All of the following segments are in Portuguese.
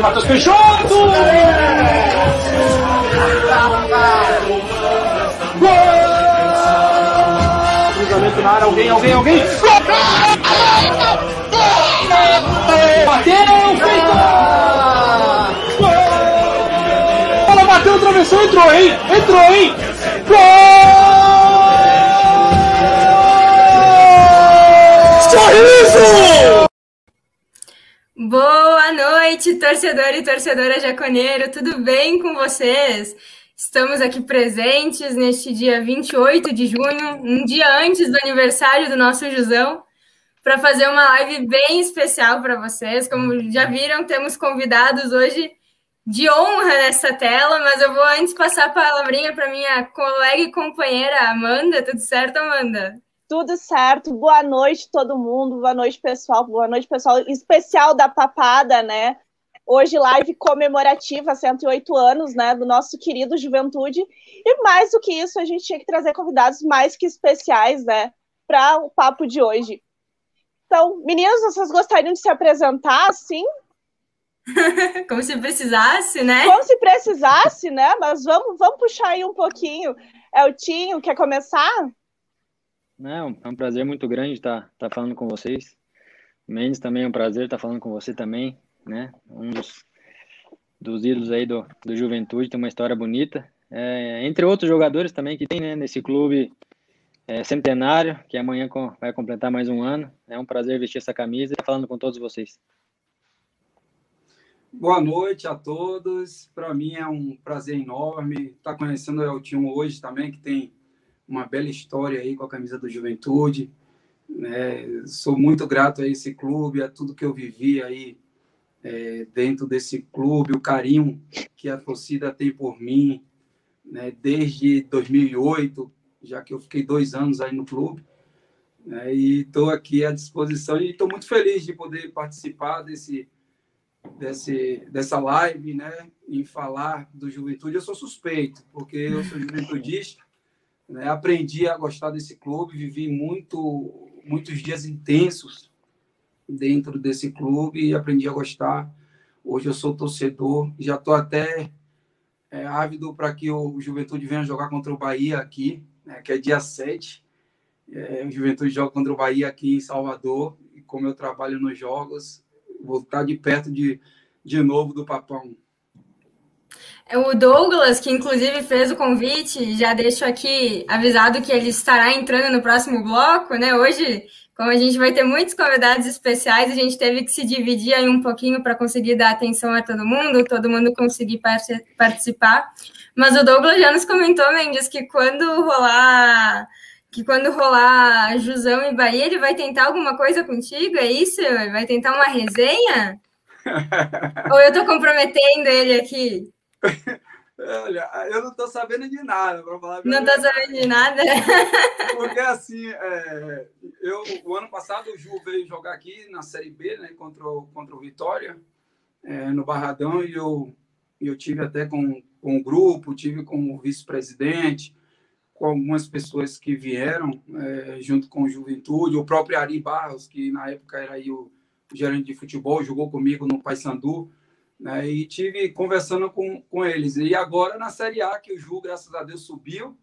do Matheus Peixoto! Gol! Cruzamento na área, alguém, alguém, alguém! Bateu, feito! Bola bateu, travessão, entrou, hein? Entrou, hein? Gol! Sorriso! Boa noite, torcedor e torcedora jaconeiro, tudo bem com vocês? Estamos aqui presentes neste dia 28 de junho, um dia antes do aniversário do nosso Jusão, para fazer uma live bem especial para vocês. Como já viram, temos convidados hoje de honra nessa tela, mas eu vou antes passar a palavrinha para minha colega e companheira Amanda. Tudo certo, Amanda? Tudo certo. Boa noite, todo mundo. Boa noite, pessoal. Boa noite, pessoal. Especial da Papada, né? Hoje, live comemorativa, 108 anos, né? Do nosso querido Juventude. E mais do que isso, a gente tinha que trazer convidados mais que especiais, né? Para o papo de hoje. Então, meninos, vocês gostariam de se apresentar, sim? Como se precisasse, né? Como se precisasse, né? Mas vamos, vamos puxar aí um pouquinho. É o Tinho, quer começar? Não, é um prazer muito grande estar, estar falando com vocês. Mendes também é um prazer estar falando com você também, né? Um dos, dos ídolos aí do, do Juventude, tem uma história bonita. É, entre outros jogadores também que tem né, nesse clube é, centenário, que amanhã vai completar mais um ano. É um prazer vestir essa camisa e estar falando com todos vocês. Boa noite a todos. Para mim é um prazer enorme estar conhecendo o Eltinho hoje também, que tem uma bela história aí com a camisa do Juventude. Né? Sou muito grato a esse clube, a tudo que eu vivi aí é, dentro desse clube, o carinho que a torcida tem por mim, né? desde 2008, já que eu fiquei dois anos aí no clube. Né? E estou aqui à disposição e estou muito feliz de poder participar desse desse, dessa live, né, em falar do Juventude, eu sou suspeito, porque eu sou juventudista, né, aprendi a gostar desse clube, vivi muito, muitos dias intensos dentro desse clube e aprendi a gostar. Hoje eu sou torcedor, já estou até é, ávido para que o Juventude venha jogar contra o Bahia aqui, né, que é dia 7. É, o Juventude joga contra o Bahia aqui em Salvador, e como eu trabalho nos jogos, vou estar de perto de, de novo do Papão. É o Douglas, que inclusive fez o convite, já deixo aqui avisado que ele estará entrando no próximo bloco, né? Hoje, como a gente vai ter muitos convidados especiais, a gente teve que se dividir aí um pouquinho para conseguir dar atenção a todo mundo, todo mundo conseguir participar. Mas o Douglas já nos comentou, Mendes, que quando rolar que quando rolar Jusão e Bahia, ele vai tentar alguma coisa contigo, é isso? Vai tentar uma resenha? Ou eu tô comprometendo ele aqui? Olha, eu não tô sabendo de nada, para falar Não tô sabendo de nada? Porque assim, é, eu, o ano passado o Ju veio jogar aqui na Série B, né, contra o, contra o Vitória, é, no Barradão, e eu, eu tive até com, com o grupo, tive com o vice-presidente, com algumas pessoas que vieram é, junto com o Juventude, o próprio Ari Barros, que na época era aí o gerente de futebol, jogou comigo no Paysandu, né, e tive conversando com, com eles. E agora na Série A, que o Ju, graças a Deus, subiu,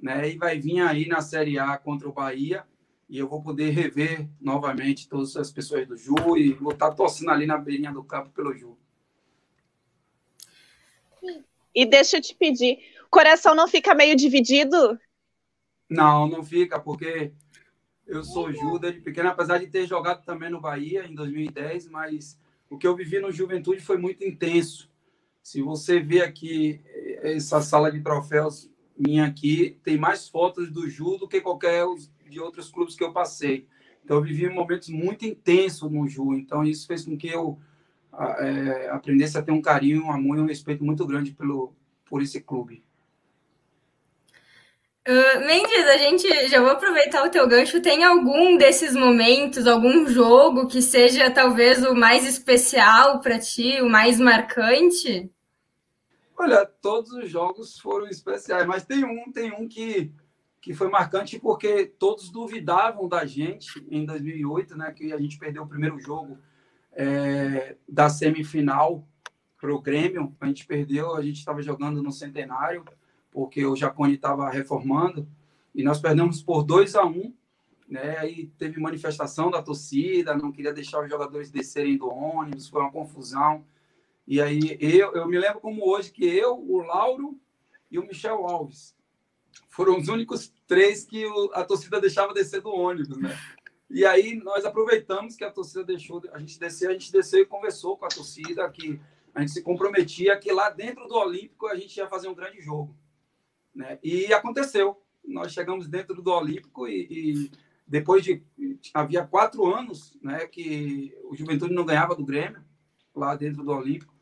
né, e vai vir aí na Série A contra o Bahia, e eu vou poder rever novamente todas as pessoas do Ju e vou estar torcendo ali na beirinha do campo pelo Ju. E deixa eu te pedir, coração não fica meio dividido? Não, não fica, porque eu sou Judas de pequeno, apesar de ter jogado também no Bahia em 2010, mas o que eu vivi no Juventude foi muito intenso. Se você ver aqui essa sala de troféus minha aqui, tem mais fotos do Ju do que qualquer de outros clubes que eu passei. Então, eu vivi momentos muito intensos no Ju. Então, isso fez com que eu é, aprendesse a ter um carinho, um amor e um respeito muito grande pelo, por esse clube. Uh, Mendes, a gente já vou aproveitar o teu gancho. Tem algum desses momentos, algum jogo que seja talvez o mais especial para ti, o mais marcante? Olha, todos os jogos foram especiais, mas tem um, tem um que, que foi marcante porque todos duvidavam da gente em 2008, né? Que a gente perdeu o primeiro jogo é, da semifinal o Grêmio, a gente perdeu, a gente estava jogando no Centenário, porque o Jacone estava reformando, e nós perdemos por 2 a 1 um, né? Aí teve manifestação da torcida, não queria deixar os jogadores descerem do ônibus, foi uma confusão. E aí eu, eu me lembro como hoje que eu, o Lauro e o Michel Alves foram os únicos três que o, a torcida deixava descer do ônibus, né? E aí nós aproveitamos que a torcida deixou a gente descer, a gente desceu e conversou com a torcida que a gente se comprometia que lá dentro do Olímpico a gente ia fazer um grande jogo, né? E aconteceu. Nós chegamos dentro do Olímpico e, e depois de havia quatro anos, né, que o Juventude não ganhava do Grêmio lá dentro do Olímpico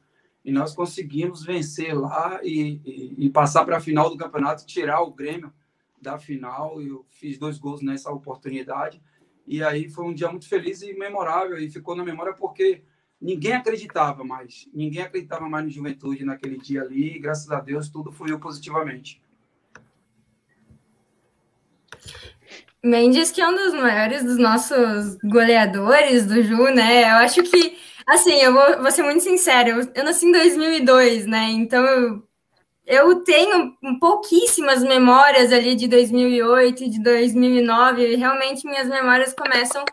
e nós conseguimos vencer lá e, e, e passar para a final do campeonato, tirar o Grêmio da final. Eu fiz dois gols nessa oportunidade e aí foi um dia muito feliz e memorável e ficou na memória porque ninguém acreditava mais, ninguém acreditava mais no Juventude naquele dia ali. E, graças a Deus tudo fluiu positivamente. Mendes, que é um dos maiores dos nossos goleadores do Ju, né? Eu acho que, assim, eu vou, vou ser muito sincera, eu, eu nasci em 2002, né? Então eu, eu tenho pouquíssimas memórias ali de 2008 e de 2009. Realmente minhas memórias começam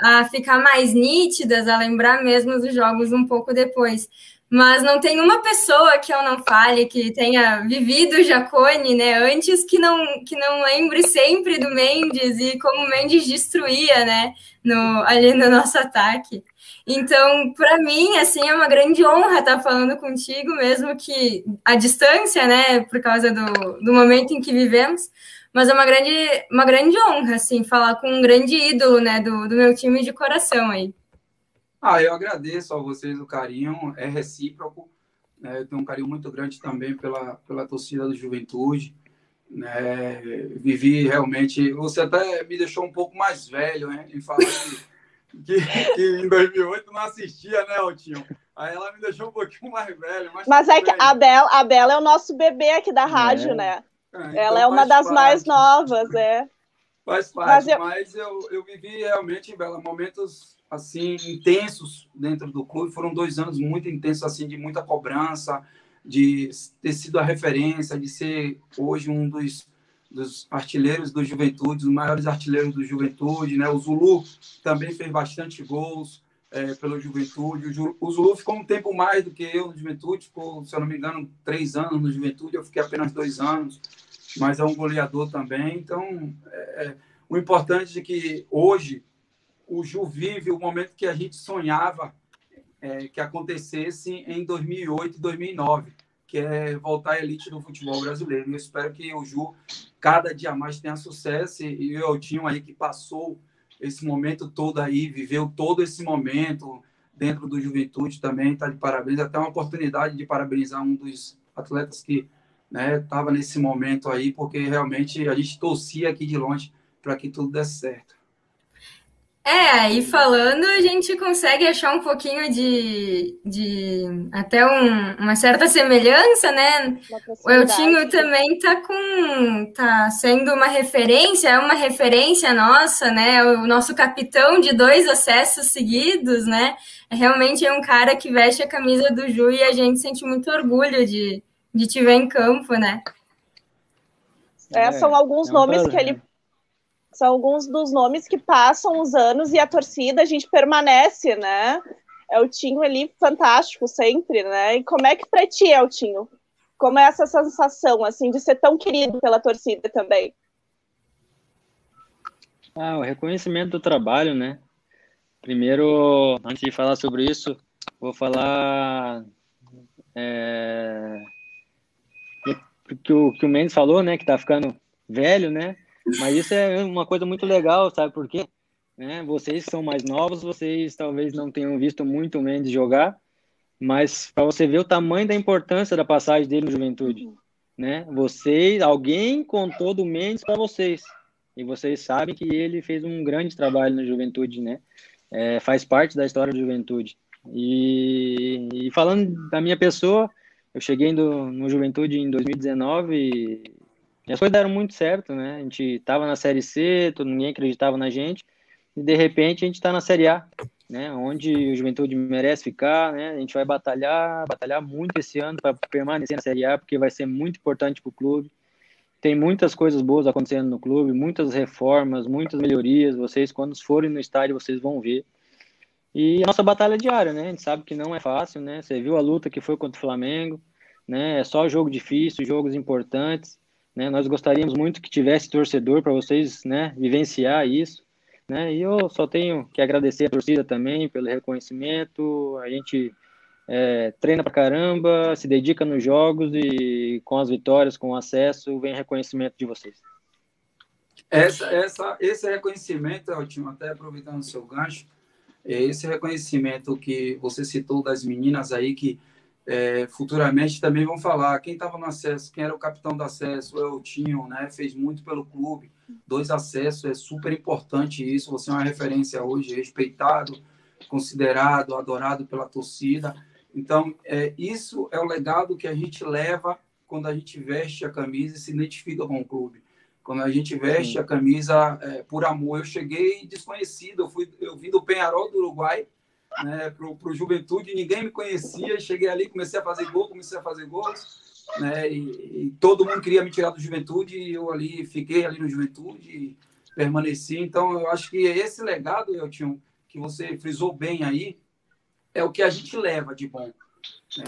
a ficar mais nítidas, a lembrar mesmo dos jogos um pouco depois mas não tem uma pessoa que eu não fale que tenha vivido Jacone, né, antes que não que não lembre sempre do Mendes e como o Mendes destruía, né, no, ali no nosso ataque. Então, para mim, assim, é uma grande honra estar falando contigo, mesmo que a distância, né, por causa do, do momento em que vivemos, mas é uma grande, uma grande honra, assim, falar com um grande ídolo, né, do, do meu time de coração aí. Ah, eu agradeço a vocês o carinho, é recíproco. Né? Eu tenho um carinho muito grande também pela, pela torcida do Juventude. Né? Vivi realmente. Você até me deixou um pouco mais velho, né? Em falar que, que, que em 2008 não assistia, né, Altinho? Aí ela me deixou um pouquinho mais velho. Mas é que a Bela, a Bela é o nosso bebê aqui da rádio, é. né? É, então ela é uma das parte. mais novas, é. Faz parte, mas eu, mas eu, eu vivi realmente, Bela, momentos assim intensos dentro do clube. Foram dois anos muito intensos, assim, de muita cobrança, de ter sido a referência, de ser hoje um dos, dos artilheiros do Juventude, os maiores artilheiros do Juventude, né? O Zulu também fez bastante gols é, pelo Juventude. O Zulu ficou um tempo mais do que eu no Juventude, ficou, se eu não me engano, três anos no Juventude. Eu fiquei apenas dois anos, mas é um goleador também. Então, é, é o importante é que hoje o Ju vive o momento que a gente sonhava é, que acontecesse em 2008 e 2009, que é voltar à elite do futebol brasileiro. Eu espero que o Ju cada dia mais tenha sucesso e eu tinha aí que passou esse momento todo aí, viveu todo esse momento dentro do Juventude também, está de parabéns. Até uma oportunidade de parabenizar um dos atletas que estava né, nesse momento aí, porque realmente a gente torcia aqui de longe para que tudo desse certo. É, aí falando, a gente consegue achar um pouquinho de, de até um, uma certa semelhança, né? O Eltinho também tá com tá sendo uma referência, é uma referência nossa, né? O nosso capitão de dois acessos seguidos, né? É realmente é um cara que veste a camisa do Ju e a gente sente muito orgulho de, de te ver em campo, né? É, são alguns é um nomes prazer. que ele são alguns dos nomes que passam os anos e a torcida, a gente permanece, né? É o Tinho ali fantástico sempre, né? E como é que pra ti é o Tinho? Como é essa sensação, assim, de ser tão querido pela torcida também? Ah, o reconhecimento do trabalho, né? Primeiro, antes de falar sobre isso, vou falar é, que, o, que o Mendes falou, né? Que tá ficando velho, né? Mas isso é uma coisa muito legal, sabe por quê? Né? Vocês são mais novos, vocês talvez não tenham visto muito o Mendes jogar, mas para você ver o tamanho da importância da passagem dele no Juventude, né? Vocês, alguém contou do Mendes para vocês e vocês sabem que ele fez um grande trabalho no Juventude, né? É, faz parte da história do Juventude. E, e falando da minha pessoa, eu cheguei no, no Juventude em 2019 e as coisas deram muito certo, né? A gente estava na Série C, todo, ninguém acreditava na gente, e de repente a gente está na Série A. né? Onde o Juventude merece ficar, né? A gente vai batalhar, batalhar muito esse ano para permanecer na Série A, porque vai ser muito importante para o clube. Tem muitas coisas boas acontecendo no clube, muitas reformas, muitas melhorias. Vocês, quando forem no estádio, vocês vão ver. E a nossa batalha diária, né? A gente sabe que não é fácil, né? Você viu a luta que foi contra o Flamengo, né? É só jogo difícil, jogos importantes, né? Nós gostaríamos muito que tivesse torcedor para vocês, né? Vivenciar isso, né? E eu só tenho que agradecer a torcida também pelo reconhecimento. A gente é, treina pra caramba, se dedica nos jogos e com as vitórias, com o acesso, vem reconhecimento de vocês. Essa, essa, esse reconhecimento, Eltinho, até aproveitando o seu gancho, é esse reconhecimento que você citou das meninas aí, que é, futuramente também vão falar, quem estava no acesso, quem era o capitão do acesso, o Eltinho, né, fez muito pelo clube, dois acessos, é super importante isso, você é uma referência hoje, respeitado, considerado, adorado pela torcida, então, é, isso é o legado que a gente leva quando a gente veste a camisa e se identifica com o clube. Quando a gente veste Sim. a camisa é, por amor. Eu cheguei desconhecido, eu, fui, eu vim do Penharol do Uruguai né, para o Juventude, ninguém me conhecia. Cheguei ali, comecei a fazer gol, comecei a fazer gols. Né, e, e todo mundo queria me tirar do Juventude e eu ali fiquei ali no Juventude permaneci. Então, eu acho que esse legado, Eltinho, que você frisou bem aí, é o que a gente leva de bom.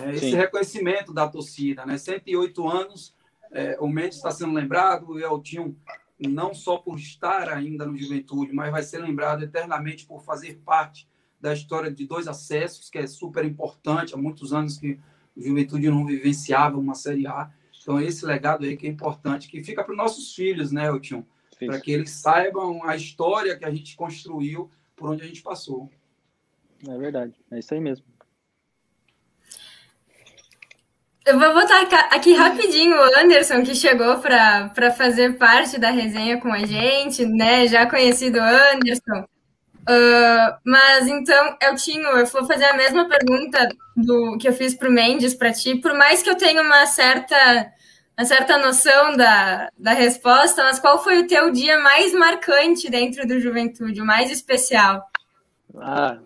É, esse reconhecimento da torcida, né? 108 anos, é, o Mendes está sendo lembrado, o Eltinho, não só por estar ainda no Juventude, mas vai ser lembrado eternamente por fazer parte da história de dois acessos, que é super importante. Há muitos anos que o Juventude não vivenciava uma Série A. Então, esse legado aí que é importante, que fica para os nossos filhos, né, Eltinho? Para que eles saibam a história que a gente construiu por onde a gente passou. É verdade, é isso aí mesmo. Eu vou botar aqui rapidinho o Anderson, que chegou para fazer parte da resenha com a gente, né? Já conhecido Anderson. Uh, mas então, Eltinho, eu vou fazer a mesma pergunta do que eu fiz para o Mendes para ti, por mais que eu tenha uma certa, uma certa noção da, da resposta, mas qual foi o teu dia mais marcante dentro do Juventude, o mais especial? Ah,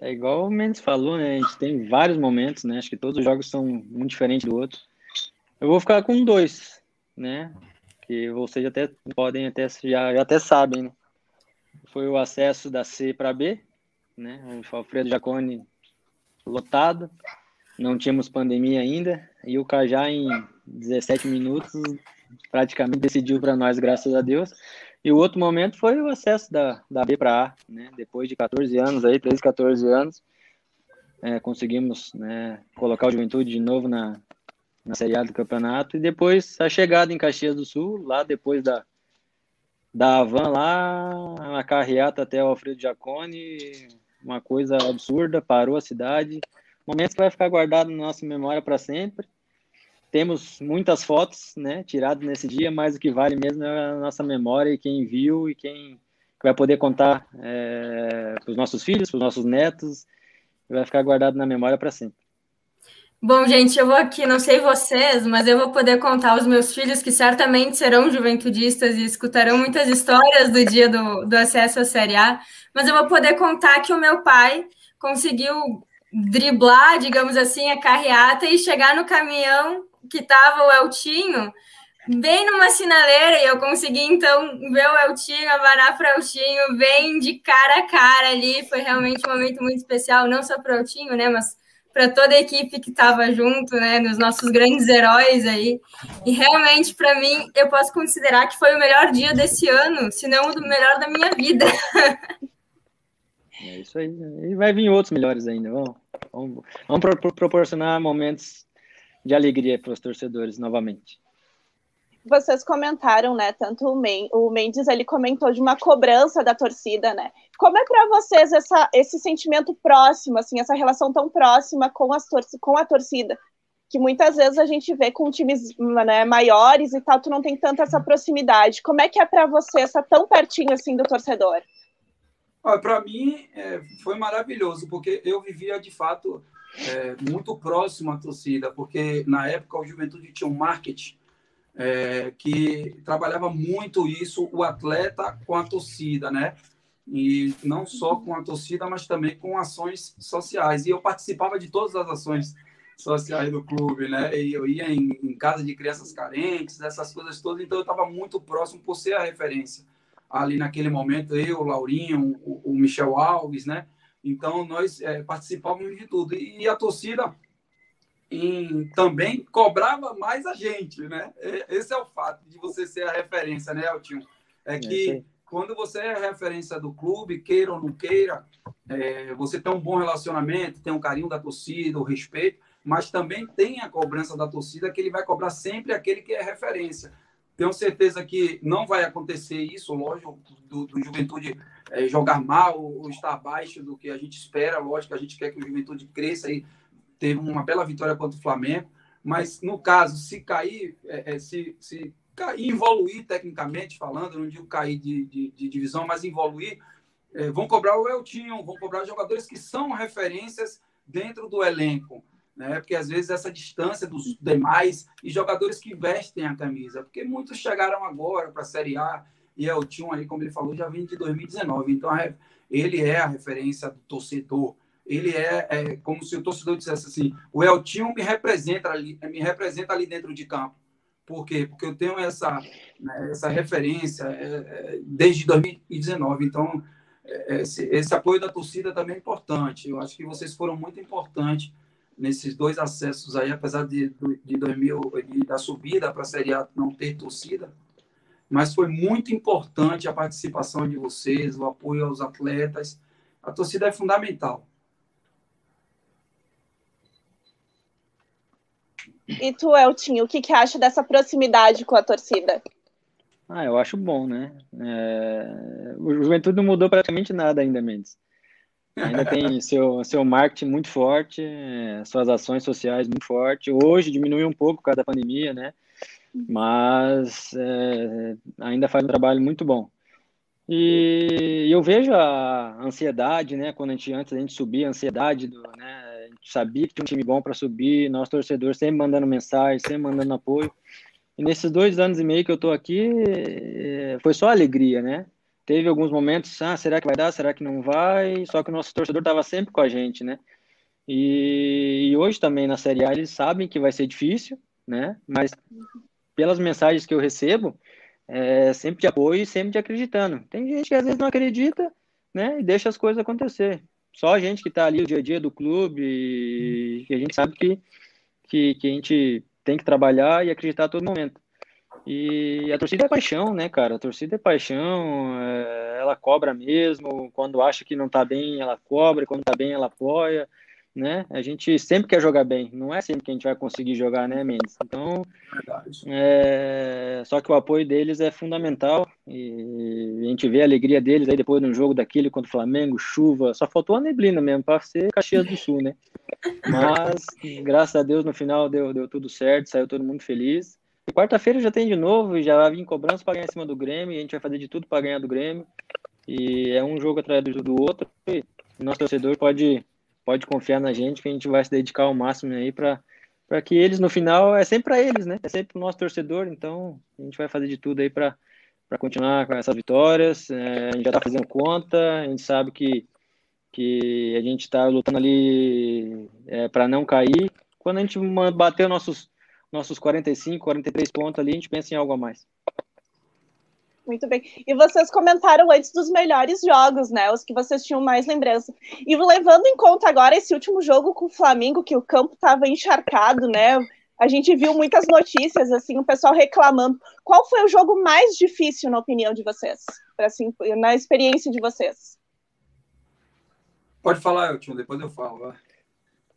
é igual o Mendes falou, né? A gente tem vários momentos, né? Acho que todos os jogos são muito diferentes do outro. Eu vou ficar com dois, né? Que vocês até podem até já, já até sabem, né? Foi o acesso da C para B, né? O Alfredo Jacone lotado, não tínhamos pandemia ainda, e o Cajá em 17 minutos praticamente decidiu para nós, graças a Deus. E o outro momento foi o acesso da, da B para A, né? Depois de 14 anos, aí, 13, 14 anos, é, conseguimos né, colocar o Juventude de novo na, na Série A do campeonato. E depois a chegada em Caxias do Sul, lá depois da, da Havan, lá, a carreata até o Alfredo Giacone, uma coisa absurda, parou a cidade. Momentos que vai ficar guardado na nossa memória para sempre temos muitas fotos, né, tiradas nesse dia, mas o que vale mesmo é a nossa memória e quem viu e quem vai poder contar é, para os nossos filhos, para os nossos netos, vai ficar guardado na memória para sempre. Bom, gente, eu vou aqui, não sei vocês, mas eu vou poder contar aos meus filhos que certamente serão juventudistas e escutarão muitas histórias do dia do, do acesso à Série A, mas eu vou poder contar que o meu pai conseguiu driblar, digamos assim, a carreata e chegar no caminhão que estava o Eltinho bem numa sinaleira e eu consegui então ver o Eltinho, avarar para o Eltinho bem de cara a cara ali. Foi realmente um momento muito especial, não só para o Eltinho, né, mas para toda a equipe que estava junto, né, nos nossos grandes heróis aí. E realmente, para mim, eu posso considerar que foi o melhor dia desse ano, se não o melhor da minha vida. É isso aí. E vai vir outros melhores ainda. Vamos, vamos, vamos pro, proporcionar momentos de alegria para os torcedores novamente. Vocês comentaram, né? Tanto o, Mendes ele comentou de uma cobrança da torcida, né? Como é para vocês essa, esse sentimento próximo, assim, essa relação tão próxima com, as com a torcida? Que muitas vezes a gente vê com times né, maiores e tal, tu não tem tanta essa proximidade. Como é que é para você estar tão pertinho assim do torcedor? Para mim é, foi maravilhoso, porque eu vivia de fato é, muito próximo à torcida, porque na época o Juventude tinha um marketing é, que trabalhava muito isso, o atleta com a torcida, né? E não só com a torcida, mas também com ações sociais. E eu participava de todas as ações sociais do clube, né? E eu ia em, em casa de crianças carentes, essas coisas todas, então eu estava muito próximo por ser a referência. Ali naquele momento, eu, o Laurinho, o, o Michel Alves, né? Então nós é, participávamos de tudo. E, e a torcida em, também cobrava mais a gente, né? Esse é o fato de você ser a referência, né, Eltinho? É que é quando você é referência do clube, queira ou não queira, é, você tem um bom relacionamento, tem um carinho da torcida, o respeito, mas também tem a cobrança da torcida que ele vai cobrar sempre aquele que é referência. Tenho certeza que não vai acontecer isso, lógico, do, do Juventude é, jogar mal ou estar abaixo do que a gente espera. Lógico, a gente quer que o Juventude cresça e teve uma bela vitória contra o Flamengo. Mas, no caso, se cair, é, é se, se evoluir tecnicamente falando, não digo cair de, de, de divisão, mas evoluir, é, vão cobrar o Eltinho, vão cobrar jogadores que são referências dentro do elenco, né? Porque às vezes essa distância dos demais e jogadores que vestem a camisa, porque muitos chegaram agora para a Série A e Eltinho aí, como ele falou, já vem de 2019, então ele é a referência do torcedor. Ele é, é como se o torcedor dissesse assim: o Eltinho me representa ali, me representa ali dentro de campo. Por quê? Porque eu tenho essa, né, essa referência é, é, desde 2019. Então, é, esse, esse, apoio da torcida também é importante. Eu acho que vocês foram muito importantes nesses dois acessos aí, apesar de, de 2000 de, da subida para a Série A não ter torcida. Mas foi muito importante a participação de vocês, o apoio aos atletas. A torcida é fundamental. E tu, Eltinho, o que, que acha dessa proximidade com a torcida? Ah, eu acho bom, né? É... O Juventude não mudou praticamente nada ainda, Mendes. Ainda tem seu, seu marketing muito forte, suas ações sociais muito fortes. Hoje diminuiu um pouco por causa da pandemia, né? Mas é, ainda faz um trabalho muito bom. E eu vejo a ansiedade, né? Quando a gente antes a gente subia, a ansiedade do, né? Sabia que tinha um time bom para subir, nosso torcedor sempre mandando mensagem, sempre mandando apoio. E nesses dois anos e meio que eu estou aqui, é, foi só alegria, né? Teve alguns momentos, ah, será que vai dar, será que não vai? Só que o nosso torcedor estava sempre com a gente, né? E, e, hoje também na Série A eles sabem que vai ser difícil, né? Mas pelas mensagens que eu recebo, é sempre de apoio e sempre de acreditando. Tem gente que às vezes não acredita, né? E deixa as coisas acontecer só a gente que está ali o dia a dia do clube, e que a gente sabe que, que, que, a gente tem que trabalhar e acreditar a todo momento. E a torcida é paixão, né, cara? A torcida é paixão, é, ela cobra mesmo, quando acha que não está bem, ela cobra, quando está bem, ela apoia né? A gente sempre quer jogar bem, não é sempre que a gente vai conseguir jogar, né, Mendes? Então, é... só que o apoio deles é fundamental e a gente vê a alegria deles aí depois de um jogo daquele contra o Flamengo, chuva, só faltou a neblina mesmo para ser Caxias do Sul, né? Mas, graças a Deus, no final deu, deu tudo certo, saiu todo mundo feliz. Quarta-feira já tem de novo, já vai vir cobrança para ganhar em cima do Grêmio, e a gente vai fazer de tudo para ganhar do Grêmio. E é um jogo atrás do, do outro, e nosso torcedor pode pode confiar na gente que a gente vai se dedicar ao máximo aí para para que eles no final é sempre para eles, né? É sempre o nosso torcedor, então a gente vai fazer de tudo aí para para continuar com essas vitórias. É, a gente já está fazendo conta, a gente sabe que que a gente está lutando ali é, para não cair. Quando a gente bater nossos nossos 45, 43 pontos ali, a gente pensa em algo a mais. Muito bem. E vocês comentaram antes dos melhores jogos, né? Os que vocês tinham mais lembrança. E levando em conta agora esse último jogo com o Flamengo, que o campo estava encharcado, né? A gente viu muitas notícias, assim, o pessoal reclamando. Qual foi o jogo mais difícil, na opinião de vocês? Assim, na experiência de vocês? Pode falar, Elton, depois eu falo.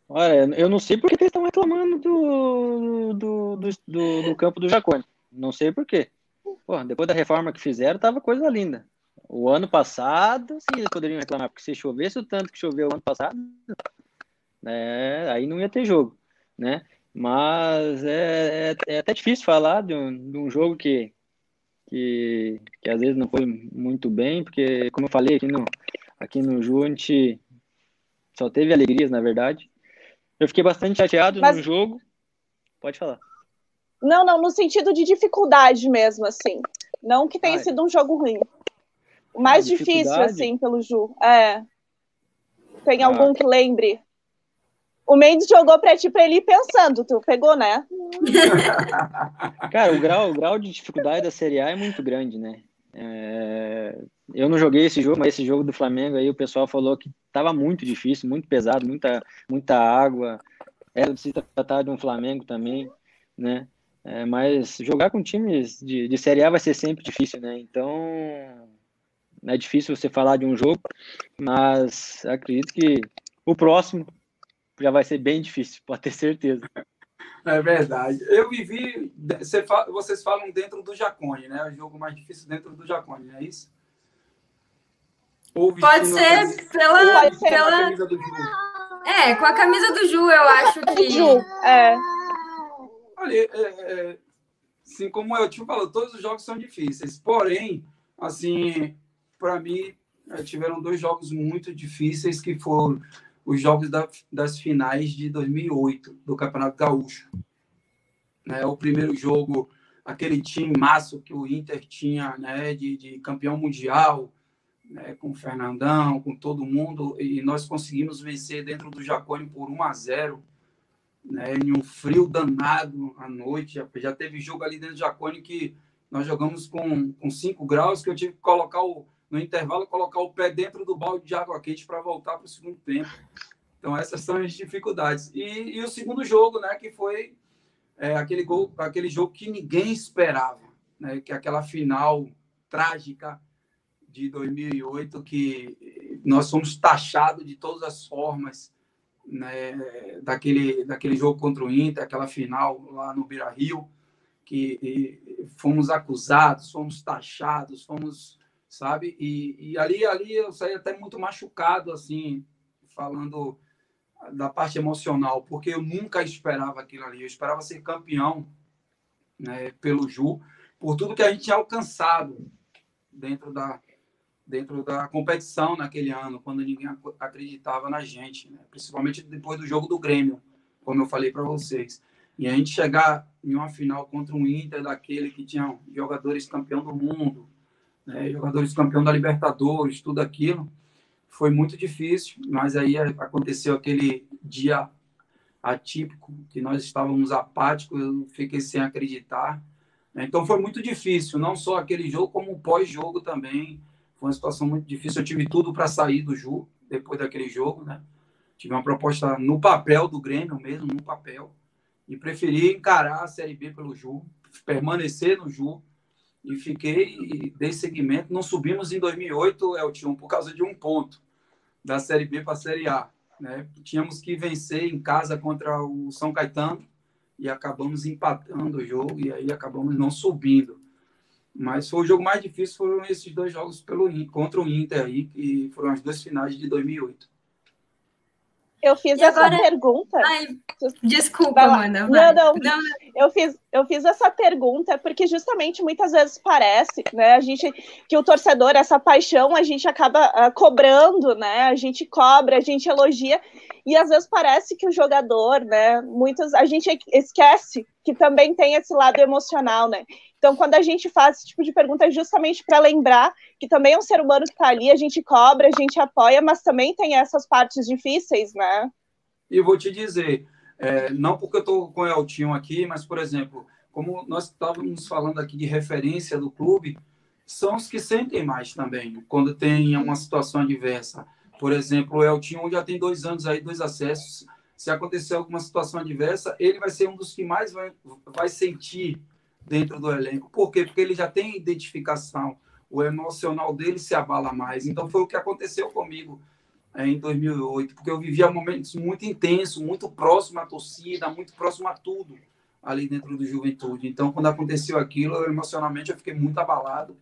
Olha, eu não sei porque eles estão reclamando do, do, do, do, do campo do Jacone. Não sei por quê. Pô, depois da reforma que fizeram, tava coisa linda. O ano passado, sim, eles poderiam reclamar, porque se chovesse o tanto que choveu ano passado, né, aí não ia ter jogo, né? Mas é, é, é até difícil falar de um, de um jogo que, que, que às vezes não foi muito bem, porque, como eu falei aqui no, aqui no Ju, a gente só teve alegrias, na verdade. Eu fiquei bastante chateado Mas... no jogo. Pode falar. Não, não, no sentido de dificuldade mesmo, assim. Não que tenha Ai. sido um jogo ruim. O mais difícil, assim, pelo Ju. É. Tem ah. algum que lembre? O Mendes jogou para ti para ele ir pensando, tu pegou, né? Cara, o grau, o grau de dificuldade da Série A é muito grande, né? É... Eu não joguei esse jogo, mas esse jogo do Flamengo aí o pessoal falou que estava muito difícil, muito pesado, muita, muita água. Era de se tratar de um Flamengo também, né? É, mas jogar com times de, de Série A vai ser sempre difícil, né? Então é difícil você falar de um jogo, mas acredito que o próximo já vai ser bem difícil, pode ter certeza. É verdade. Eu vivi. Vocês falam dentro do Jacone, né? O jogo mais difícil dentro do Jacone, não é isso? Pode ser pela. Pode ser pela... É, com a camisa do Ju, eu acho que. Ju, é. Olha, é, é, assim como eu te falo, todos os jogos são difíceis. Porém, assim, para mim, é, tiveram dois jogos muito difíceis que foram os jogos da, das finais de 2008 do Campeonato Gaúcho. Né, o primeiro jogo, aquele time maço que o Inter tinha, né, de, de campeão mundial, né, com o Fernandão, com todo mundo, e nós conseguimos vencer dentro do Jacone por 1 a 0 né, em um frio danado à noite. Já, teve jogo ali dentro do Jacone que nós jogamos com, com 5 graus, que eu tive que colocar o, no intervalo, colocar o pé dentro do balde de água quente para voltar para o segundo tempo. Então, essas são as dificuldades. E, e o segundo jogo, né, que foi é, aquele, gol, aquele jogo que ninguém esperava, né, que é aquela final trágica de 2008, que nós fomos taxados de todas as formas né, daquele, daquele jogo contra o Inter, aquela final lá no Beira Rio, que fomos acusados, fomos taxados, fomos sabe? E, e ali, ali eu saí até muito machucado, assim, falando da parte emocional, porque eu nunca esperava aquilo ali. Eu esperava ser campeão né, pelo Ju, por tudo que a gente tinha alcançado dentro da, dentro da competição naquele ano, quando ninguém acreditava na gente, né? principalmente depois do jogo do Grêmio, como eu falei para vocês. E a gente chegar em uma final contra um Inter daquele que tinha jogadores campeão do mundo, né, jogadores campeão da Libertadores, tudo aquilo. Foi muito difícil, mas aí aconteceu aquele dia atípico, que nós estávamos apáticos, eu fiquei sem acreditar. Né. Então foi muito difícil, não só aquele jogo, como o pós-jogo também. Foi uma situação muito difícil. Eu tive tudo para sair do Ju depois daquele jogo, né? Tive uma proposta no papel do Grêmio mesmo, no papel. E preferi encarar a Série B pelo Ju, permanecer no Ju, e fiquei e dei seguimento. Não subimos em 2008, Elton, por causa de um ponto da Série B para a Série A. Né? Tínhamos que vencer em casa contra o São Caetano e acabamos empatando o jogo e aí acabamos não subindo. Mas foi o jogo mais difícil foram esses dois jogos pelo contra o Inter aí, que foram as duas finais de 2008. Eu fiz e essa agora... pergunta. Ai, desculpa, Amanda. Não, não, não, Eu, fiz, eu fiz essa pergunta porque justamente muitas vezes parece, né, a gente que o torcedor, essa paixão, a gente acaba uh, cobrando, né? A gente cobra, a gente elogia e às vezes parece que o jogador, né, muitas a gente esquece que também tem esse lado emocional, né? Então, quando a gente faz esse tipo de pergunta, é justamente para lembrar que também é um ser humano que está ali, a gente cobra, a gente apoia, mas também tem essas partes difíceis, né? E vou te dizer, é, não porque eu estou com o Eltinho aqui, mas, por exemplo, como nós estávamos falando aqui de referência do clube, são os que sentem mais também, quando tem uma situação adversa. Por exemplo, o Eltinho já tem dois anos aí, dois acessos. Se acontecer alguma situação adversa, ele vai ser um dos que mais vai, vai sentir dentro do elenco. Por quê? Porque ele já tem identificação, o emocional dele se abala mais. Então foi o que aconteceu comigo é, em 2008, porque eu vivia momentos muito intensos, muito próximo à torcida, muito próximo a tudo ali dentro do Juventude. Então quando aconteceu aquilo, eu, emocionalmente eu fiquei muito abalado.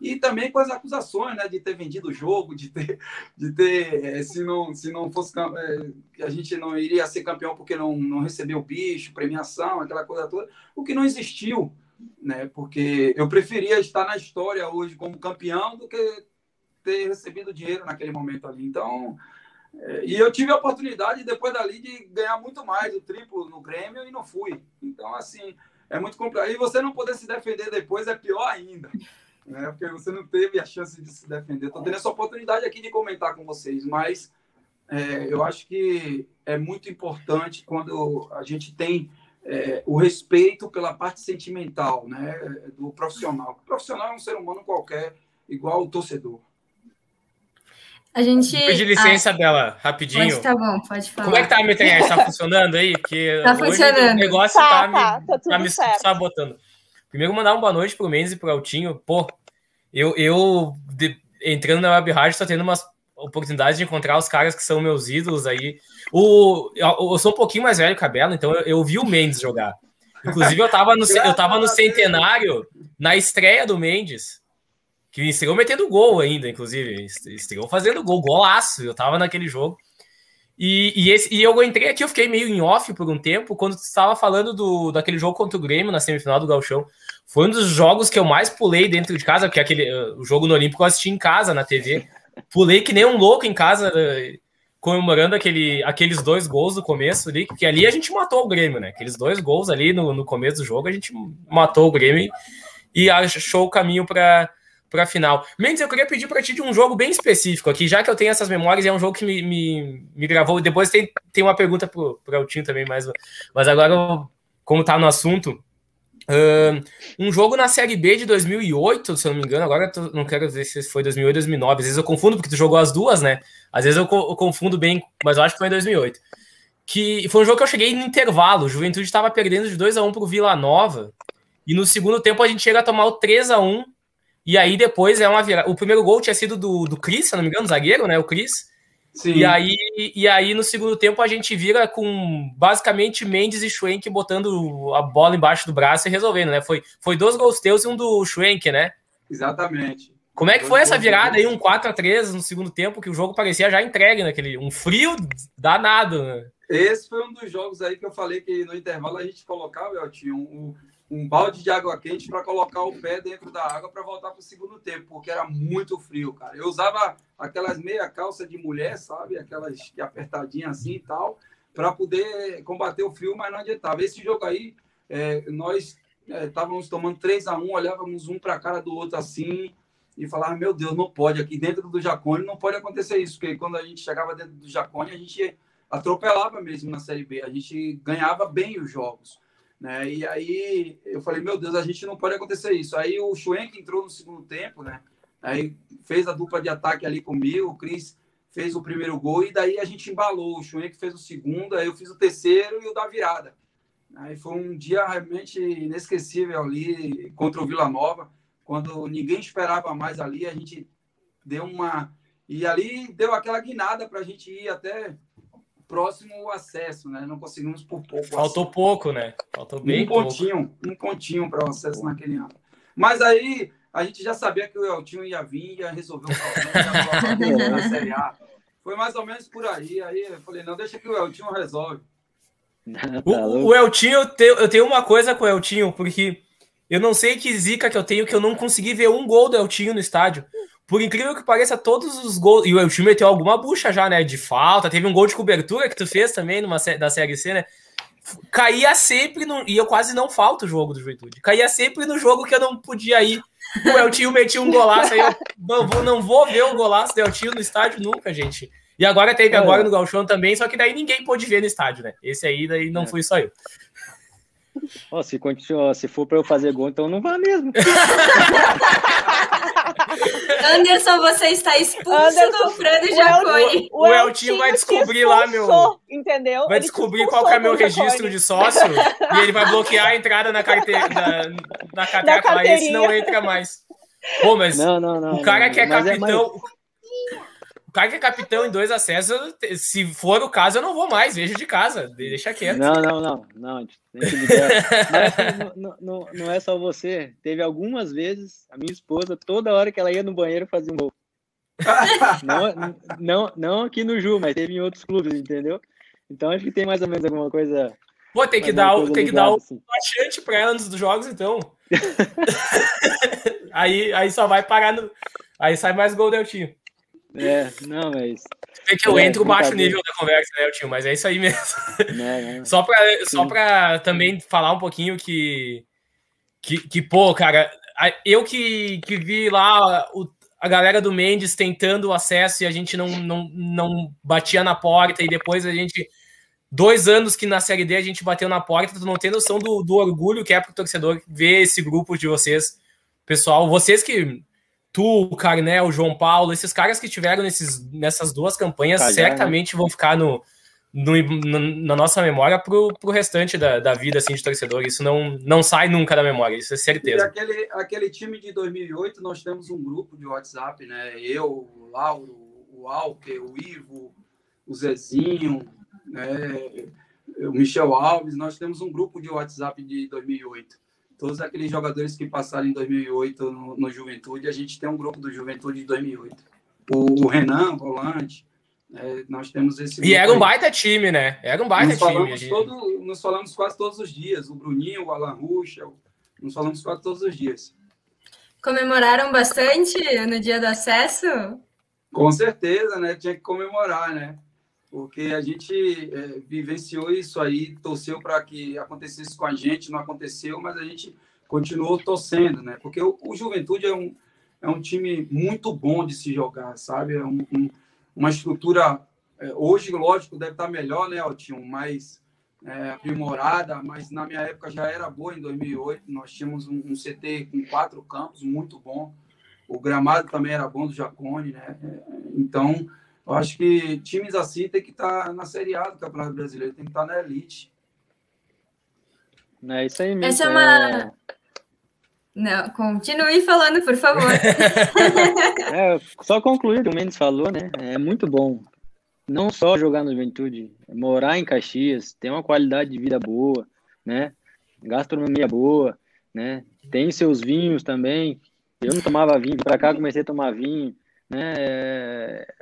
E também com as acusações, né, de ter vendido o jogo, de ter, de ter é, se não se não fosse é, a gente não iria ser campeão porque não não recebeu bicho, premiação, aquela coisa toda, o que não existiu né? Porque eu preferia estar na história hoje como campeão do que ter recebido dinheiro naquele momento ali. Então, é, e eu tive a oportunidade depois dali de ganhar muito mais, o triplo no Grêmio e não fui. Então, assim, é muito complicado. E você não poder se defender depois é pior ainda. Né? Porque você não teve a chance de se defender. Estou tendo essa oportunidade aqui de comentar com vocês, mas é, eu acho que é muito importante quando a gente tem é, o respeito pela parte sentimental, né, do profissional. O profissional é um ser humano qualquer, igual o torcedor. A gente. Vou pedir licença ah, dela, rapidinho. Pode, tá bom, pode falar. Como é que tá a internet? Tá funcionando aí? Porque tá funcionando. o negócio tá, tá, tá, me, tá, tá me sabotando. Primeiro, mandar uma boa noite pro Mendes e pro Altinho. Pô, eu, eu de, entrando na Web Rádio, tô tendo umas oportunidades de encontrar os caras que são meus ídolos aí. O, eu, eu sou um pouquinho mais velho que a Bela, então eu, eu vi o Mendes jogar. Inclusive, eu tava no, eu tava no centenário na estreia do Mendes, que estreou metendo gol ainda, inclusive. Estreou fazendo gol, golaço. Eu tava naquele jogo. E, e, esse, e eu entrei aqui, eu fiquei meio em off por um tempo, quando tu estava falando do, daquele jogo contra o Grêmio na semifinal do Galchão. Foi um dos jogos que eu mais pulei dentro de casa, porque aquele, o jogo no Olímpico eu assisti em casa, na TV. Pulei que nem um louco em casa, eh, comemorando aquele, aqueles dois gols do começo ali, porque ali a gente matou o Grêmio, né? Aqueles dois gols ali no, no começo do jogo, a gente matou o Grêmio e achou o caminho para para final. Mendes, eu queria pedir para ti de um jogo bem específico aqui, já que eu tenho essas memórias, é um jogo que me, me, me gravou. Depois tem, tem uma pergunta para o Tim também, mas, mas agora, como tá no assunto, um jogo na Série B de 2008, se eu não me engano, agora tô, não quero dizer se foi 2008 ou 2009, às vezes eu confundo, porque tu jogou as duas, né? Às vezes eu, eu confundo bem, mas eu acho que foi em 2008. Que foi um jogo que eu cheguei no intervalo, Juventude estava perdendo de 2 a 1 para o Vila Nova, e no segundo tempo a gente chega a tomar o 3 a 1 e aí depois é uma virada. O primeiro gol tinha sido do, do Cris, se não me engano, zagueiro, né? O Cris. Sim. E aí, e aí, no segundo tempo, a gente vira com basicamente Mendes e Schwenk botando a bola embaixo do braço e resolvendo, né? Foi, foi dois gols teus e um do Schwenk, né? Exatamente. Como é que foi essa virada aí, um 4 a 3 no segundo tempo, que o jogo parecia já entregue naquele. Um frio danado, né? Esse foi um dos jogos aí que eu falei que no intervalo a gente colocava, Eltinho, um, um balde de água quente para colocar o pé dentro da água para voltar para o segundo tempo, porque era muito frio, cara. Eu usava aquelas meia calça de mulher, sabe? Aquelas que apertadinhas assim e tal, para poder combater o frio, mas não adiantava. Esse jogo aí, é, nós estávamos é, tomando 3 a 1 olhávamos um para a cara do outro assim e falava, meu Deus, não pode, aqui dentro do Jacone não pode acontecer isso, porque quando a gente chegava dentro do Jacone, a gente atropelava mesmo na Série B, a gente ganhava bem os jogos. Né? E aí eu falei, meu Deus, a gente não pode acontecer isso. Aí o Schwenk entrou no segundo tempo, né? Aí fez a dupla de ataque ali comigo, o Cris fez o primeiro gol e daí a gente embalou. O Schwenk fez o segundo, aí eu fiz o terceiro e o da virada. Aí foi um dia realmente inesquecível ali contra o Vila Nova, quando ninguém esperava mais ali, a gente deu uma. E ali deu aquela guinada para a gente ir até próximo acesso, né? Não conseguimos por pouco. Faltou acesso. pouco, né? Faltou bem um pontinho, pouco. um pontinho para o acesso naquele ano. Mas aí a gente já sabia que o Eltinho ia vir, ia resolver o problema da Série A. Foi mais ou menos por aí. Aí eu falei, não, deixa que o Eltinho resolve. o, tá o Eltinho, eu tenho, eu tenho uma coisa com o Eltinho, porque eu não sei que zica que eu tenho que eu não consegui ver um gol do Eltinho no estádio por incrível que pareça, todos os gols. E o time meteu alguma bucha já, né? De falta. Teve um gol de cobertura que tu fez também numa da Série C, né? Caía sempre no. E eu quase não falto o jogo do Juventude. Caía sempre no jogo que eu não podia ir. O Eltinho metia um golaço aí. Eu não vou, não vou ver o golaço do Eltinho no estádio nunca, gente. E agora teve agora no Galchão também, só que daí ninguém pôde ver no estádio, né? Esse aí daí não é. fui só eu. Oh, se, continua, se for para eu fazer gol, então não vá mesmo. Anderson, você está expulso Anderson, do Fran e Jacone. O, o, o Eltinho vai descobrir lá meu. Entendeu? Vai descobrir qual é meu registro de sócio e ele vai bloquear a entrada na carteira na, na catraca lá e esse não entra mais. Pô, mas não, não, não, o cara que é capitão. É mais... O cara que é capitão em dois acessos, se for o caso, eu não vou mais, vejo de casa, deixa quieto. Não, não, não, não, Mas, não, não, não é só você. Teve algumas vezes, a minha esposa, toda hora que ela ia no banheiro, fazia um gol. não, não, não aqui no Ju, mas teve em outros clubes, entendeu? Então acho que tem mais ou menos alguma coisa. Pô, tem que dar, tem que dar o assim. achante para ela antes dos jogos, então. aí, aí só vai parar no. Aí sai mais gol do time. É, não, mas. É que eu é, entro baixo nível da conversa, né, tio? Mas é isso aí mesmo. É, só para só pra também falar um pouquinho que, que, que, pô, cara, eu que, que vi lá o, a galera do Mendes tentando o acesso e a gente não, não, não batia na porta, e depois a gente. Dois anos que na Série D a gente bateu na porta, tu não tem noção do, do orgulho que é pro torcedor ver esse grupo de vocês. Pessoal, vocês que. Tu, o Carnel, o João Paulo, esses caras que tiveram nesses, nessas duas campanhas Calhar, né? certamente né? vão ficar no, no, na nossa memória pro, pro restante da, da vida assim, de torcedor. Isso não, não sai nunca da memória, isso é certeza. E aquele, aquele time de 2008, nós temos um grupo de WhatsApp, né? Eu, o Lauro, o Alker, o Ivo, o Zezinho, né? o Michel Alves. Nós temos um grupo de WhatsApp de 2008. Todos aqueles jogadores que passaram em 2008 no, no Juventude, a gente tem um grupo do Juventude de 2008. O, o Renan, volante, é, nós temos esse. E era um baita time, né? Era um baita nos time. Gente... Todo, nos falamos quase todos os dias. O Bruninho, o Alan Ruschel, nos falamos quase todos os dias. Comemoraram bastante no dia do acesso? Com certeza, né? Tinha que comemorar, né? Porque a gente é, vivenciou isso aí, torceu para que acontecesse com a gente, não aconteceu, mas a gente continuou torcendo, né? Porque o, o Juventude é um, é um time muito bom de se jogar, sabe? É um, um uma estrutura, é, hoje, lógico, deve estar melhor, né, Altinho, mais é, aprimorada, mas na minha época já era boa em 2008. Nós tínhamos um, um, CT com quatro campos, muito bom. O gramado também era bom do Jacone, né? É, então, eu acho que times assim tem que estar na Série A do Campeonato Brasileiro, tem que estar na elite. É isso aí mesmo. Essa é uma. É... Não, continue falando, por favor. é, só concluir o que o Mendes falou, né? É muito bom. Não só jogar no Juventude, morar em Caxias, ter uma qualidade de vida boa, né? Gastronomia boa, né? Tem seus vinhos também. Eu não tomava vinho, para cá comecei a tomar vinho, né? É,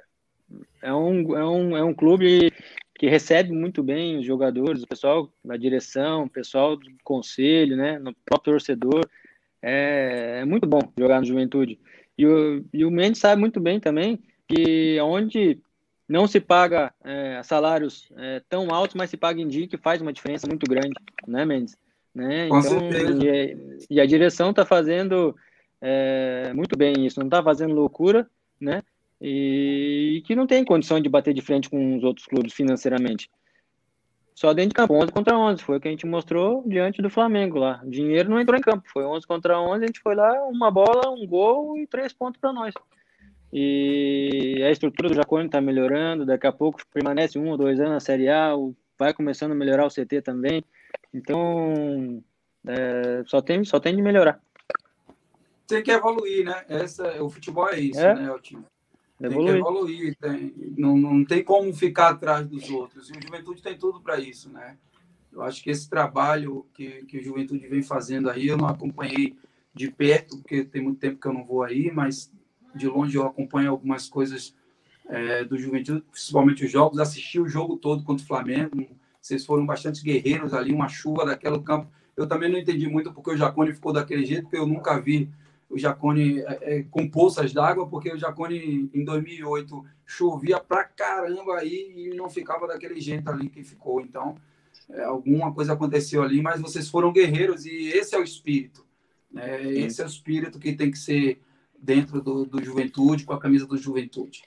é um, é um, é um clube que recebe muito bem os jogadores, o pessoal da direção, o pessoal do conselho, né? No próprio torcedor é, é muito bom jogar no Juventude. E o, e o Mendes sabe muito bem também que onde não se paga é, salários é, tão altos, mas se paga em dia, que faz uma diferença muito grande, né, Mendes? Né? Com então. E, e, a direção está fazendo é, muito bem isso, não está fazendo loucura, né? E, que não tem condição de bater de frente com os outros clubes financeiramente só dentro de campo, 11 contra 11, foi o que a gente mostrou diante do Flamengo lá. O dinheiro não entrou em campo, foi 11 contra 11, a gente foi lá, uma bola, um gol e três pontos para nós. E a estrutura do Jacone está melhorando, daqui a pouco permanece um ou dois anos na Série A, vai começando a melhorar o CT também. Então, é, só, tem, só tem de melhorar. Tem que evoluir, né? Essa, o futebol é isso, é. né, o time. Tem evoluir. que evoluir, tem, não, não tem como ficar atrás dos outros. E o Juventude tem tudo para isso, né? Eu acho que esse trabalho que, que o Juventude vem fazendo aí, eu não acompanhei de perto, porque tem muito tempo que eu não vou aí, mas de longe eu acompanho algumas coisas é, do Juventude, principalmente os jogos. Assisti o jogo todo contra o Flamengo. Vocês foram bastante guerreiros ali, uma chuva daquele campo. Eu também não entendi muito porque o Jacone ficou daquele jeito, porque eu nunca vi o Jacone é, é, com poças d'água, porque o Jacone em 2008 chovia pra caramba aí e não ficava daquele jeito ali que ficou. Então, é, alguma coisa aconteceu ali, mas vocês foram guerreiros e esse é o espírito. Né? Esse é o espírito que tem que ser dentro do, do Juventude, com a camisa do Juventude.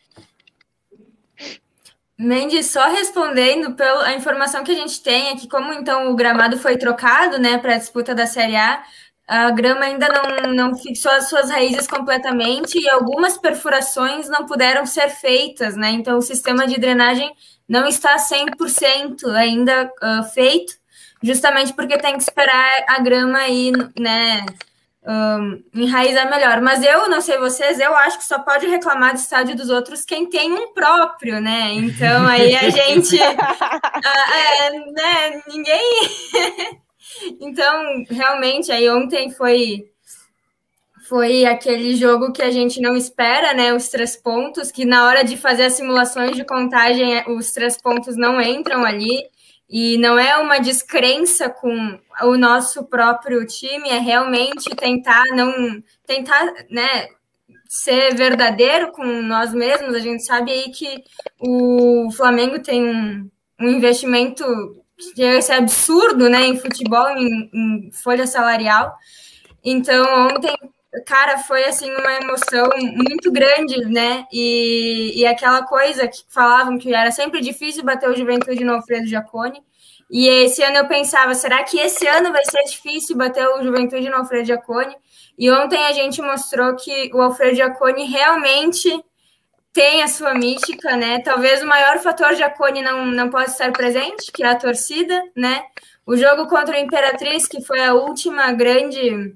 Mendes, só respondendo pela informação que a gente tem é que como então o gramado foi trocado, né, para a disputa da Série A, a grama ainda não, não fixou as suas raízes completamente e algumas perfurações não puderam ser feitas, né? Então, o sistema de drenagem não está 100% ainda uh, feito, justamente porque tem que esperar a grama aí, né? Um, enraizar melhor. Mas eu, não sei vocês, eu acho que só pode reclamar do estádio dos outros quem tem um próprio, né? Então aí a gente. uh, é, né, ninguém. Então, realmente, aí ontem foi foi aquele jogo que a gente não espera, né? Os três pontos, que na hora de fazer as simulações de contagem, é, os três pontos não entram ali. E não é uma descrença com o nosso próprio time, é realmente tentar não tentar, né, ser verdadeiro com nós mesmos. A gente sabe aí que o Flamengo tem um, um investimento esse absurdo né, em futebol, em, em folha salarial. Então, ontem cara, foi assim uma emoção muito grande, né? E, e aquela coisa que falavam que era sempre difícil bater o Juventude no Alfredo Giacone. E esse ano eu pensava, será que esse ano vai ser difícil bater o Juventude no Alfredo Giacone? E ontem a gente mostrou que o Alfredo Giacone realmente tem a sua mística, né? Talvez o maior fator Giacone não, não possa estar presente, que é a torcida, né? O jogo contra o Imperatriz, que foi a última grande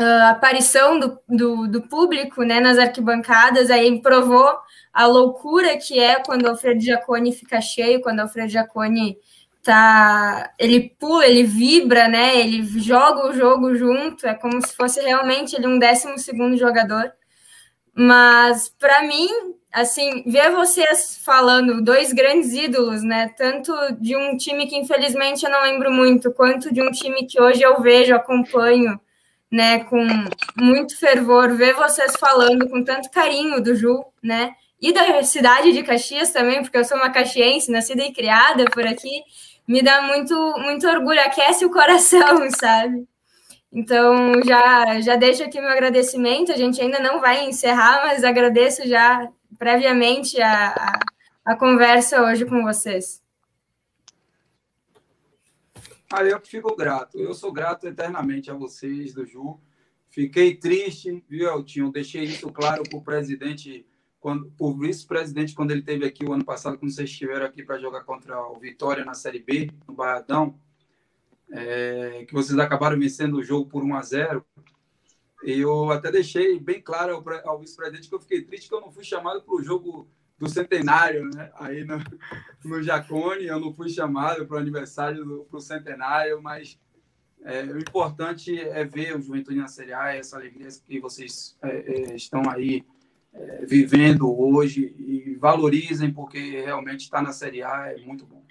uh, aparição do, do, do, público né, nas arquibancadas, aí provou a loucura que é quando o Alfredo Giacone fica cheio, quando o Alfredo Giacone tá, ele pula, ele vibra, né? Ele joga o jogo junto, é como se fosse realmente ele um décimo segundo jogador. Mas para mim, assim, ver vocês falando dois grandes ídolos, né? Tanto de um time que infelizmente eu não lembro muito, quanto de um time que hoje eu vejo, acompanho, né, com muito fervor, ver vocês falando com tanto carinho do Ju, né? E da cidade de Caxias também, porque eu sou uma caxiense, nascida e criada por aqui, me dá muito muito orgulho, aquece o coração, sabe? Então, já, já deixo aqui meu agradecimento. A gente ainda não vai encerrar, mas agradeço já previamente a, a, a conversa hoje com vocês. Ah, eu fico grato. Eu sou grato eternamente a vocês, do Ju. Fiquei triste, viu, Eltinho? Deixei isso claro para o presidente, quando, o vice-presidente, quando ele esteve aqui o ano passado, quando vocês estiveram aqui para jogar contra o Vitória na Série B, no Barradão, é, que vocês acabaram vencendo o jogo por 1 a 0 Eu até deixei bem claro ao, ao vice-presidente que eu fiquei triste que eu não fui chamado para o jogo do centenário, né? Aí no, no Jacone, eu não fui chamado para o aniversário do centenário, mas é, o importante é ver o Juventude na Série A, essa alegria que vocês é, é, estão aí é, vivendo hoje e valorizem, porque realmente estar na Série A é muito bom.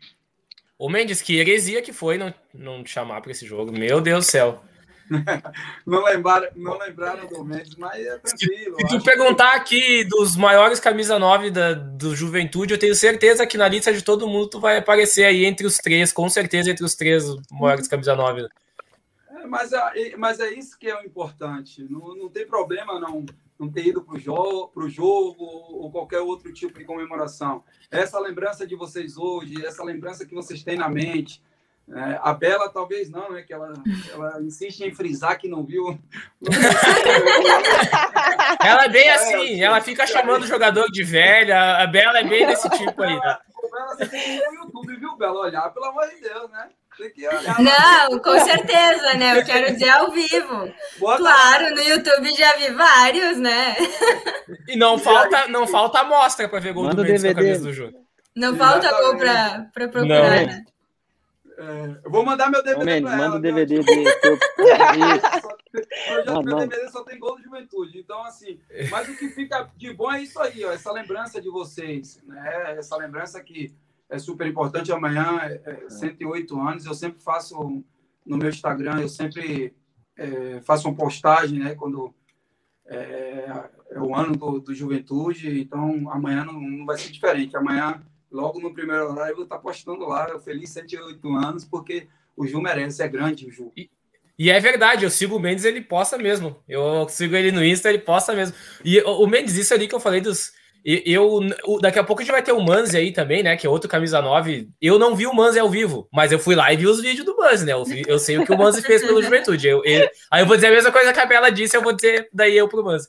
O Mendes, que heresia que foi não, não chamar para esse jogo. Meu Deus do céu. não, lembraram, não lembraram do Mendes, mas é tranquilo. Se, tu perguntar que... aqui dos maiores camisa 9 da, do Juventude, eu tenho certeza que na lista de todo mundo tu vai aparecer aí entre os três, com certeza entre os três maiores camisa 9. É, mas, é, mas é isso que é o importante. Não, não tem problema não, não ter ido para o jogo, jogo ou qualquer outro tipo de comemoração. Essa lembrança de vocês hoje, essa lembrança que vocês têm na mente, é, a Bela talvez não, né? Que ela, ela insiste em frisar que não viu. ela é bem é, assim, ela fica chamando o jogador de velha. A Bela é bem desse tipo aí. Né? Bela, você tem que ir no YouTube, viu, Bela? Olhar, pelo amor de Deus, né? Tem que olhar. Não, com certeza, né? Eu quero dizer ao vivo. Boa claro, tarde. no YouTube já vi vários, né? E não falta, não falta amostra para ver gol Manda do Mendes com a camisa do jogo. Não falta gol para procurar, não. né? É, eu vou mandar meu DVD Mendes, manda ela, o DVD dele. Projeto meu DVD só tem gol de juventude. Então, assim, mas o que fica de bom é isso aí, ó, essa lembrança de vocês, né? Essa lembrança que é super importante. Amanhã é 108 é anos. Eu sempre faço no meu Instagram, eu sempre é, faço uma postagem, né? Quando é, é o ano do, do, Juventude. Então, amanhã não, não vai ser diferente. Amanhã logo no primeiro horário eu vou estar postando lá, feliz 108 anos, porque o Ju merece, é grande o Ju. E, e, é verdade, eu sigo o Mendes, ele posta mesmo. Eu sigo ele no Insta, ele posta mesmo. E o, o Mendes, isso ali que eu falei dos. Eu, daqui a pouco a gente vai ter o Manzi aí também, né? Que é outro camisa 9. Eu não vi o Manzi ao vivo, mas eu fui lá e vi os vídeos do Manzi, né? Eu, eu sei o que o Manzi fez pelo Juventude. Eu, eu, aí eu vou dizer a mesma coisa que a Bela disse, eu vou dizer daí eu pro Manzi.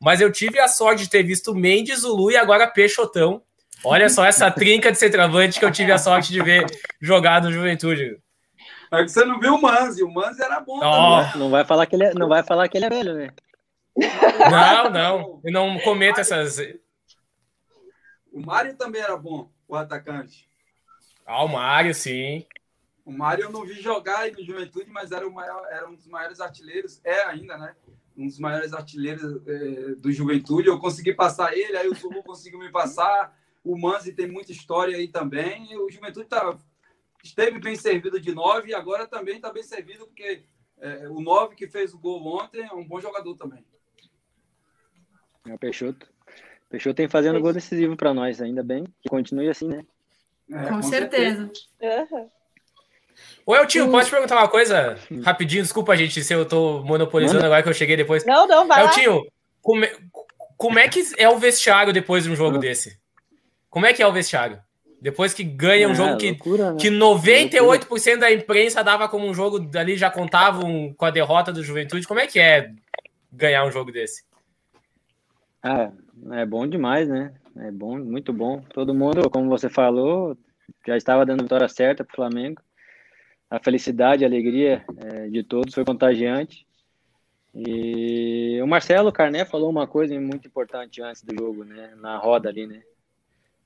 Mas eu tive a sorte de ter visto Mendes, Lu e agora Peixotão Olha só essa trinca de centroavante que eu tive a sorte de ver jogar no Juventude. É que você não viu o Manzi, o Manzi era bom. Oh. Não vai falar que ele é, não vai falar que ele é velho, né? Não, não. Eu não cometo essas. O Mário também era bom, o atacante. Ah, o Mário, sim. O Mário eu não vi jogar no Juventude, mas era, o maior, era um dos maiores artilheiros, é ainda, né? Um dos maiores artilheiros é, do Juventude. Eu consegui passar ele, aí o Zulu conseguiu me passar. O Manzi tem muita história aí também. E o Juventude tá, esteve bem servido de nove e agora também está bem servido, porque é, o nove que fez o gol ontem é um bom jogador também. É o Peixoto. Peixoto tem fazendo gol decisivo para nós, ainda bem que continue assim, né? É, com, com, certeza. certeza. Ô, Eltinho, posso te perguntar uma coisa rapidinho? Desculpa, gente, se eu tô monopolizando agora que eu cheguei depois. Não, não, vai Eltinho, como é, como é que é o vestiário depois de um jogo desse? Como é que é o vestiário? Depois que ganha um É, jogo que, loucura, né? que 98% da imprensa dava como um jogo ali, já contavam com a derrota do Juventude. Como é que é ganhar um jogo desse? Ah, é bom demais, né? É bom, muito bom. Todo mundo, como você falou, já estava dando a vitória certa para o Flamengo. A felicidade, a alegria é, de todos foi contagiante. E o Marcelo Carné falou uma coisa muito importante antes do jogo, né? Na roda ali, né?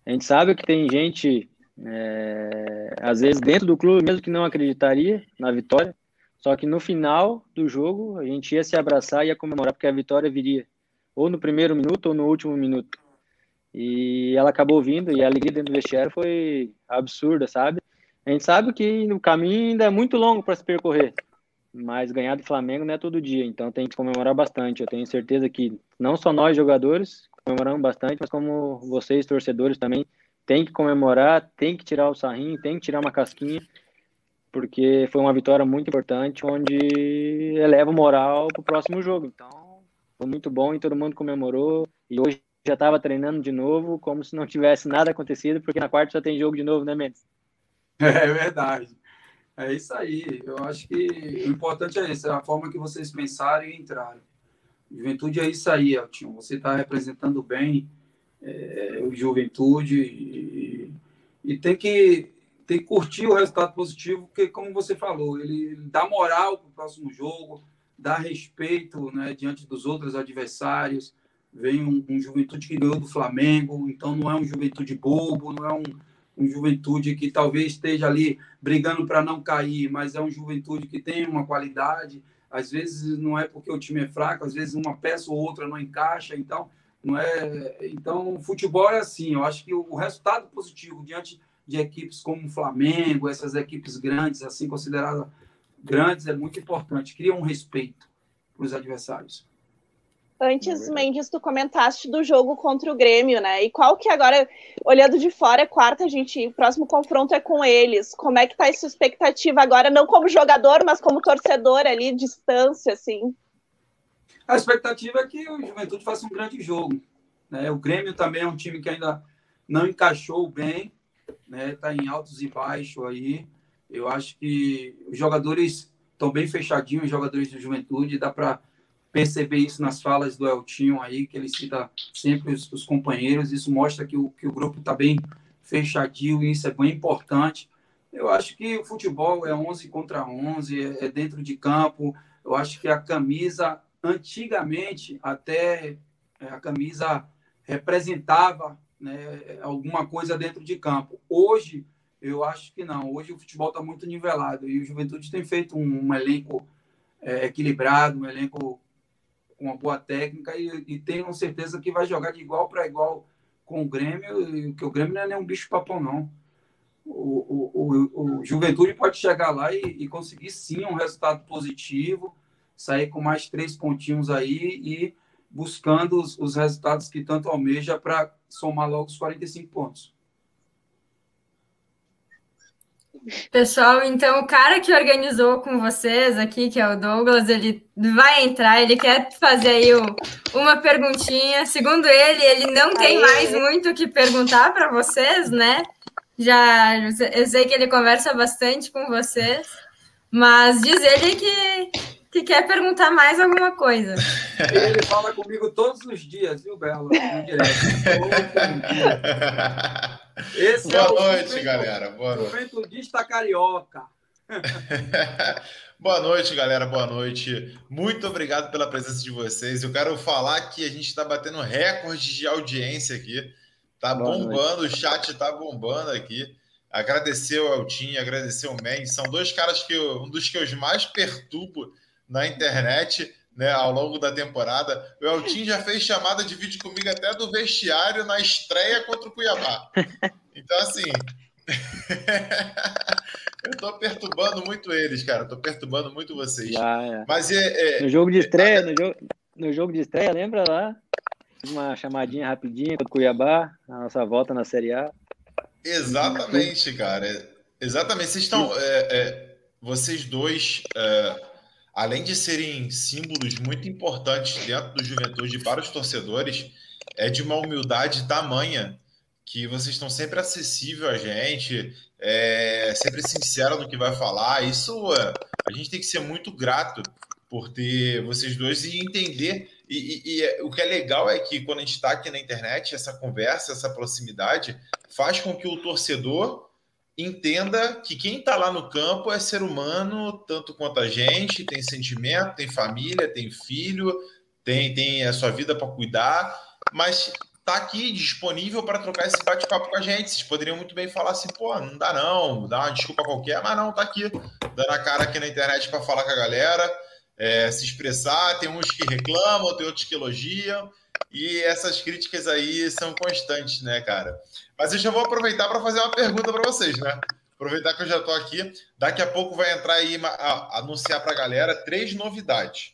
A gente sabe que tem gente, é, às vezes, dentro do clube mesmo que não acreditaria na vitória, só que no final do jogo a gente ia se abraçar e ia comemorar porque a vitória viria ou no primeiro minuto ou no último minuto. E ela acabou vindo e a alegria dentro do vestiário foi absurda, sabe? A gente sabe que o caminho ainda é muito longo para se percorrer, mas ganhar do Flamengo não é todo dia, então tem que comemorar bastante. Eu tenho certeza que não só nós jogadores comemoramos bastante, mas como vocês torcedores também tem que comemorar, tem que tirar o sarrinho, tem que tirar uma casquinha, porque foi uma vitória muito importante, onde eleva o moral para o próximo jogo. Então, foi muito bom e todo mundo comemorou. E hoje já estava treinando de novo, como se não tivesse nada acontecido, porque na quarta só tem jogo de novo, né, Mendes? É verdade. É isso aí. Eu acho que o importante é isso, é a forma que vocês pensaram e entraram. Juventude é isso aí, Eltinho. Você está representando bem é, o Juventude e, e tem, que, tem que curtir o resultado positivo, porque, como você falou, ele, ele dá moral para o próximo jogo, dá respeito né, diante dos outros adversários. Vem um, um Juventude que ganhou do Flamengo, então não é um Juventude bobo, não é um, um Juventude que talvez esteja ali brigando para não cair, mas é um Juventude que tem uma qualidade. Às vezes não é porque o time é fraco, às vezes uma peça ou outra não encaixa, então não é. Então, futebol é assim. Eu acho que o resultado positivo diante de equipes como o Flamengo, essas equipes grandes, assim consideradas grandes, é muito importante. Cria um respeito para os adversários. Antes, Mendes, tu comentaste do jogo contra o Grêmio, né? E qual que agora, olhando de fora, é quarta, a gente, o próximo confronto é com eles. Como é que tá essa expectativa agora, não como jogador, mas como torcedor ali, distância, assim? A expectativa é que o Juventude faça um grande jogo. Né? O Grêmio também é um time que ainda não encaixou bem, né? Tá em altos e baixos aí. Eu acho que os jogadores estão bem fechadinhos, os jogadores do Juventude, dá para perceber isso nas falas do Eltinho aí, que ele cita sempre os, os companheiros, isso mostra que o, que o grupo está bem fechadinho, e isso é bem importante. Eu acho que o futebol é 11 contra 11, é, é dentro de campo. Eu acho que a camisa, antigamente, até é, a camisa representava né, alguma coisa dentro de campo. Hoje, eu acho que não. Hoje o futebol está muito nivelado e o Juventude tem feito um, um elenco é, equilibrado, um elenco com uma boa técnica e, e tenho certeza que vai jogar de igual para igual com o Grêmio, que o Grêmio não é nem um bicho papão, não. O, o, o, o Juventude pode chegar lá e, e, conseguir sim um resultado positivo, sair com mais três pontinhos aí e buscando os, os resultados que tanto almeja para somar logo os 45 pontos. Pessoal, então o cara que organizou com vocês aqui, que é o Douglas, ele vai entrar, ele quer fazer aí o, uma perguntinha. Segundo ele, ele não tem mais muito o que perguntar para vocês, né? Já eu sei que ele conversa bastante com vocês, mas diz ele que, que quer perguntar mais alguma coisa. Ele fala comigo todos os dias, viu, Belo? Esse Boa é noite, galera. Boa noite. Juventudista carioca. Boa noite, galera. Boa noite. Muito obrigado pela presença de vocês. Eu quero falar que a gente está batendo recorde de audiência aqui. Tá Boa bombando, noite. o chat tá bombando aqui. Agradecer o Eltinho, agradecer o Mendes. São dois caras que eu, um dos que eu mais perturbo na internet. Né, ao longo da temporada. O Eltinho já fez chamada de vídeo comigo até do vestiário na estreia contra o Cuiabá. Então, assim. eu tô perturbando muito eles, cara. Tô perturbando muito vocês. Já, é. Mas é, é, no jogo de estreia, no jogo, no jogo de estreia, lembra lá? Uma chamadinha rapidinha contra o Cuiabá, a nossa volta na Série A. Exatamente, cara. Exatamente. Vocês estão. É, é, vocês dois, é, além de serem símbolos muito importantes dentro do juventude para os torcedores, é de uma humildade tamanha que vocês estão sempre acessível a gente, é, sempre sincero no que vai falar. Isso é, a gente tem que ser muito grato por ter vocês dois e entender. E, e, e é, o que é legal é que quando a gente está aqui na internet, essa conversa, essa proximidade, faz com que o torcedor entenda que quem está lá no campo é ser humano, tanto quanto a gente, tem sentimento, tem família, tem filho, tem, tem a sua vida para cuidar, mas tá aqui disponível para trocar esse bate-papo com a gente. Vocês poderiam muito bem falar assim, pô, não dá não, dá uma desculpa qualquer, mas não, tá aqui, dando a cara aqui na internet para falar com a galera, é, se expressar. Tem uns que reclamam, tem outros que elogiam, e essas críticas aí são constantes, né, cara? Mas eu já vou aproveitar para fazer uma pergunta para vocês, né? Aproveitar que eu já estou aqui. Daqui a pouco vai entrar aí, anunciar para a galera três novidades.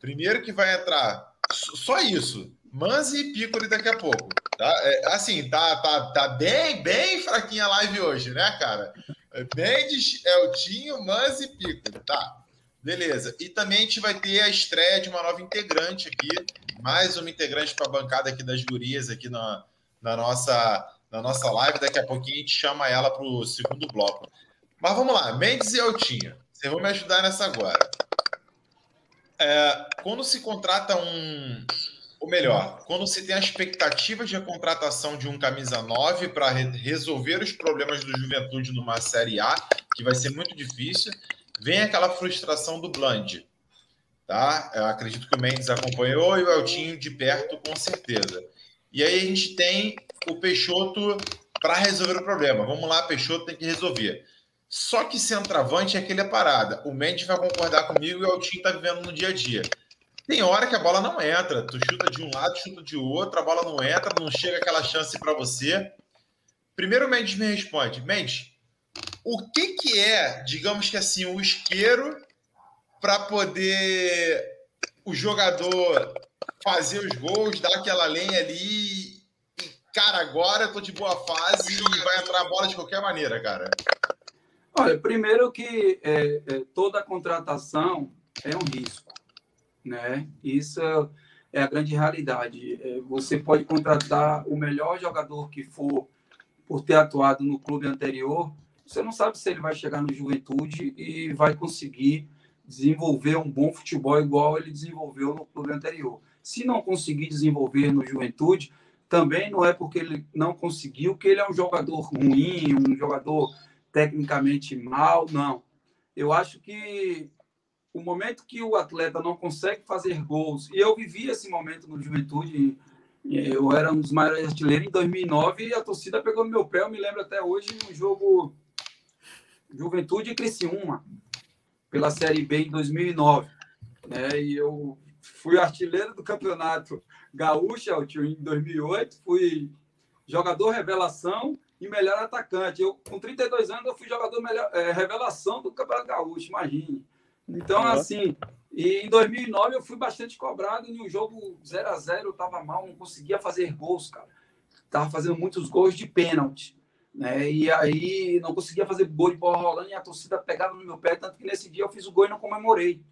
Primeiro que vai entrar, só isso, Manzi e Piccoli daqui a pouco. Tá? É, assim, tá, tá, tá bem, bem fraquinha a live hoje, né, cara? É Mendes, Eltinho, Manzi e Piccoli. Tá, beleza. E também a gente vai ter a estreia de uma nova integrante aqui, mais uma integrante para a bancada aqui das gurias aqui na, na, nossa, na nossa live. Daqui a pouquinho a gente chama ela para o segundo bloco. Mas vamos lá, Mendes e Eltinho. Vocês vão me ajudar nessa agora. É, quando se contrata um, ou melhor, quando você tem a expectativa de a contratação de um camisa 9 para re resolver os problemas do Juventude numa Série A, que vai ser muito difícil, vem aquela frustração do Bland. Tá? Eu acredito que o Mendes acompanhou e o Eltinho de perto, com certeza. E aí a gente tem o Peixoto para resolver o problema. Vamos lá, Peixoto tem que resolver. Só que centroavante é aquele parada. O Mendes vai concordar comigo e o Eltinho está vivendo no dia a dia. Tem hora que a bola não entra. Tu chuta de um lado, chuta de outro, a bola não entra, não chega aquela chance para você. Primeiro o Mendes me responde. Mendes, o que, que é, digamos que assim, o isqueiro para poder o jogador fazer os gols, dar aquela lenha ali e, cara, agora eu tô de boa fase e vai entrar a bola de qualquer maneira, cara? Olha, primeiro que é, é, toda contratação é um risco né? Isso é a grande realidade. É, você pode contratar o melhor jogador que for por ter atuado no clube anterior, você não sabe se ele vai chegar no Juventude e vai conseguir desenvolver um bom futebol igual ele desenvolveu no clube anterior. Se não conseguir desenvolver no Juventude, também não é porque ele não conseguiu que ele é um jogador ruim, um jogador tecnicamente mal, não. Eu acho que o momento que o atleta não consegue fazer gols, e eu vivi esse momento no Juventude, eu era um dos maiores artilheiros em 2009 e a torcida pegou no meu pé, eu me lembro até hoje, no jogo Juventude e Criciúma, pela Série B em 2009. Né? E eu fui artilheiro do campeonato gaúcho em 2008, fui jogador revelação e melhor atacante. Eu, com 32 anos, eu fui jogador melhor, é, revelação do Campeonato Gaúcho, imagine. Então, uhum. assim, e em 2009 eu fui bastante cobrado em um jogo 0 a 0 eu estava mal, não conseguia fazer gols, cara. Tava fazendo muitos gols de pênalti, né? E aí não conseguia fazer gol de bola rolando e a torcida pegava no meu pé, tanto que nesse dia eu fiz o gol e não comemorei.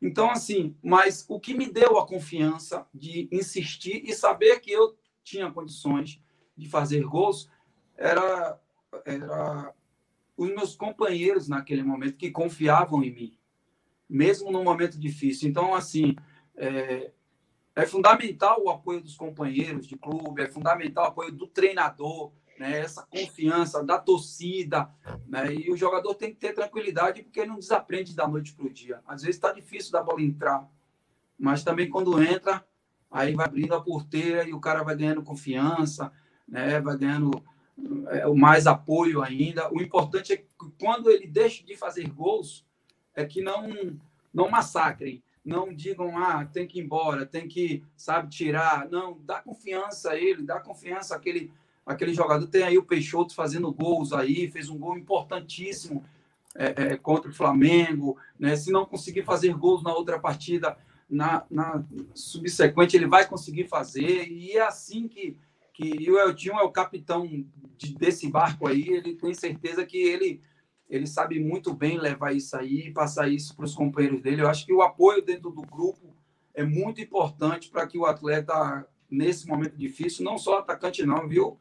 Então, assim, mas o que me deu a confiança de insistir e saber que eu tinha condições de fazer gols era, era os meus companheiros naquele momento que confiavam em mim mesmo num momento difícil. Então, assim, é, é fundamental o apoio dos companheiros de clube, é fundamental o apoio do treinador, né, essa confiança da torcida, né, e o jogador tem que ter tranquilidade porque ele não desaprende da noite para o dia. Às vezes está difícil da bola entrar, mas também quando entra, aí vai abrindo a porteira e o cara vai ganhando confiança, né, vai ganhando é, mais apoio ainda. O importante é que quando ele deixa de fazer gols, é que não não massacrem, não digam ah tem que ir embora, tem que sabe tirar, não dá confiança a ele, dá confiança àquele aquele jogador. Tem aí o Peixoto fazendo gols aí, fez um gol importantíssimo é, é, contra o Flamengo, né? Se não conseguir fazer gols na outra partida, na, na subsequente ele vai conseguir fazer e é assim que que o Eltinho é o capitão de, desse barco aí, ele tem certeza que ele ele sabe muito bem levar isso aí e passar isso para os companheiros dele. Eu acho que o apoio dentro do grupo é muito importante para que o atleta, nesse momento difícil, não só atacante não, viu?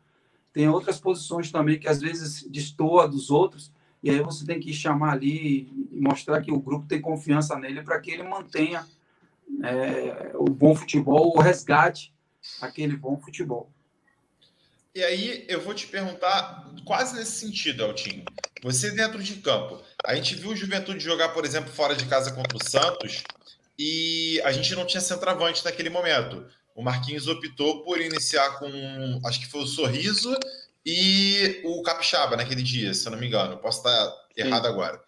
Tem outras posições também que às vezes destoa dos outros, e aí você tem que chamar ali e mostrar que o grupo tem confiança nele para que ele mantenha é, o bom futebol, o resgate aquele bom futebol. E aí eu vou te perguntar, quase nesse sentido, Altinho. Você dentro de campo, a gente viu o Juventude jogar, por exemplo, fora de casa contra o Santos, e a gente não tinha centroavante naquele momento. O Marquinhos optou por iniciar com, acho que foi o Sorriso e o Capixaba naquele dia, se eu não me engano. Posso estar errado Sim. agora.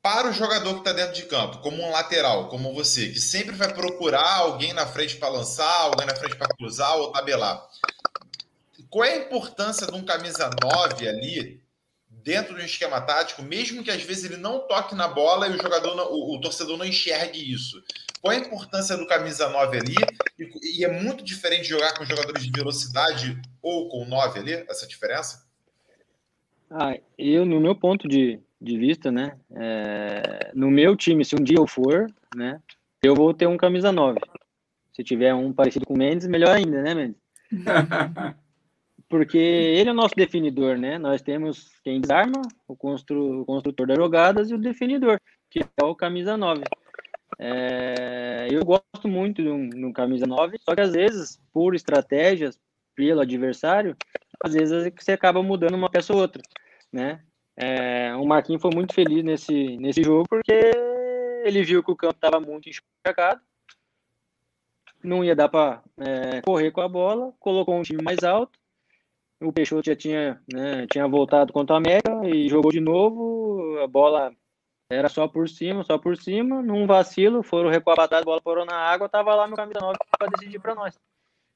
Para o jogador que está dentro de campo, como um lateral, como você, que sempre vai procurar alguém na frente para lançar, alguém na frente para cruzar ou tabelar. Qual é a importância de um camisa 9 ali, dentro de um esquema tático, mesmo que às vezes ele não toque na bola e o jogador, não, o, o, torcedor não enxergue isso? Qual a importância do camisa 9 ali? E, e, é muito diferente jogar com jogadores de velocidade ou com 9 ali, essa diferença? Ah, eu, no meu ponto de, de vista, né, é, no meu time, se um dia eu for, né, eu vou ter um camisa 9. Se tiver um parecido com o Mendes, melhor ainda, né, Mendes? porque ele é o nosso definidor, né? Nós temos quem desarma, o, constru, o construtor das jogadas e o definidor, que é o camisa 9. É, eu gosto muito do, do camisa 9, só que às vezes, por estratégias, pelo adversário, às vezes você acaba mudando uma peça ou outra, né? É, o Marquinhos foi muito feliz nesse, nesse jogo porque ele viu que o campo estava muito encharcado, não ia dar para é, correr com a bola, colocou um time mais alto, o Peixoto já tinha, né, tinha voltado contra o América e jogou de novo. A bola era só por cima, só por cima. Num vacilo, foram a bola parou na água, tava lá meu camisa 9 para decidir para nós.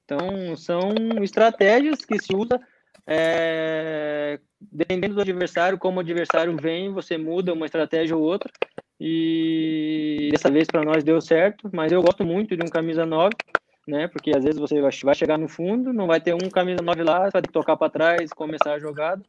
Então, são estratégias que se usa é, dependendo do adversário, como o adversário vem, você muda uma estratégia ou outra. E dessa vez para nós deu certo, mas eu gosto muito de um camisa 9 né? Porque às vezes você vai chegar no fundo, não vai ter um camisa 9 lá, vai tocar para trás, começar a jogada.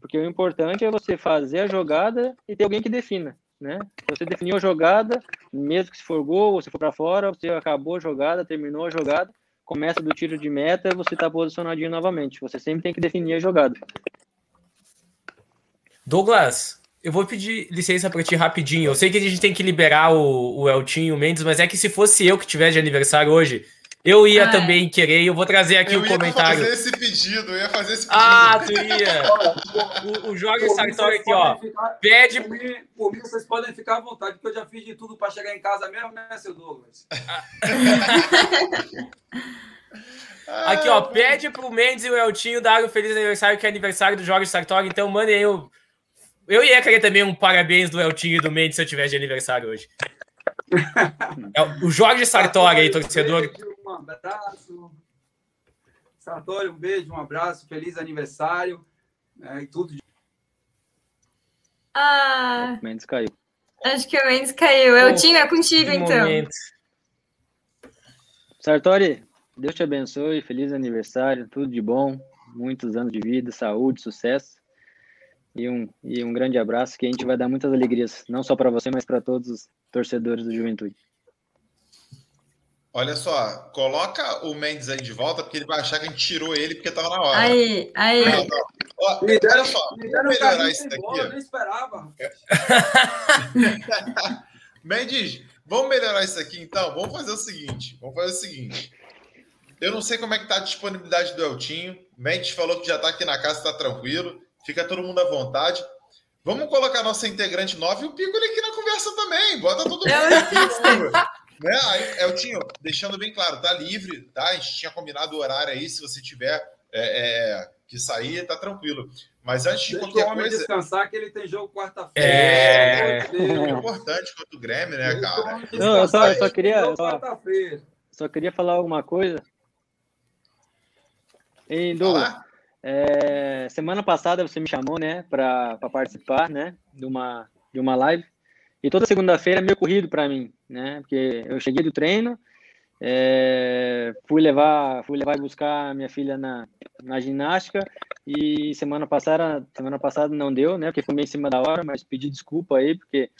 Porque o importante é você fazer a jogada e ter alguém que defina, né? Você definiu a jogada, mesmo que se for gol se for para fora, você acabou a jogada, terminou a jogada, começa do tiro de meta, você está posicionadinho novamente. Você sempre tem que definir a jogada. Douglas, eu vou pedir licença para ti rapidinho. Eu sei que a gente tem que liberar o, o Eltinho Mendes, mas é que se fosse eu que tivesse de aniversário hoje, eu ia ah, também é. querer, eu vou trazer aqui o um comentário. Eu ia fazer esse pedido, eu ia fazer esse pedido. Ah, tu ia. o, o Jorge Sartori aqui, ó. Ficar, pede. Por mim, por mim, vocês podem ficar à vontade, porque eu já fiz de tudo para chegar em casa mesmo, né, seu Douglas? aqui, ó. Pede pro Mendes e o Eltinho dar um feliz aniversário, que é aniversário do Jorge Sartori. Então, mandem aí o. Eu ia querer também um parabéns do Eltinho e do Mendes se eu tivesse de aniversário hoje. é o Jorge Sartori aí, torcedor um abraço. Sartori, um beijo, um abraço, feliz aniversário né, e tudo. Ah, o Mendes caiu. Acho que o Mendes caiu. Eu tinha é contigo, então. Momento. Sartori, Deus te abençoe, feliz aniversário, tudo de bom, muitos anos de vida, saúde, sucesso. E um, e um grande abraço que a gente vai dar muitas alegrias, não só para você, mas para todos os torcedores do Juventude. Olha só, coloca o Mendes aí de volta, porque ele vai achar que a gente tirou ele porque tava na hora. Aí, aí. Não, não. Ó, olha só, vamos melhorar isso daqui. Bola, eu nem esperava. Mendes, vamos melhorar isso aqui então? Vamos fazer o seguinte: vamos fazer o seguinte. Eu não sei como é que tá a disponibilidade do Eltinho. Mendes falou que já tá aqui na casa, tá tranquilo. Fica todo mundo à vontade. Vamos colocar a nossa integrante nova e o Piccoli aqui na conversa também. Bota todo mundo aqui. Né? Aí, Eltinho, deixando bem claro, tá livre, tá? A gente tinha combinado o horário aí, se você tiver é, é, que sair, tá tranquilo. Mas antes de Deixa qualquer o homem coisa. descansar, que ele tem jogo quarta-feira. É, é importante contra o Grêmio, né, cara? Não, eu só, eu só queria. Só, só, queria falar alguma coisa. Ei, Douglas, é, semana passada você me chamou, né, para participar, né, de uma, de uma live. E toda segunda-feira é meio corrido para mim, né? Porque eu cheguei do treino, É, fui levar fui levar e buscar minha filha na, na ginástica. E semana passada semana passada não deu né? Porque foi meio em cima da hora mas pedi desculpa aí porque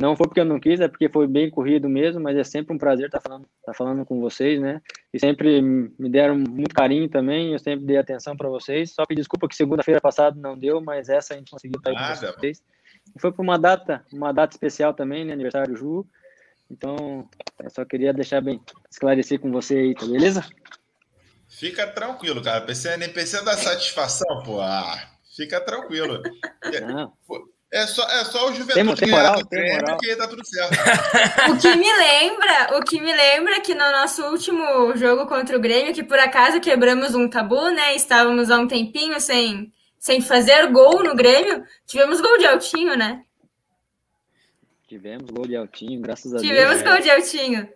não foi porque eu não quis é porque foi bem corrido mesmo mas é sempre um prazer estar falando estar falando com vocês né? E sempre me deram muito carinho também eu sempre dei atenção para vocês. Só pedi desculpa que segunda-feira passada não deu mas essa a gente conseguiu estar aí com vocês foi para uma data uma data especial também né aniversário do Ju então, eu só queria deixar bem esclarecer com você aí, tá beleza? Fica tranquilo, cara. PC, nem precisa dar satisfação, pô. Ah, fica tranquilo. Não. É só, é só o Juventude tem, moral, tem moral. que tá tudo certo. o que me lembra, o que me lembra é que no nosso último jogo contra o Grêmio, que por acaso quebramos um tabu, né? Estávamos há um tempinho sem, sem fazer gol no Grêmio, tivemos gol de altinho, né? Tivemos gol de Altinho, graças a Tivemos Deus. Tivemos gol de Altinho.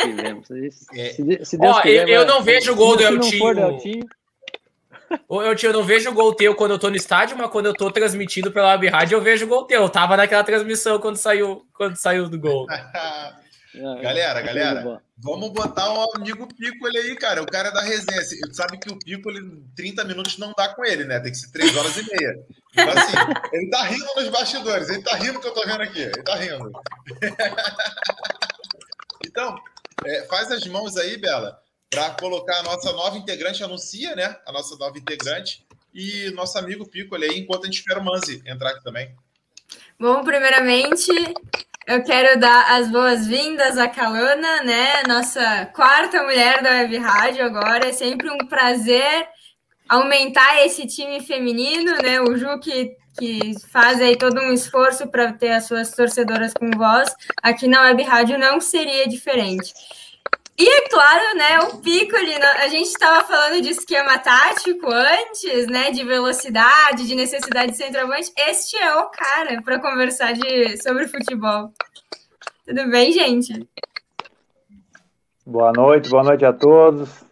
Tivemos. Se, é. se, Ó, quiser, eu, eu não vejo o gol do Eltinho. Ô, eu, eu não vejo o gol teu quando eu tô no estádio, mas quando eu tô transmitindo pela web rádio, eu vejo o gol teu. Eu tava naquela transmissão quando saiu, quando saiu do gol. galera, galera, vamos botar um amigo Piccoli aí, cara. O cara é da resenha. Você sabe que o Piccoli, 30 minutos não dá com ele, né? Tem que ser 3 horas e meia. Então, assim, ele tá rindo nos bastidores. Ele tá rindo que eu tô vendo aqui. Ele tá rindo. então, é, faz as mãos aí, Bela, para colocar a nossa nova integrante, anuncia, né? A nossa nova integrante e nosso amigo Piccoli aí, enquanto a gente espera o Manzi entrar aqui também. Bom, primeiramente, eu quero dar as boas-vindas à Calana, né? Nossa quarta mulher da Web Rádio agora. É sempre um prazer aumentar esse time feminino, né? O Ju que, que faz aí todo um esforço para ter as suas torcedoras com voz. Aqui na Web Rádio não seria diferente. E é claro, né, o Piccoli, a gente estava falando de esquema tático antes, né, de velocidade, de necessidade de centroavante. Este é o cara para conversar de, sobre futebol. Tudo bem, gente? Boa noite, boa noite a todos.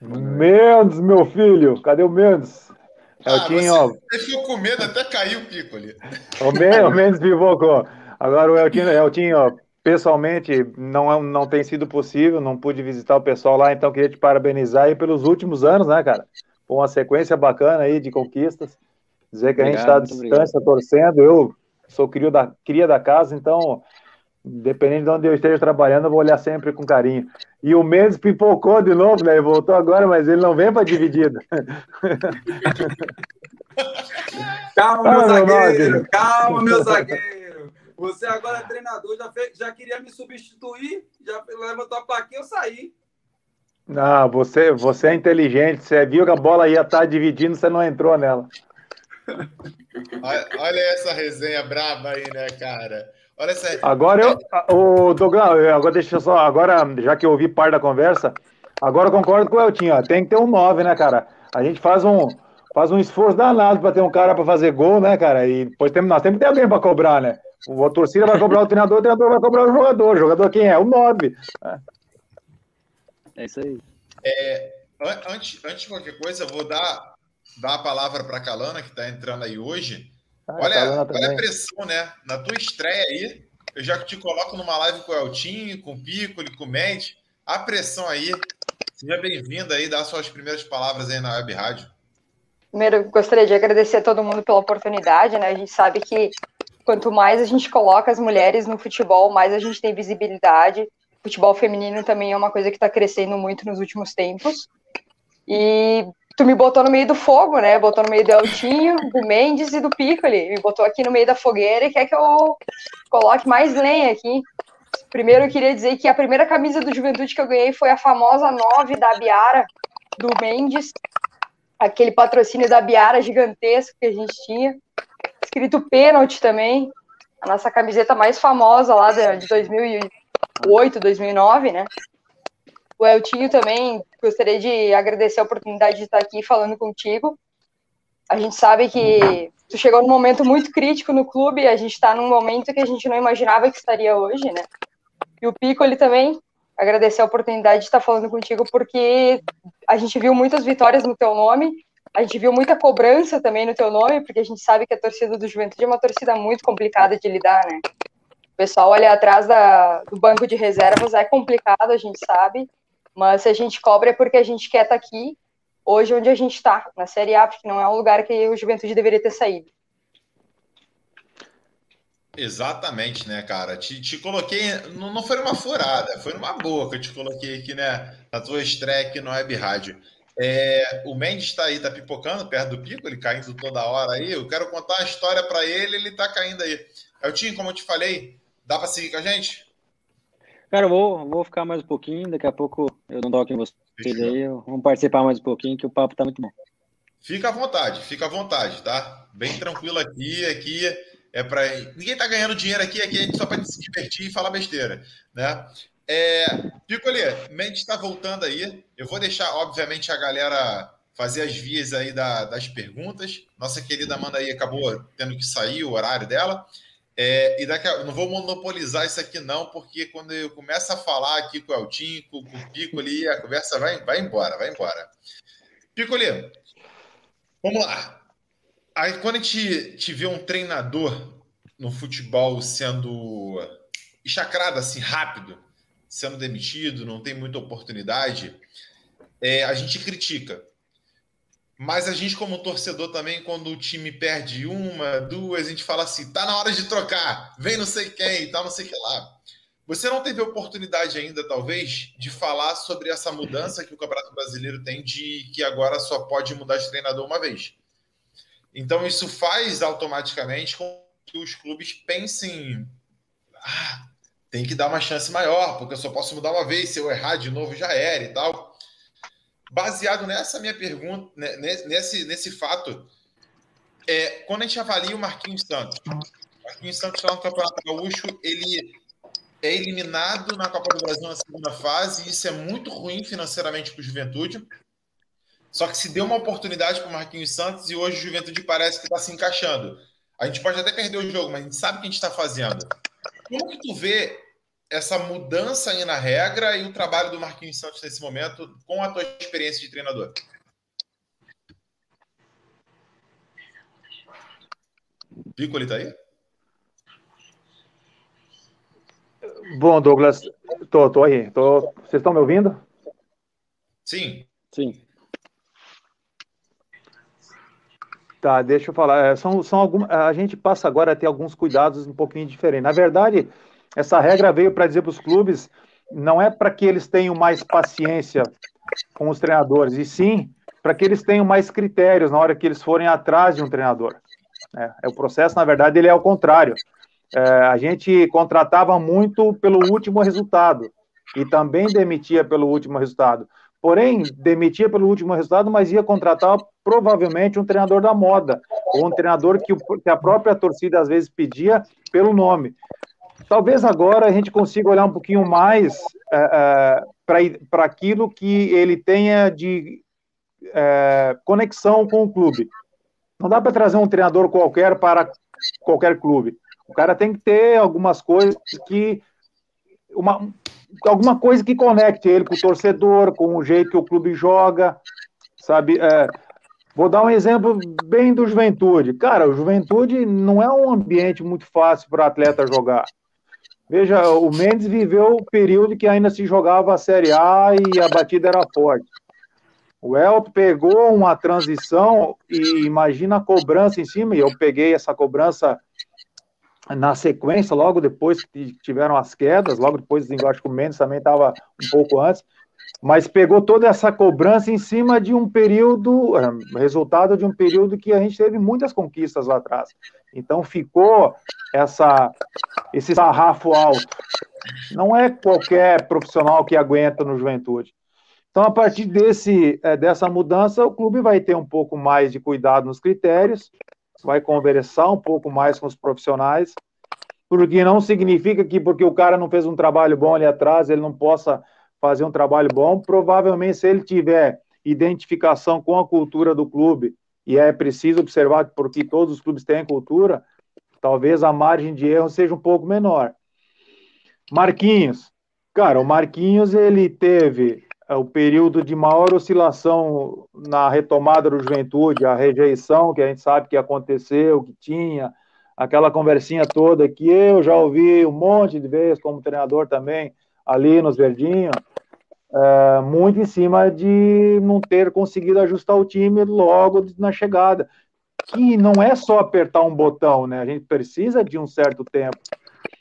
Mendes, meu filho, cadê o Mendes? Ah, Eltinho, você, você ficou com medo, até caiu o Piccoli. O Mendes, o Mendes pipocou. Agora o Eltinho, Eltinho pessoalmente não, é, não tem sido possível, não pude visitar o pessoal lá, então queria te parabenizar aí pelos últimos anos, né, cara? Foi uma sequência bacana aí de conquistas. Dizer que obrigado, a gente está à distância, obrigado. torcendo. Eu sou cria da, cria da casa, então, dependendo de onde eu esteja trabalhando, eu vou olhar sempre com carinho. E o Mendes pipocou de novo, né? Ele voltou agora, mas ele não vem para dividida. calma, meu zagueiro, calma, meu zagueiro. Você agora é treinador, já, fez, já queria me substituir, já levantou a plaquinha, eu saí. Não, você, você é inteligente, você viu que a bola ia estar tá dividindo, você não entrou nela. olha, olha essa resenha braba aí, né, cara? Olha essa... Agora eu, o Douglas, agora deixa eu só, agora, já que eu ouvi parte da conversa, agora eu concordo com o Eltinho, ó, tem que ter um 9, né, cara? A gente faz um, faz um esforço danado para ter um cara para fazer gol, né, cara? E depois tem, nós temos que ter alguém para cobrar, né? A torcida vai cobrar o treinador, o treinador vai cobrar o jogador. O jogador quem é? O 9. É, é isso aí. É, antes, antes de qualquer coisa, eu vou dar, dar a palavra para a Calana, que está entrando aí hoje. Ah, olha, olha a pressão, né? Na tua estreia aí, eu já te coloco numa live com o Eltinho, com o Piccoli, com o Mendes. A pressão aí. Seja bem-vinda aí, dá suas primeiras palavras aí na Web Rádio. Primeiro, gostaria de agradecer a todo mundo pela oportunidade, né? A gente sabe que quanto mais a gente coloca as mulheres no futebol, mais a gente tem visibilidade. O futebol feminino também é uma coisa que está crescendo muito nos últimos tempos. E tu me botou no meio do fogo, né? Botou no meio do Eltinho, do Mendes e do Piccoli. Me botou aqui no meio da fogueira e quer que eu coloque mais lenha aqui. Primeiro eu queria dizer que a primeira camisa do Juventude que eu ganhei foi a famosa 9 da Biara, do Mendes. Aquele patrocínio da Biara gigantesco que a gente tinha escrito pênalti também. A nossa camiseta mais famosa lá de 2008, 2009, né? O Eltinho também, gostaria de agradecer a oportunidade de estar aqui falando contigo. A gente sabe que tu chegou num momento muito crítico no clube, a gente está num momento que a gente não imaginava que estaria hoje, né? E o Pico, ele também, agradecer a oportunidade de estar falando contigo, porque a gente viu muitas vitórias no teu nome, a gente viu muita cobrança também no teu nome, porque a gente sabe que a torcida do Juventude é uma torcida muito complicada de lidar, né? pessoal ali atrás da, do banco de reservas é complicado, a gente sabe, mas se a gente cobra é porque a gente quer estar tá aqui hoje onde a gente está, na Série A, porque não é um lugar que o Juventude deveria ter saído. Exatamente, né, cara? Te, te coloquei, não, não foi numa furada, foi numa boa que eu te coloquei aqui, né, na tua estreia aqui no Web Rádio. É, o Mendes está aí, tá pipocando perto do pico, ele caindo toda hora aí. Eu quero contar a história para ele, ele tá caindo aí. Eltinho, como eu te falei, dá para seguir com a gente? Cara, eu vou, vou ficar mais um pouquinho, daqui a pouco eu não toco em vocês aí, vamos participar mais um pouquinho, que o papo tá muito bom. Fica à vontade, fica à vontade, tá? Bem tranquilo aqui, aqui é para ninguém tá ganhando dinheiro aqui, aqui a gente só para se divertir e falar besteira, né? É, Piccoli, Mendes está voltando aí. Eu vou deixar, obviamente, a galera fazer as vias aí da, das perguntas. Nossa querida Amanda aí acabou tendo que sair o horário dela. É, e daqui a, não vou monopolizar isso aqui, não, porque quando eu começo a falar aqui com o Eltinho, com, com o Piccoli, a conversa vai, vai embora, vai embora. Piccoli, vamos lá. Aí, quando a gente, te vê um treinador no futebol sendo chacrado assim rápido, sendo demitido, não tem muita oportunidade, é, a gente critica. Mas a gente, como torcedor também, quando o time perde uma, duas, a gente fala assim: tá na hora de trocar, vem não sei quem tal, não sei que lá. Você não teve oportunidade ainda, talvez, de falar sobre essa mudança que o Campeonato Brasileiro tem de que agora só pode mudar de treinador uma vez. Então, isso faz automaticamente com que os clubes pensem: ah, tem que dar uma chance maior, porque eu só posso mudar uma vez, se eu errar de novo já era e tal. Baseado nessa minha pergunta, né, nesse, nesse fato, é, quando a gente avalia o Marquinhos Santos, Marquinhos Santos lá no Campeonato Gaúcho, ele é eliminado na Copa do Brasil na segunda fase, e isso é muito ruim financeiramente para o Juventude. Só que se deu uma oportunidade para o Marquinhos Santos e hoje o Juventude parece que está se encaixando. A gente pode até perder o jogo, mas a gente sabe o que a gente está fazendo. Como que tu vê essa mudança aí na regra e o trabalho do Marquinhos Santos nesse momento com a tua experiência de treinador? Pico, ele tá aí? Bom, Douglas, tô, tô aí. Tô... Vocês estão me ouvindo? Sim. Sim. Tá, deixa eu falar. É, são, são algumas, a gente passa agora a ter alguns cuidados um pouquinho diferentes. Na verdade, essa regra veio para dizer para os clubes, não é para que eles tenham mais paciência com os treinadores, e sim para que eles tenham mais critérios na hora que eles forem atrás de um treinador. É, é o processo, na verdade, ele é o contrário. É, a gente contratava muito pelo último resultado e também demitia pelo último resultado. Porém, demitia pelo último resultado, mas ia contratar provavelmente um treinador da moda, ou um treinador que, que a própria torcida às vezes pedia pelo nome. Talvez agora a gente consiga olhar um pouquinho mais é, é, para aquilo que ele tenha de é, conexão com o clube. Não dá para trazer um treinador qualquer para qualquer clube. O cara tem que ter algumas coisas que. Uma, alguma coisa que conecte ele com o torcedor, com o jeito que o clube joga, sabe? É, vou dar um exemplo bem do Juventude. Cara, o Juventude não é um ambiente muito fácil para atleta jogar. Veja, o Mendes viveu o período que ainda se jogava a Série A e a batida era forte. O Elton pegou uma transição e imagina a cobrança em cima, e eu peguei essa cobrança na sequência, logo depois que tiveram as quedas, logo depois, eu acho que o Mendes também estava um pouco antes, mas pegou toda essa cobrança em cima de um período, eh, resultado de um período que a gente teve muitas conquistas lá atrás. Então ficou essa, esse sarrafo alto. Não é qualquer profissional que aguenta no juventude. Então, a partir desse, eh, dessa mudança, o clube vai ter um pouco mais de cuidado nos critérios, vai conversar um pouco mais com os profissionais, porque não significa que porque o cara não fez um trabalho bom ali atrás, ele não possa fazer um trabalho bom. Provavelmente, se ele tiver identificação com a cultura do clube, e é preciso observar porque todos os clubes têm cultura, talvez a margem de erro seja um pouco menor. Marquinhos. Cara, o Marquinhos, ele teve o período de maior oscilação na retomada do juventude, a rejeição que a gente sabe que aconteceu, que tinha, aquela conversinha toda que eu já ouvi um monte de vezes como treinador também, ali nos Verdinhos, é, muito em cima de não ter conseguido ajustar o time logo na chegada. Que não é só apertar um botão, né? A gente precisa de um certo tempo.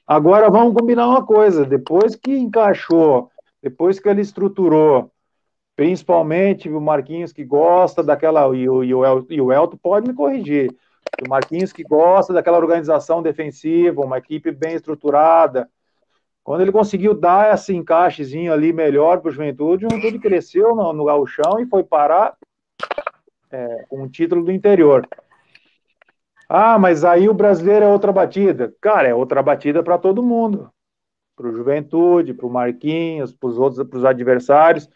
Agora vamos combinar uma coisa: depois que encaixou, depois que ele estruturou, principalmente o Marquinhos que gosta daquela, e o, e o, e o Elton pode me corrigir, o Marquinhos que gosta daquela organização defensiva, uma equipe bem estruturada, quando ele conseguiu dar esse encaixezinho ali melhor para o Juventude, o Juventude cresceu no, no gauchão e foi parar é, com o título do interior. Ah, mas aí o brasileiro é outra batida. Cara, é outra batida para todo mundo. Para o Juventude, para o Marquinhos, para os outros, para os adversários.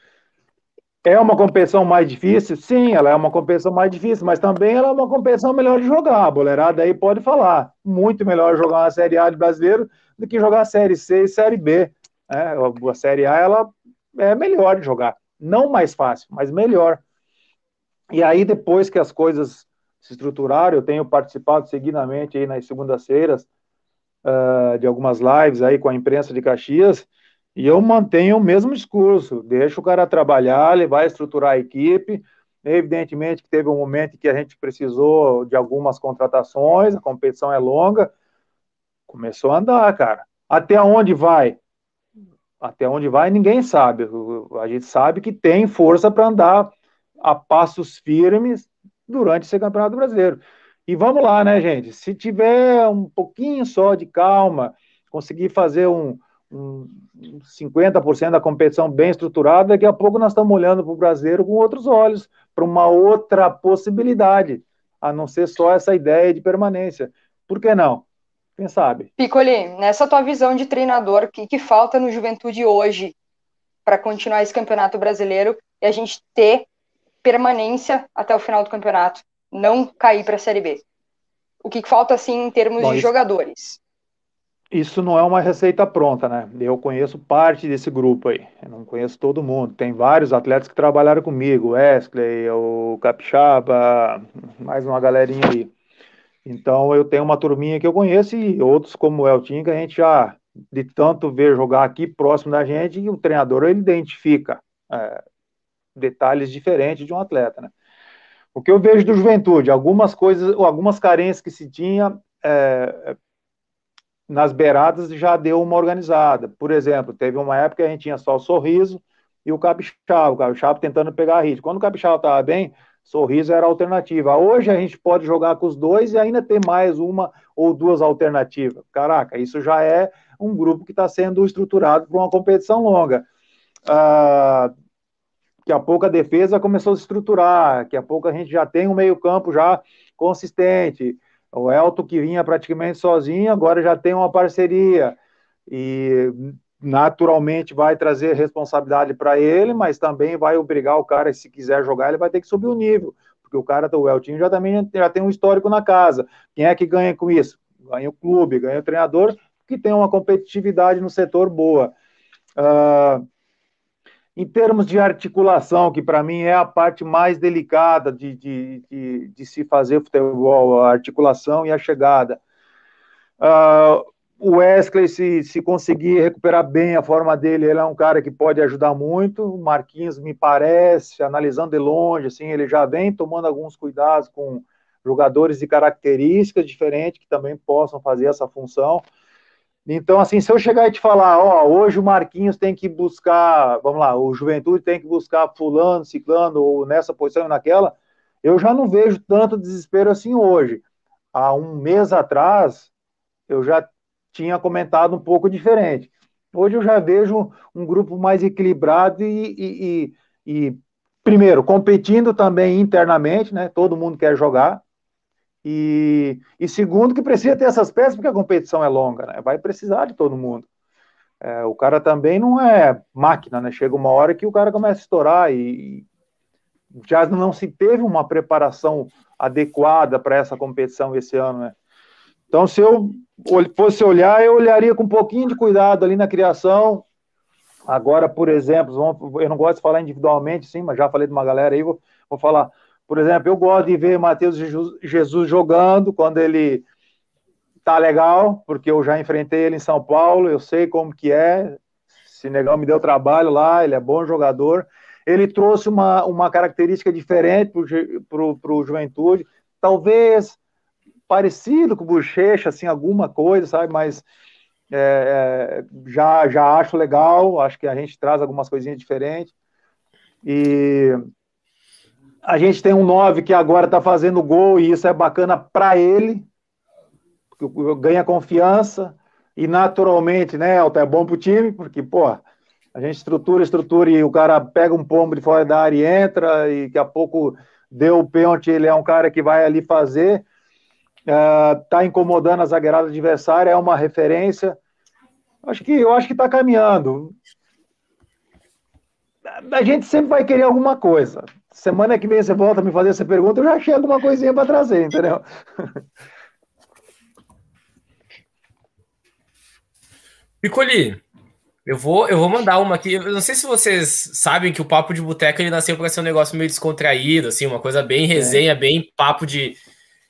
É uma competição mais difícil? Sim, ela é uma competição mais difícil, mas também ela é uma competição melhor de jogar. A boleirada aí pode falar. Muito melhor jogar uma Série A de brasileiro do que jogar a Série C e Série B. É, a Série A ela é melhor de jogar. Não mais fácil, mas melhor. E aí, depois que as coisas se estruturaram, eu tenho participado seguidamente aí nas segundas-feiras uh, de algumas lives aí com a imprensa de Caxias, e eu mantenho o mesmo discurso, deixa o cara trabalhar, ele vai estruturar a equipe, evidentemente que teve um momento que a gente precisou de algumas contratações, a competição é longa, começou a andar, cara. Até onde vai? Até onde vai ninguém sabe. A gente sabe que tem força para andar a passos firmes durante esse Campeonato Brasileiro. E vamos lá, né, gente? Se tiver um pouquinho só de calma, conseguir fazer um, um 50% da competição bem estruturada, daqui a pouco nós estamos olhando para o brasileiro com outros olhos, para uma outra possibilidade, a não ser só essa ideia de permanência. Por que não? Quem sabe? Piccoli, nessa tua visão de treinador, o que, que falta no Juventude hoje para continuar esse campeonato brasileiro e a gente ter permanência até o final do campeonato, não cair para a Série B? O que, falta, assim, em termos Bom, de isso, jogadores? Isso não é uma receita pronta, né? Eu conheço parte desse grupo aí, eu não conheço todo mundo. Tem vários atletas que trabalharam comigo, o Wesley, o Capixaba, mais uma galerinha aí. Então eu tenho uma turminha que eu conheço e outros como o Eltinho, que a gente já, de tanto ver jogar aqui próximo da gente, e o treinador ele identifica é, detalhes diferentes de um atleta, né? O que eu vejo do Juventude, algumas coisas, algumas carências que se tinha é, nas beiradas já deu uma organizada. Por exemplo, teve uma época que a gente tinha só o Sorriso e o Capixaba, o Capixaba tentando pegar a hit. Quando o Capixaba estava bem, Sorriso era alternativa. Hoje a gente pode jogar com os dois e ainda ter mais uma ou duas alternativas. Caraca, isso já é um grupo que está sendo estruturado para uma competição longa. Ah, Daqui a pouco a defesa começou a se estruturar, daqui a pouco a gente já tem um meio-campo já consistente. O Elton, que vinha praticamente sozinho, agora já tem uma parceria. E naturalmente vai trazer responsabilidade para ele, mas também vai obrigar o cara, se quiser jogar, ele vai ter que subir o nível, porque o cara do Eltinho já também já tem um histórico na casa. Quem é que ganha com isso? Ganha o clube, ganha o treinador, que tem uma competitividade no setor boa. Uh, em termos de articulação, que para mim é a parte mais delicada de, de, de, de, se fazer futebol, a articulação e a chegada. Uh, o Wesley, se, se conseguir recuperar bem a forma dele, ele é um cara que pode ajudar muito. O Marquinhos, me parece, analisando de longe, assim, ele já vem tomando alguns cuidados com jogadores de características diferentes que também possam fazer essa função. Então, assim, se eu chegar e te falar, ó, hoje o Marquinhos tem que buscar, vamos lá, o Juventude tem que buscar fulano, ciclano, ou nessa posição e naquela, eu já não vejo tanto desespero assim hoje. Há um mês atrás, eu já tinha comentado um pouco diferente. Hoje eu já vejo um grupo mais equilibrado e, e, e, e primeiro, competindo também internamente, né? Todo mundo quer jogar, e, e segundo, que precisa ter essas peças, porque a competição é longa, né? Vai precisar de todo mundo. É, o cara também não é máquina, né? Chega uma hora que o cara começa a estourar e, já não se teve uma preparação adequada para essa competição esse ano, né? Então, se eu fosse olhar, eu olharia com um pouquinho de cuidado ali na criação. Agora, por exemplo, eu não gosto de falar individualmente, sim, mas já falei de uma galera aí, vou, vou falar por exemplo, eu gosto de ver Matheus Jesus jogando quando ele tá legal, porque eu já enfrentei ele em São Paulo, eu sei como que é. Esse negão me deu trabalho lá, ele é bom jogador. Ele trouxe uma, uma característica diferente para o Juventude, talvez parecido com o Bochecha, assim, alguma coisa, sabe? Mas é, é, já, já acho legal, acho que a gente traz algumas coisinhas diferentes. E a gente tem um 9 que agora está fazendo gol, e isso é bacana para ele, ganha confiança, e naturalmente, né, é bom para o time, porque, pô, a gente estrutura, estrutura, e o cara pega um pombo de fora da área e entra, e daqui a pouco deu o pênalti, ele é um cara que vai ali fazer, uh, incomodando a zagueirada adversária, é uma referência. Acho que eu acho que está caminhando. A gente sempre vai querer alguma coisa. Semana que vem você volta a me fazer essa pergunta, eu já achei alguma coisinha para trazer, entendeu? Piccoli, eu vou, eu vou mandar uma aqui. Eu não sei se vocês sabem que o papo de boteca ele nasceu para ser um negócio meio descontraído, assim, uma coisa bem resenha, é. bem papo de.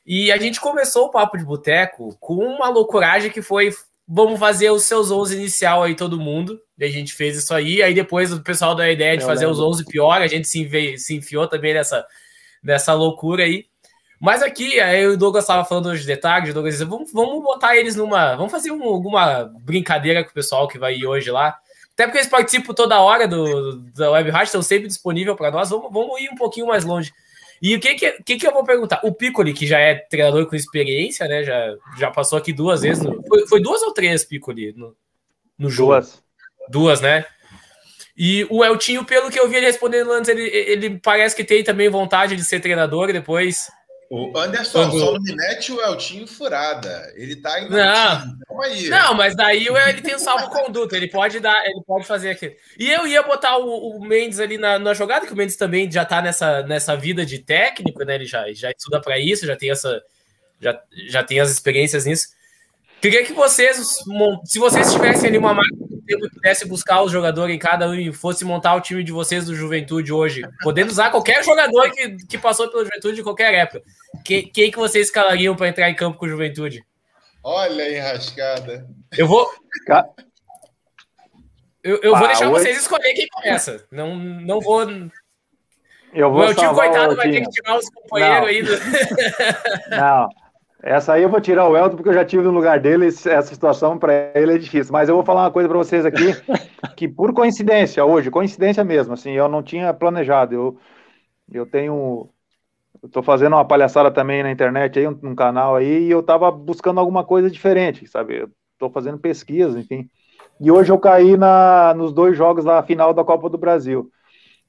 E a gente começou o papo de boteco com uma loucuragem que foi vamos fazer os seus 11 inicial aí todo mundo. E a gente fez isso aí. Aí depois o pessoal deu a ideia de eu fazer lembro. os 11 pior, a gente se, envi, se enfiou também nessa, nessa loucura aí. Mas aqui, aí o Douglas estava falando hoje de tarde, o Douglas disse, vamos, vamos botar eles numa. Vamos fazer um, alguma brincadeira com o pessoal que vai ir hoje lá. Até porque eles participam toda hora do, da Web Rádio, estão sempre disponíveis para nós. Vamos, vamos ir um pouquinho mais longe. E o que que, que que eu vou perguntar? O Piccoli, que já é treinador com experiência, né? Já, já passou aqui duas vezes. No, foi, foi, duas ou três, Piccoli, no, no jogo? Duas. Duas, né? E o Eltinho, pelo que eu vi ele respondendo antes, ele, ele parece que tem também vontade de ser treinador depois. O Anderson, Quando... só o Eltinho furada. Ele tá indo. Não, aí. não mas daí ele tem o salvo-conduto. Ele pode dar, ele pode fazer aquilo. E eu ia botar o, o Mendes ali na, na, jogada, que o Mendes também já tá nessa, nessa vida de técnico, né? Ele já, já estuda para isso, já tem essa. Já, já tem as experiências nisso. Queria que vocês, se vocês tivessem ali uma máquina tempo pudesse buscar os jogadores em cada um e fosse montar o time de vocês do Juventude hoje, podendo usar qualquer jogador que, que passou pela Juventude de qualquer época, quem, quem que vocês escalariam para entrar em campo com o Juventude? Olha a enrascada. Eu vou. Eu, eu vou ah, deixar hoje... vocês escolherem quem começa. Não, não vou. Eu vou. O meu tio, coitado, vai ter que tirar os companheiros não. aí. Do... Não. Essa aí eu vou tirar o Elton, porque eu já tive no lugar dele, essa situação para ele é difícil. Mas eu vou falar uma coisa para vocês aqui, que por coincidência, hoje, coincidência mesmo, assim, eu não tinha planejado. Eu, eu tenho. Eu tô fazendo uma palhaçada também na internet aí, num canal aí, e eu tava buscando alguma coisa diferente, sabe? Eu tô fazendo pesquisa, enfim. E hoje eu caí na, nos dois jogos da final da Copa do Brasil.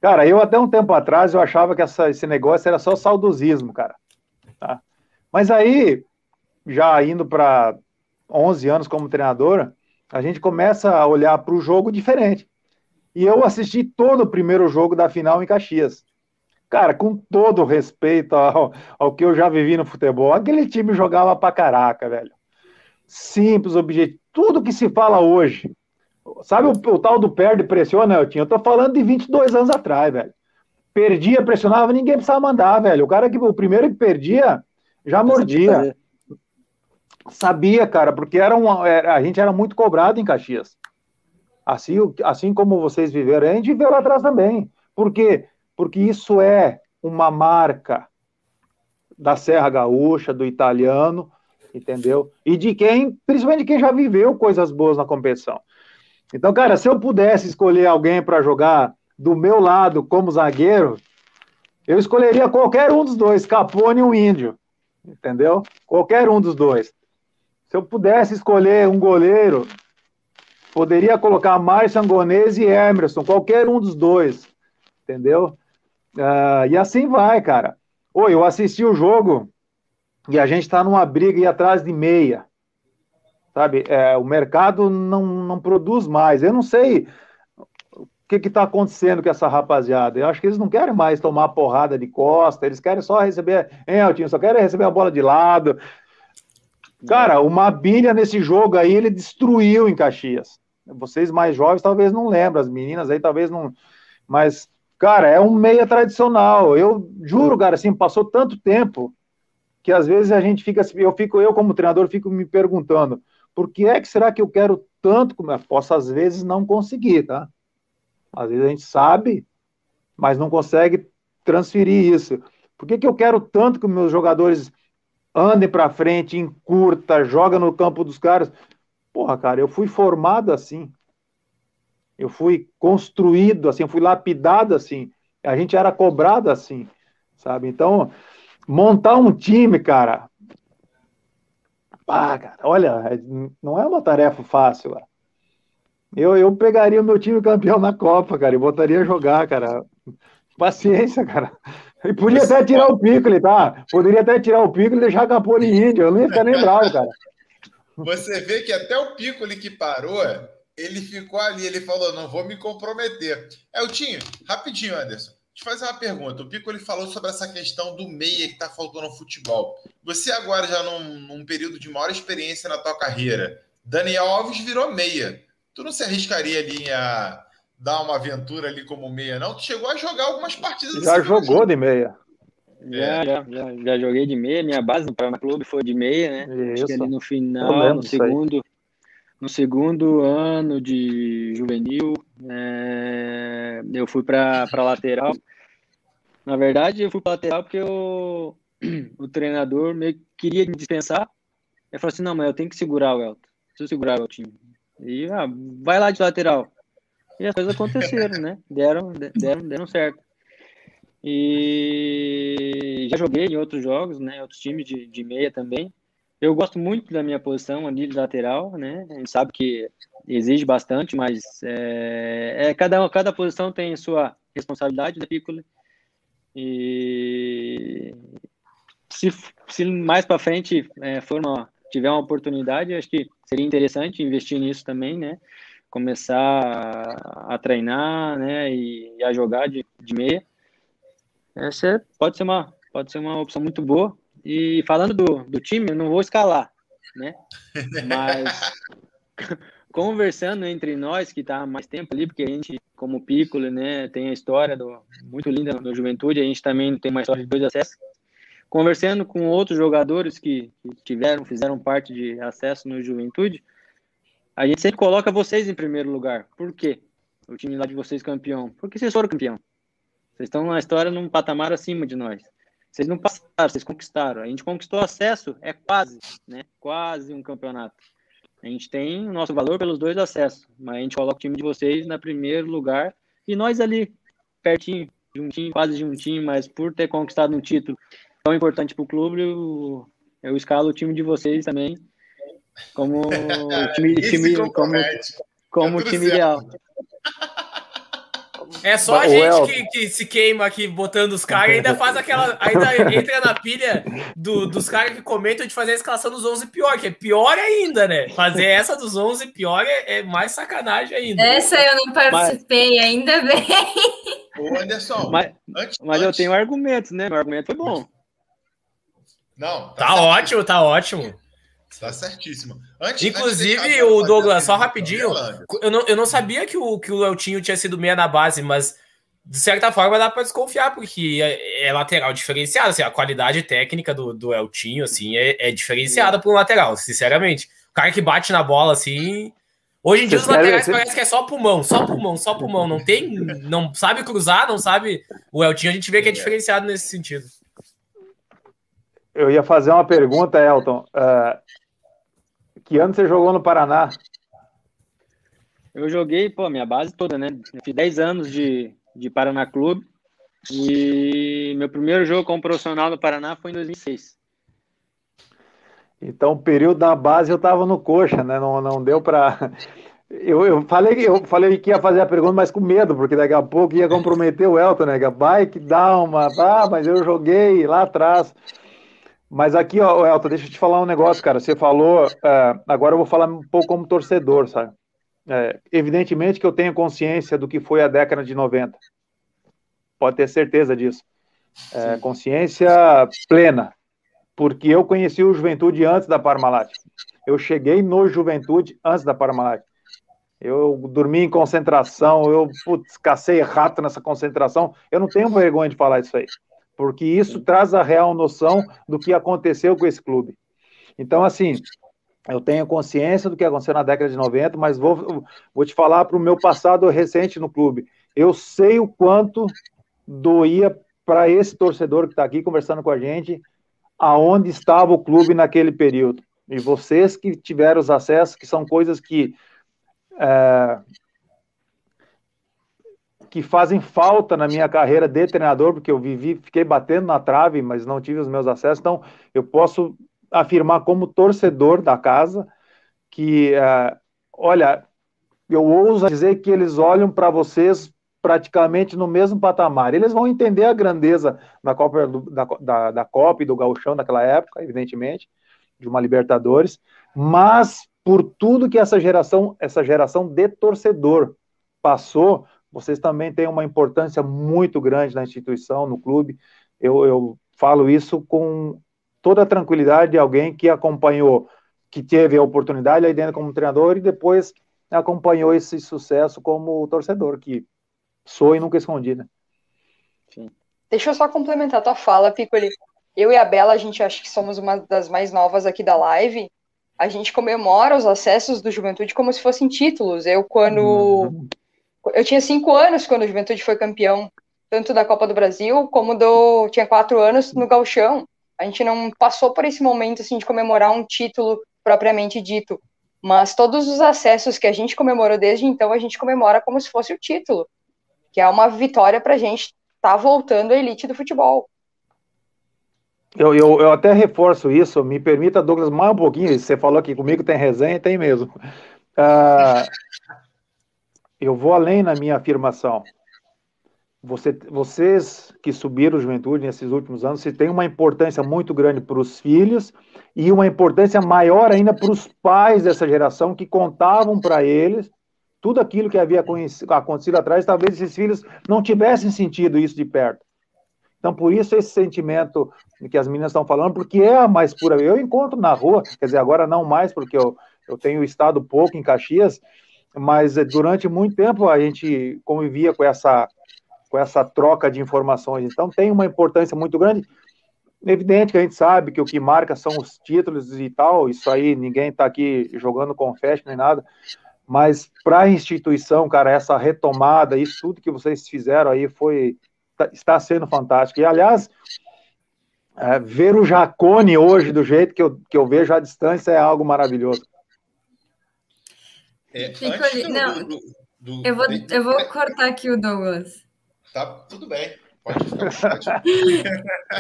Cara, eu até um tempo atrás eu achava que essa, esse negócio era só saudosismo, cara. Mas aí, já indo para 11 anos como treinador, a gente começa a olhar para o jogo diferente. E eu assisti todo o primeiro jogo da final em Caxias. Cara, com todo respeito ao, ao que eu já vivi no futebol, aquele time jogava pra caraca, velho. Simples, objetivo, tudo que se fala hoje. Sabe o, o tal do perde pressiona, eu tinha? Eu tô falando de 22 anos atrás, velho. Perdia, pressionava, ninguém precisava mandar, velho. O cara que o primeiro que perdia já mordia. Sabia, cara, porque era uma, era, a gente era muito cobrado em Caxias. Assim, assim como vocês viveram, a gente viveu lá atrás também. Por quê? Porque isso é uma marca da Serra Gaúcha, do italiano, entendeu? E de quem, principalmente de quem já viveu coisas boas na competição. Então, cara, se eu pudesse escolher alguém para jogar do meu lado como zagueiro, eu escolheria qualquer um dos dois, Capone e o Índio entendeu? Qualquer um dos dois. Se eu pudesse escolher um goleiro, poderia colocar Márcio Angonese e Emerson, qualquer um dos dois, entendeu? Uh, e assim vai, cara. Oi, eu assisti o jogo e a gente está numa briga e atrás de meia, sabe? É, o mercado não, não produz mais. Eu não sei que está acontecendo com essa rapaziada? Eu acho que eles não querem mais tomar porrada de costa, eles querem só receber. Hein, Altinho, só querem receber a bola de lado. Cara, o Mabilha nesse jogo aí, ele destruiu em Caxias. Vocês mais jovens talvez não lembram, as meninas aí talvez não. Mas, cara, é um meia tradicional. Eu juro, cara, assim, passou tanto tempo que às vezes a gente fica, eu fico, eu como treinador, fico me perguntando, por que é que será que eu quero tanto como eu posso às vezes não conseguir, tá? Às vezes a gente sabe, mas não consegue transferir isso. Por que, que eu quero tanto que meus jogadores andem para frente, encurta, joga no campo dos caras? Porra, cara, eu fui formado assim. Eu fui construído assim, eu fui lapidado assim. A gente era cobrado assim, sabe? Então, montar um time, cara. Ah, cara, olha, não é uma tarefa fácil. Cara. Eu, eu pegaria o meu time campeão na Copa, cara, e botaria a jogar, cara. Paciência, cara. E podia até tirar o Piccoli, tá? Poderia até tirar o Piccoli e deixar a Capone índio. Eu não ia ficar nem bravo, cara. Você vê que até o Piccoli que parou, ele ficou ali, ele falou, não vou me comprometer. É, o Tinho, rapidinho, Anderson. Te fazer uma pergunta. O Piccoli falou sobre essa questão do meia que está faltando no futebol. Você agora já num, num período de maior experiência na tua carreira, Daniel Alves virou meia tu não se arriscaria ali a dar uma aventura ali como meia, não? Tu chegou a jogar algumas partidas. Já jogou de meia. Já, já, já, já, joguei de meia. Minha base no Paraná Clube foi de meia, né? Isso. Acho que ali no final, no segundo, no segundo ano de juvenil, é, eu fui para lateral. Na verdade, eu fui para lateral porque eu, o treinador meio que queria me dispensar. Ele falou assim: não, mas eu tenho que segurar o Elton. Preciso segurar o Elton. E ah, vai lá de lateral. E as coisas aconteceram, né? Deram, deram, deram certo. E já joguei em outros jogos, né? Outros times de, de meia também. Eu gosto muito da minha posição ali de lateral, né? A gente sabe que exige bastante, mas é, é cada, cada posição tem sua responsabilidade, né, Piccolo? E se, se mais para frente é, for uma, tiver uma oportunidade, acho que seria interessante investir nisso também, né? Começar a treinar, né? E, a jogar de, de meia. Essa é, pode ser uma pode ser uma opção muito boa. E falando do, do time, eu não vou escalar, né? Mas conversando entre nós que está mais tempo ali, porque a gente, como Piccolo, né, tem a história do, muito linda da Juventude, a gente também tem uma história de dois acessos conversando com outros jogadores que, tiveram, fizeram parte de acesso no Juventude, a gente sempre coloca vocês em primeiro lugar. Por quê? O time lá de vocês campeão. Porque vocês foram campeão. Vocês estão na história num patamar acima de nós. Vocês não passaram, vocês conquistaram. A gente conquistou acesso, é quase, né? Quase um campeonato. A gente tem o nosso valor pelos dois acessos, mas a gente coloca o time de vocês na primeiro lugar e nós ali, pertinho, juntinho, quase juntinho, mas por ter conquistado um título tão importante para o clube, eu, eu escalo o time de vocês também como time, time como, como é time ideal. É só a gente que, que, se queima aqui botando os caras e ainda faz aquela. Ainda entra na pilha do, dos caras que comentam de fazer a escalação dos 11 pior, que é pior ainda, né? Fazer essa dos 11 pior é, é mais sacanagem ainda. Essa eu não participei, mas... ainda bem. Ô, Anderson, mas, antes, mas antes... eu tenho argumentos, né? Meu argumento foi bom. Não. Tá, tá ótimo, tá ótimo. Tá certíssimo. Antes, Inclusive, antes o Douglas, só rapidinho, eu não, eu não sabia que o, que o Eltinho tinha sido meia na base, mas de certa forma dá para desconfiar, porque é, é, lateral diferenciado. Assim, a qualidade técnica do, do Eltinho assim, é, é diferenciada para um lateral, sinceramente. O cara que bate na bola assim. Hoje em dia os laterais parece que é só pulmão, só pulmão, só pulmão. Não tem. Não sabe cruzar, não sabe. O Eltinho a gente vê que é diferenciado nesse sentido. Eu ia fazer uma pergunta, Elton. Uh, que ano você jogou no Paraná? Eu joguei, pô, minha base toda, né? Eu fiz 10 anos de, de Paraná Clube. E meu primeiro jogo como profissional no Paraná foi em 2006. Então, o período da base eu tava no coxa, né? Não, não deu para. Eu, eu, falei, eu falei que ia fazer a pergunta, mas com medo, porque daqui a pouco ia comprometer o Elton, né? Vai que dá uma. Ah, mas eu joguei lá atrás. Mas aqui, ó, Elton, deixa eu te falar um negócio, cara. Você falou, é, agora eu vou falar um pouco como torcedor, sabe? É, evidentemente que eu tenho consciência do que foi a década de 90. Pode ter certeza disso. É, consciência plena. Porque eu conheci o Juventude antes da Parmalat. Eu cheguei no Juventude antes da Parmalat. Eu dormi em concentração, eu putz, cacei rato nessa concentração. Eu não tenho vergonha de falar isso aí porque isso traz a real noção do que aconteceu com esse clube. Então, assim, eu tenho consciência do que aconteceu na década de 90, mas vou, vou te falar para o meu passado recente no clube. Eu sei o quanto doía para esse torcedor que está aqui conversando com a gente, aonde estava o clube naquele período. E vocês que tiveram os acessos, que são coisas que é, que fazem falta na minha carreira de treinador, porque eu vivi, fiquei batendo na trave, mas não tive os meus acessos. Então, eu posso afirmar como torcedor da casa que, uh, olha, eu ouso dizer que eles olham para vocês praticamente no mesmo patamar. Eles vão entender a grandeza da Copa, da, da, da Copa e do Gauchão naquela época, evidentemente, de uma Libertadores, mas por tudo que essa geração, essa geração de torcedor passou, vocês também têm uma importância muito grande na instituição, no clube. Eu, eu falo isso com toda a tranquilidade de alguém que acompanhou, que teve a oportunidade aí dentro como treinador e depois acompanhou esse sucesso como torcedor, que sou e nunca escondi, né? Sim. Deixa eu só complementar a tua fala, Piccoli. Eu e a Bela, a gente acha que somos uma das mais novas aqui da live. A gente comemora os acessos do Juventude como se fossem títulos. Eu, quando. Uhum. Eu tinha cinco anos quando o Juventude foi campeão, tanto da Copa do Brasil como do. Tinha quatro anos no Galchão. A gente não passou por esse momento assim de comemorar um título propriamente dito, mas todos os acessos que a gente comemorou desde então, a gente comemora como se fosse o título, que é uma vitória para a gente estar tá voltando à elite do futebol. Eu, eu, eu, até reforço isso, me permita, Douglas, mais um pouquinho. Você falou aqui comigo tem resenha, tem mesmo. Uh, eu vou além na minha afirmação. Você, vocês que subiram juventude nesses últimos anos, você tem uma importância muito grande para os filhos e uma importância maior ainda para os pais dessa geração que contavam para eles tudo aquilo que havia acontecido atrás. Talvez esses filhos não tivessem sentido isso de perto. Então, por isso esse sentimento que as meninas estão falando, porque é a mais pura. Eu encontro na rua, quer dizer, agora não mais, porque eu, eu tenho estado pouco em Caxias, mas durante muito tempo a gente convivia com essa com essa troca de informações. Então tem uma importância muito grande. Evidente que a gente sabe que o que marca são os títulos e tal, isso aí ninguém está aqui jogando confete nem nada, mas para a instituição, cara, essa retomada, isso tudo que vocês fizeram aí foi tá, está sendo fantástico. E aliás, é, ver o Jacone hoje do jeito que eu, que eu vejo à distância é algo maravilhoso. É, ali, não, do, do, eu, vou, eu vou cortar aqui o Douglas. Tá tudo bem. Pode ficar.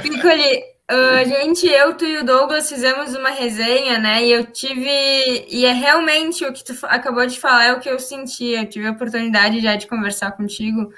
Piccoli, a gente, eu, tu e o Douglas fizemos uma resenha, né? E eu tive. E é realmente o que tu acabou de falar, é o que eu senti. Eu tive a oportunidade já de conversar contigo.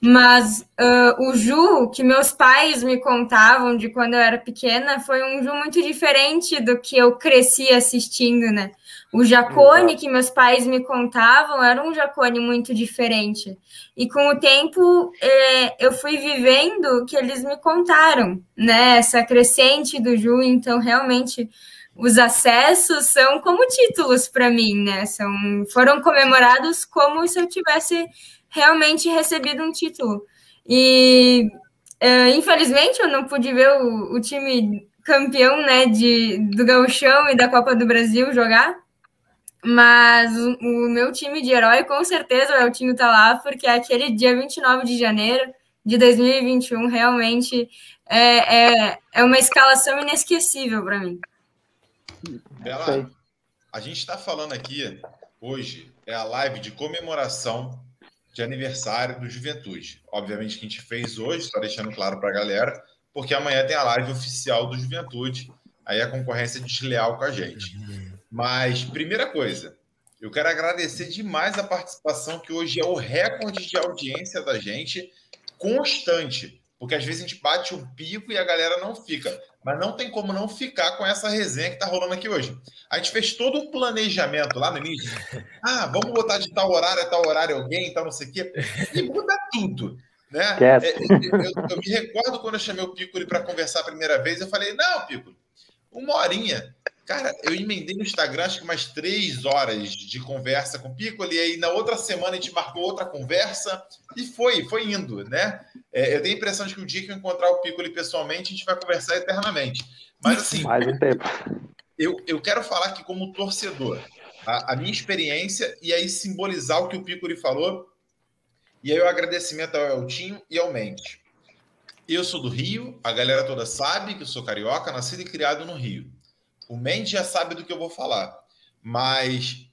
Mas uh, o Ju, que meus pais me contavam de quando eu era pequena, foi um Ju muito diferente do que eu cresci assistindo, né? O Jacone que meus pais me contavam era um Jacone muito diferente. E com o tempo é, eu fui vivendo o que eles me contaram, né? Essa crescente do Ju, então realmente os acessos são como títulos para mim, né? São, foram comemorados como se eu tivesse realmente recebido um título. E é, infelizmente eu não pude ver o, o time campeão né, de, do Gauchão e da Copa do Brasil jogar, mas o, meu time de herói, com certeza, o Eltinho tá lá, porque é aquele dia 29 de janeiro de 2021 realmente é, é, é uma escalação inesquecível para mim. Bela, a gente está falando aqui hoje, é a live de comemoração de aniversário do Juventude. Obviamente que a gente fez hoje, está deixando claro para a galera, porque amanhã tem a live oficial do Juventude, aí a concorrência desleal com a gente. Mas, primeira coisa, eu quero agradecer demais a participação, que hoje é o recorde de audiência da gente, constante. Porque às vezes a gente bate um pico e a galera não fica. Mas não tem como não ficar com essa resenha que tá rolando aqui hoje. A gente fez todo um planejamento lá no início. Ah, vamos botar de tal horário a tal horário alguém, tal, não sei o quê. E muda tudo. Né? É, eu, eu, me recordo quando eu chamei o Piccoli para conversar a primeira vez, eu falei, não, Piccoli, uma horinha Cara, eu emendei no Instagram acho que umas três horas de conversa com o Piccoli, e aí na outra semana a gente marcou outra conversa e foi, foi indo, né? É, eu tenho a impressão de que o dia que eu encontrar o Piccoli pessoalmente, a gente vai conversar eternamente. Mas assim. Mais um tempo. Eu, eu quero falar que, como torcedor, a, a minha experiência e aí simbolizar o que o Piccoli falou, e aí o agradecimento ao Eltinho e ao Mendes. Eu sou do Rio, a galera toda sabe que eu sou carioca, nascido e criado no Rio. O Mendes já sabe do que eu vou falar. Mas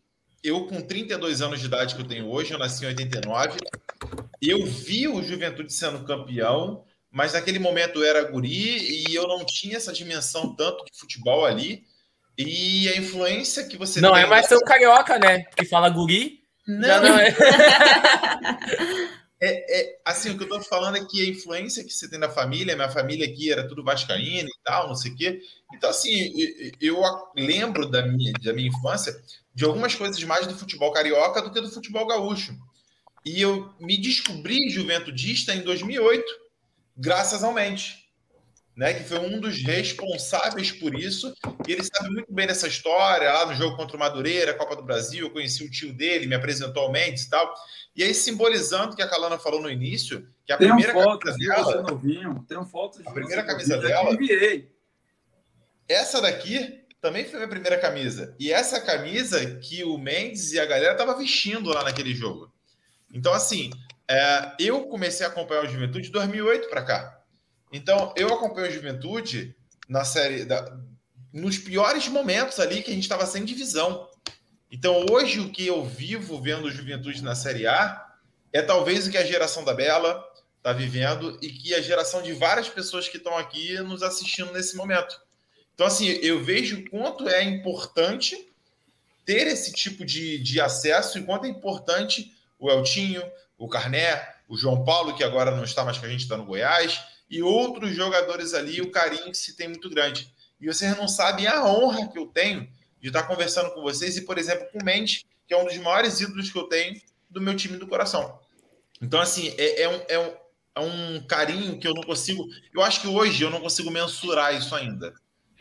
eu, com 32 anos de idade que eu tenho hoje, eu nasci em 89, eu vi o Juventude sendo campeão, mas naquele momento eu era guri e eu não tinha essa dimensão tanto de futebol ali. E a influência que você Não é mais tão carioca, né? Que fala guri. Não, não é. É, é, assim, o que eu tô falando é que a influência que você tem na família, minha família aqui era tudo vascaína e tal, não sei o quê. Então, assim, eu lembro da minha, da minha infância de algumas coisas mais do futebol carioca do que do futebol gaúcho. E eu me descobri juventudista em 2008, graças ao Mendes né, que foi um dos responsáveis por isso. E ele sabe muito bem dessa história, lá no jogo contra o Madureira, Copa do Brasil. Eu conheci o tio dele, me apresentou ao Mendes e tal. E aí, simbolizando o que a Calana falou no início, que a tem primeira fotos, camisa dela. Novinho, tem fotos a primeira camisa dela. Enviei. Essa daqui também foi minha primeira camisa. E essa camisa que o Mendes e a galera tava vestindo lá naquele jogo. Então, assim, é, eu comecei a acompanhar o Juventude de 2008 para cá. Então, eu acompanho a Juventude na série da, nos piores momentos ali que a gente estava sem divisão. Então, hoje o que eu vivo vendo Juventude na Série A é talvez o que a geração da Bela está vivendo e que a geração de várias pessoas que estão aqui nos assistindo nesse momento. Então, assim, eu vejo quanto é importante ter esse tipo de, de acesso e quanto é importante o Eltinho, o Carné, o João Paulo, que agora não está mais com a gente, está no Goiás, e outros jogadores ali, o carinho que se tem muito grande. E vocês não sabem a honra que eu tenho de estar conversando com vocês e, por exemplo, com o Mendes, que é um dos maiores ídolos que eu tenho do meu time do coração. Então, assim, é, é, um, é, um, é um carinho que eu não consigo. Eu acho que hoje eu não consigo mensurar isso ainda.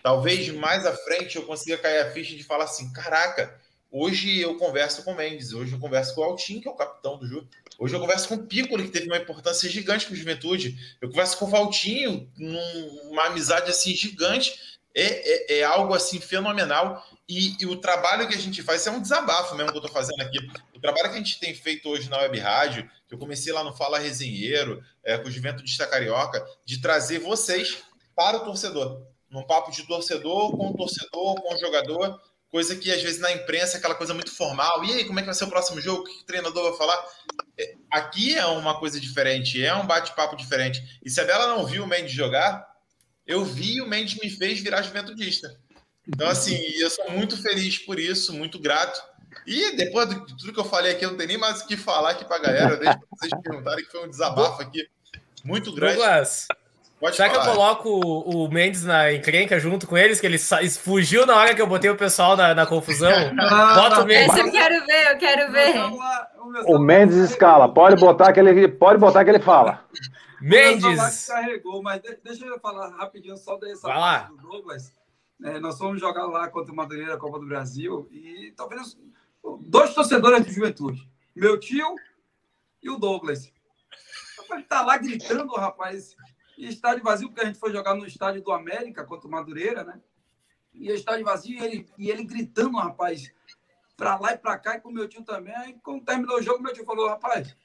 Talvez mais à frente eu consiga cair a ficha de falar assim: caraca, hoje eu converso com o Mendes, hoje eu converso com o Altim, que é o capitão do jogo. Hoje eu converso com o Piccoli, que teve uma importância gigante para o Juventude. Eu converso com o Valtinho, numa amizade assim gigante. É, é, é algo assim fenomenal. E, e, o trabalho que a gente faz, isso é um desabafo mesmo que eu estou fazendo aqui. O trabalho que a gente tem feito hoje na Web Rádio, que eu comecei lá no Fala Resenheiro, é, com o Juventude da Carioca, de trazer vocês para o torcedor. Num papo de torcedor com o torcedor, com o jogador, coisa que às vezes na imprensa é aquela coisa muito formal. E aí, como é que vai ser o próximo jogo? O que o treinador vai falar? É, aqui é uma coisa diferente, é um bate-papo diferente. E se a Bela não viu o Mendes jogar, eu vi e o Mendes me fez virar juventudista. Então, assim, eu sou muito feliz por isso, muito grato. E depois de tudo que eu falei aqui, eu não tem nem mais o que falar aqui para a galera. Deixa vocês perguntarem que foi um desabafo aqui muito grande. Douglas, Pode Será falar. que eu coloco o, o, Mendes na encrenca junto com eles? Que ele fugiu na hora que eu botei o pessoal na, na confusão? Bota o Mendes. Esse eu quero ver, eu quero ver. O Mendes escala. Pode botar que ele, pode botar que ele fala. Mendes! carregou, mas deixa eu falar rapidinho só dessa Vai lá. do Douglas. É, nós fomos jogar lá contra o Madureira, Copa do Brasil, e talvez dois torcedores de juventude. Meu tio e o Douglas. Ele tá lá gritando, rapaz. E estádio vazio, porque a gente foi jogar no estádio do América contra o Madureira, né? E estádio vazio, e ele, e ele gritando, rapaz, pra lá e pra cá, e com o meu tio também. Aí, quando terminou o jogo, meu tio falou: rapaz,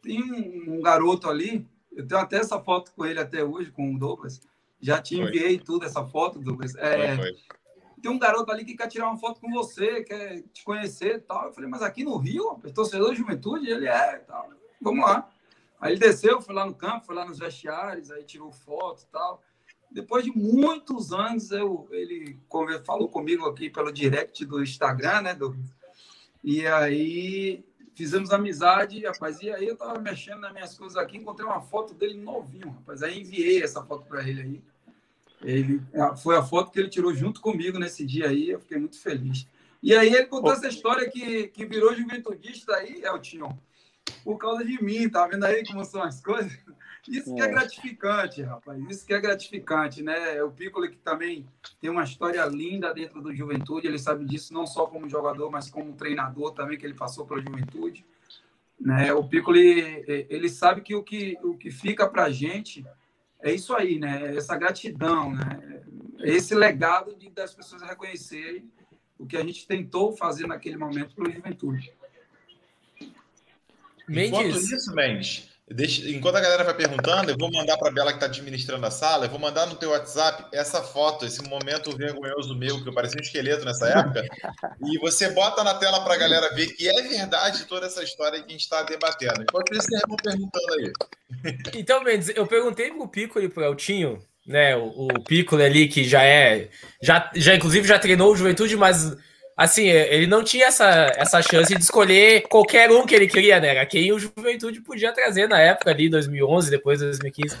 tem um, um garoto ali, eu tenho até essa foto com ele até hoje, com o Douglas. Já te enviei foi. tudo, essa foto, Douglas. É, foi, foi. Tem um garoto ali que quer tirar uma foto com você, quer te conhecer e tal. Eu falei, mas aqui no Rio, torcedor de juventude, ele é tal. Vamos lá. Aí ele desceu, foi lá no campo, foi lá nos vestiários, aí tirou foto e tal. Depois de muitos anos, eu, ele falou comigo aqui pelo direct do Instagram, né? Do, e aí fizemos amizade, rapaz. E aí eu tava mexendo nas minhas coisas aqui, encontrei uma foto dele novinho, rapaz. Aí enviei essa foto para ele aí. Ele, foi a foto que ele tirou junto comigo nesse dia aí, eu fiquei muito feliz. E aí ele contou essa história que, que virou juventudista aí, Eltinho por causa de mim, tá vendo aí como são as coisas? Isso que é gratificante, rapaz. Isso que é gratificante, né? O Piccolo que também tem uma história linda dentro do Juventude, ele sabe disso não só como jogador, mas como treinador também, que ele passou pela Juventude. Né? O Piccolo, ele sabe que o que, o que fica para gente é isso aí, né? Essa gratidão, né? Esse legado de, das pessoas reconhecerem o que a gente tentou fazer naquele momento pela Juventude. Mendes. Enquanto isso, Mendes, Deixa, enquanto a galera vai perguntando, eu vou mandar para a Bela que está administrando a sala, eu vou mandar no teu WhatsApp essa foto, esse momento vergonhoso meu, que eu parecia um esqueleto nessa época, e você bota na tela para a galera ver que é verdade toda essa história que a gente está debatendo. Enquanto isso, vocês vão perguntando aí. Então, Mendes, eu perguntei para o Pico e para o Eltinho, né, o, o Piccolo ali, que já é, já, já inclusive já treinou o Juventude, mas assim, ele não tinha essa, essa chance de escolher qualquer um que ele queria, né? Era quem o Juventude podia trazer na época ali, 2011, depois de 2015.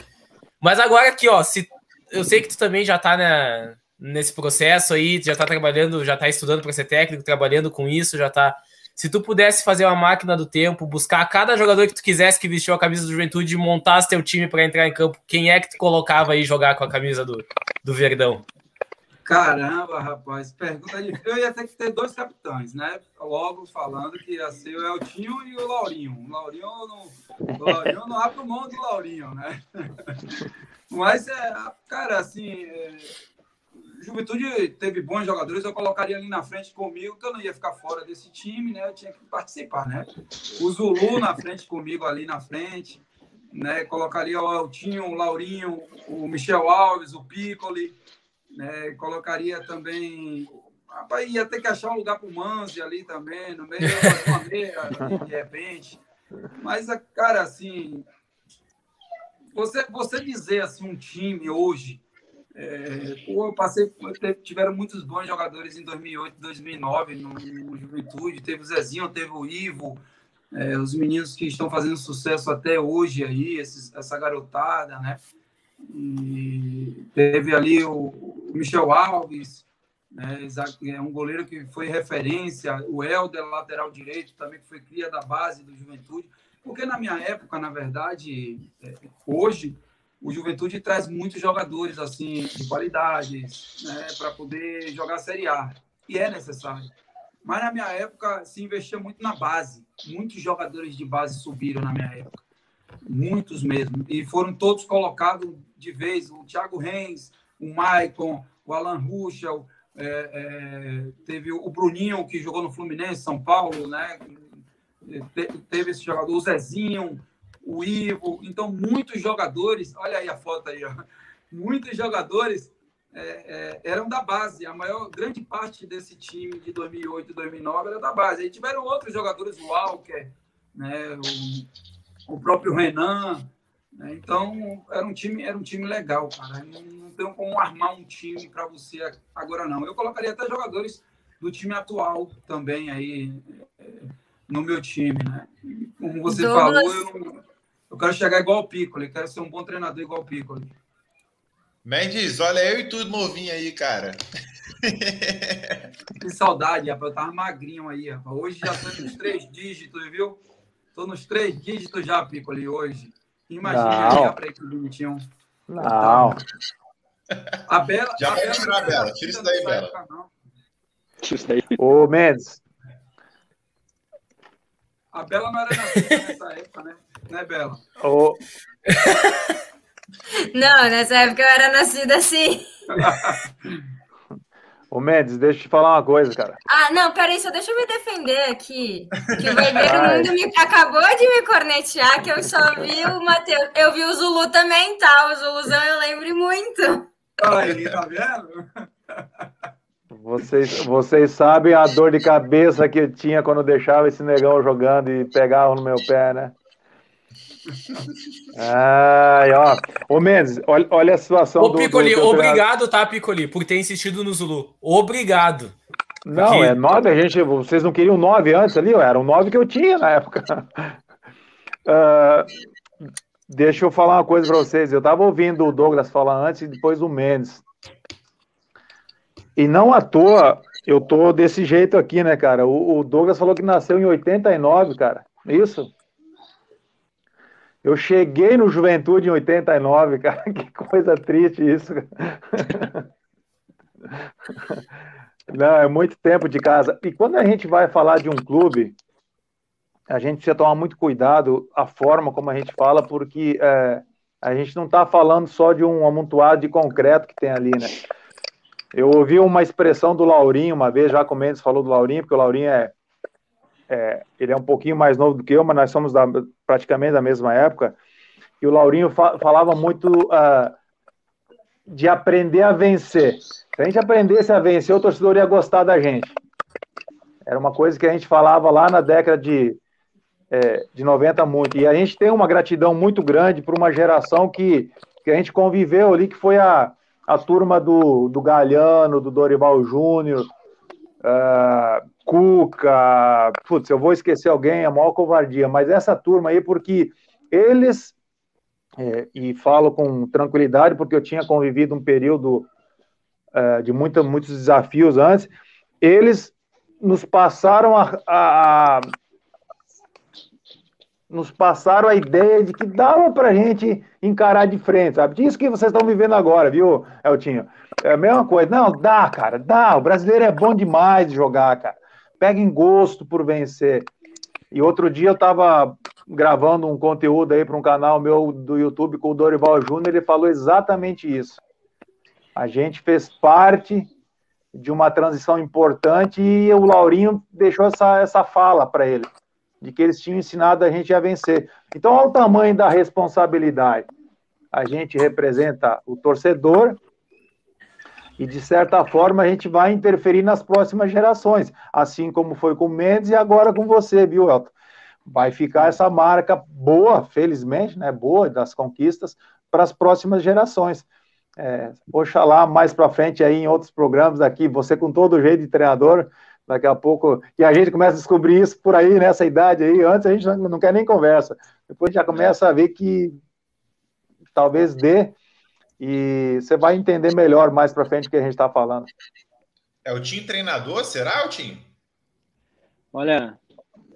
Mas agora aqui, ó, se, eu sei que tu também já tá na, nesse processo aí, já tá trabalhando, já tá estudando para ser técnico, trabalhando com isso, já tá. Se tu pudesse fazer uma máquina do tempo, buscar cada jogador que tu quisesse que vestiu a camisa do Juventude e montasse teu time para entrar em campo, quem é que tu colocava aí jogar com a camisa do, do Verdão? Caramba, rapaz, pergunta difícil. Eu ia ter que ter dois capitães, né? Logo falando que ia ser o Eltinho e o Laurinho. O Laurinho não, o Laurinho não abre mão do Laurinho, né? Mas, é, cara, assim, é, Juventude teve bons jogadores, eu colocaria ali na frente comigo, que eu não ia ficar fora desse time, né? Eu tinha que participar, né? O Zulu na frente comigo ali na frente, né? Colocaria o Eltinho, o Laurinho, o Michel Alves, o Piccoli, né? Colocaria também. Rapaz, ia ter que achar um lugar para o Manzi ali também, no meio da maneira, de repente. Mas, cara, assim, você, você dizer assim, um time hoje. É, pô, eu passei, tiveram muitos bons jogadores em 2008, 2009 no, no Juventude. Teve o Zezinho, teve o Ivo, é, os meninos que estão fazendo sucesso até hoje aí, esses, essa garotada, né? E teve ali o, Michel Alves, né, é um goleiro que foi referência, o Helder, lateral direito, também que foi cria da base do Juventude. Porque na minha época, na verdade, é, hoje, o Juventude traz muitos jogadores assim de qualidade né, para poder jogar Série A. E é necessário. Mas na minha época se investia muito na base. Muitos jogadores de base subiram na minha época. Muitos mesmo. E foram todos colocados de vez. O Thiago Reis, o Maicon, o Alan Ruschel, é, é, teve o Bruninho, que jogou no Fluminense, São Paulo, né? Te, teve esse jogador, o Zezinho, o Ivo. Então, muitos jogadores, olha aí a foto aí, ó, muitos jogadores é, é eram da base. A maior, grande parte desse time de 2008 e 2009 era da base. Aí tiveram outros jogadores, o Walker, né? o, o próprio Renan, né? Então, era um time, era um time legal, cara. Não, não tem como armar um time para você agora, não. Eu colocaria até jogadores do time atual também aí é, no meu time, né? Como você Douglas... falou, eu, eu quero chegar igual o Piccoli, quero ser um bom treinador igual o Piccoli. Mendes, olha eu e tu novinho aí, cara. Que saudade, rapaz. Eu tava magrinho aí, rapaz. Hoje já tô nos três dígitos, viu? Tô nos três dígitos já, Piccoli, hoje. Imagina olhar para que bonitinho. Não. A Bela. Já vai tirar a Bela. Tira isso daí, Bela. Tira isso daí. Ô, Mendes. A Bela não era nascida nessa época, né? Né, Bela? Ô. Não, nessa época eu era nascida assim. Ô Mendes, deixa eu te falar uma coisa, cara. Ah, não, peraí, só deixa eu me defender aqui. Que o Vermelho Mundo me, acabou de me cornetear, que eu só vi o Matheus. Eu vi o Zulu também, tá? O Zuluzão eu lembro muito. Aí, tá vendo? Vocês, vocês sabem a dor de cabeça que eu tinha quando deixava esse negão jogando e pegava no meu pé, né? Ai, ó. Ô Mendes, olha, olha a situação Ô, do. Piccoli, do obrigado, tá, Piccoli, por ter insistido no Zulu. Obrigado. Não, Porque... é nove, a gente. Vocês não queriam nove antes ali? Era um nove que eu tinha na época. Uh, deixa eu falar uma coisa para vocês. Eu estava ouvindo o Douglas falar antes e depois o Mendes. E não à toa eu tô desse jeito aqui, né, cara? O, o Douglas falou que nasceu em 89, cara. Isso? Eu cheguei no Juventude em 89, cara. Que coisa triste isso. Não, é muito tempo de casa. E quando a gente vai falar de um clube, a gente precisa tomar muito cuidado a forma como a gente fala, porque é, a gente não está falando só de um amontoado de concreto que tem ali, né? Eu ouvi uma expressão do Laurinho uma vez, já com Mendes falou do Laurinho, porque o Laurinho é, é, ele é um pouquinho mais novo do que eu, mas nós somos da, praticamente da mesma época. E o Laurinho fa falava muito uh, de aprender a vencer. Se a gente aprendesse a vencer, o torcedor ia gostar da gente. Era uma coisa que a gente falava lá na década de, é, de 90 muito. E a gente tem uma gratidão muito grande por uma geração que, que a gente conviveu ali, que foi a, a turma do, do Galhano, do Dorival Júnior, uh, Cuca, putz, eu vou esquecer alguém, a maior covardia, mas essa turma aí, porque eles, é, e falo com tranquilidade, porque eu tinha convivido um período uh, de muita, muitos desafios antes, eles nos passaram a, a, a nos passaram a ideia de que dava para gente encarar de frente, sabe? Disso que vocês estão vivendo agora, viu, Eltinho? É a mesma coisa. Não, dá, cara, dá. O brasileiro é bom demais de jogar, cara. Pega em gosto por vencer. E outro dia eu estava gravando um conteúdo aí para um canal meu do YouTube com o Dorival Júnior, ele falou exatamente isso. A gente fez parte de uma transição importante e o Laurinho deixou essa, essa fala para ele de que eles tinham ensinado a gente a vencer. Então, olha o tamanho da responsabilidade. A gente representa o torcedor e, de certa forma, a gente vai interferir nas próximas gerações, assim como foi com o Mendes e agora com você, viu, Elton? Vai ficar essa marca boa, felizmente, né, boa das conquistas para as próximas gerações. É, oxalá mais para frente aí em outros programas aqui, você com todo jeito de treinador, daqui a pouco, e a gente começa a descobrir isso por aí, nessa idade aí, antes a gente não, não quer nem conversa, depois já começa a ver que talvez dê, e você vai entender melhor mais para frente o que a gente está falando. É o time treinador, será o time? Olha,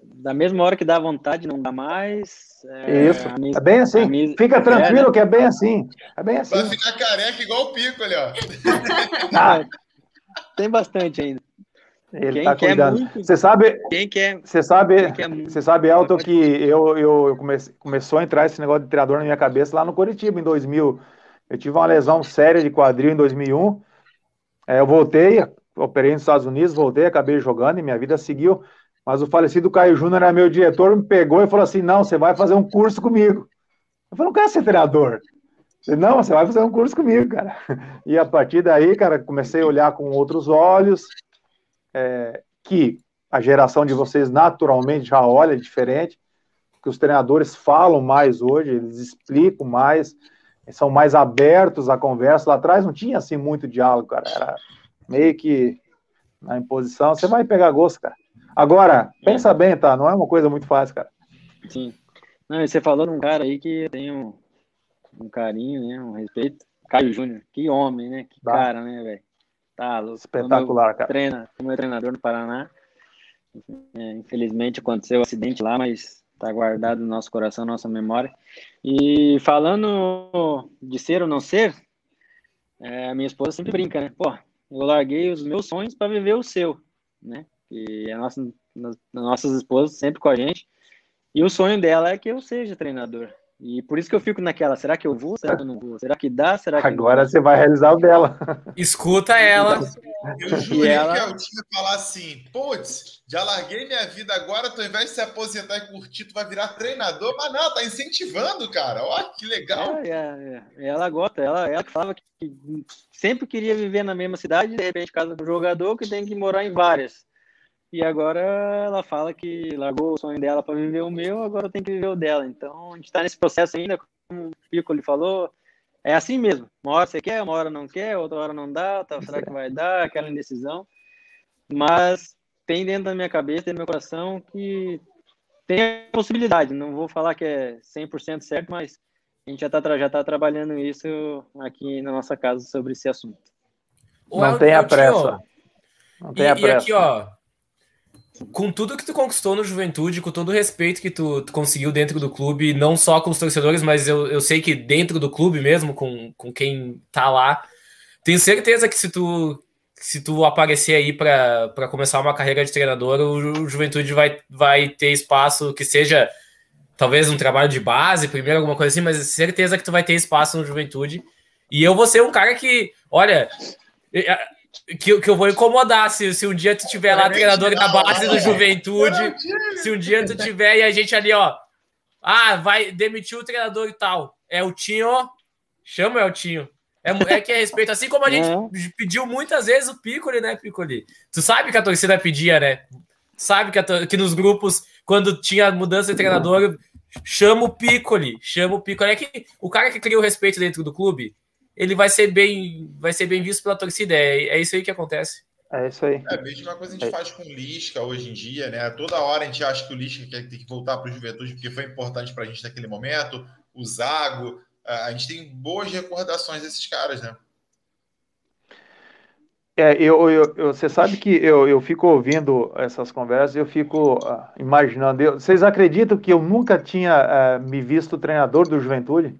da mesma hora que dá vontade, não dá mais. É, Isso. Minha, é bem assim. Minha... Fica tranquilo é, né? que é bem assim. É bem assim. Vai ficar careca igual o Pico ali, ó. Ah, tem bastante ainda. Ele está cuidando. Muito... Você sabe. Quem quer? Você sabe. Quer você sabe, Elton, que eu, eu, eu comecei, começou a entrar esse negócio de treinador na minha cabeça lá no Curitiba em 2000. Eu tive uma lesão séria de quadril em 2001. É, eu voltei, operei nos Estados Unidos, voltei, acabei jogando e minha vida seguiu. Mas o falecido Caio Júnior era meu diretor, me pegou e falou assim: não, você vai fazer um curso comigo. Eu falei, não quero ser treinador. Falei, não, você vai fazer um curso comigo, cara. E a partir daí, cara, comecei a olhar com outros olhos, é, que a geração de vocês naturalmente já olha diferente, que os treinadores falam mais hoje, eles explicam mais, são mais abertos à conversa. Lá atrás não tinha assim muito diálogo, cara. Era meio que na imposição. Você vai pegar gosto, cara. Agora, pensa bem, tá? Não é uma coisa muito fácil, cara. Sim. Não, você falou num cara aí que tem um, um carinho, né? Um respeito. Caio Júnior. Que homem, né? Que cara, né, velho? Tá louco. Espetacular, cara. Treina, como é treinador no Paraná. É, infelizmente aconteceu um acidente lá, mas tá guardado no nosso coração, nossa memória. E falando de ser ou não ser, é, a minha esposa sempre brinca, né? Pô, eu larguei os meus sonhos para viver o seu, né? E a nossa, nossas esposas sempre com a gente. E o sonho dela é que eu seja treinador. E por isso que eu fico naquela, será que eu vou? Será que eu não vou? Será que dá? Será que Agora você vai realizar o dela. Escuta ela. Eu jurei ela... que eu tinha falar assim, putz, já larguei minha vida agora, tu ao invés de se aposentar e curtir, tu vai virar treinador, mas não, tá incentivando, cara. Ó, que legal. É, é, é. Ela gosta, ela, ela falava que sempre queria viver na mesma cidade, de repente casa do jogador que tem que morar em várias. E agora ela fala que largou o sonho dela para viver o meu, agora tem que viver o dela. Então a gente está nesse processo ainda, como o Pico ele falou, é assim mesmo. Uma hora você quer, uma hora não quer, outra hora não dá, tá, será que vai dar? Aquela indecisão. Mas tem dentro da minha cabeça, dentro do meu coração, que tem a possibilidade. Não vou falar que é 100% certo, mas a gente já está já tá trabalhando isso aqui na nossa casa sobre esse assunto. Não tenha pressa. Não tenha pressa. E aqui, ó, com tudo que tu conquistou no Juventude, com todo o respeito que tu, tu, conseguiu dentro do clube, não só com os torcedores, mas eu, eu sei que dentro do clube mesmo, com, com quem tá lá, tenho certeza que se tu se tu aparecer aí para começar uma carreira de treinador, o, Juventude vai, vai ter espaço que seja talvez um trabalho de base, primeiro alguma coisa assim, mas certeza que tu vai ter espaço no Juventude. E eu vou ser um cara que, olha, que, que eu vou incomodar se, se um dia tu tiver lá treinador da base do Juventude, se um dia tu tiver e a gente ali, ó, ah, vai demitir o treinador e tal. É o Tinho, chama o Tinho. É, é que é respeito, assim como a gente é. pediu muitas vezes o Piccoli, né, Piccoli? Tu sabe que a torcida pedia, né? Sabe que, a, que nos grupos, quando tinha mudança de treinador, chama o Piccoli, chama o Piccoli. É que o cara que cria o respeito dentro do clube, ele vai ser bem, vai ser bem visto pela torcida. É, é isso aí que acontece. É isso aí. É a mesma coisa a gente é. faz com o Lisca hoje em dia, né? Toda hora a gente acha que o Lisca quer ter que voltar para o Juventude porque foi importante para a gente naquele momento. O Zago, a gente tem boas recordações desses caras, né? É, eu, eu, eu, você sabe que eu, eu fico ouvindo essas conversas, eu fico uh, imaginando. Eu, vocês acreditam que eu nunca tinha uh, me visto treinador do Juventude?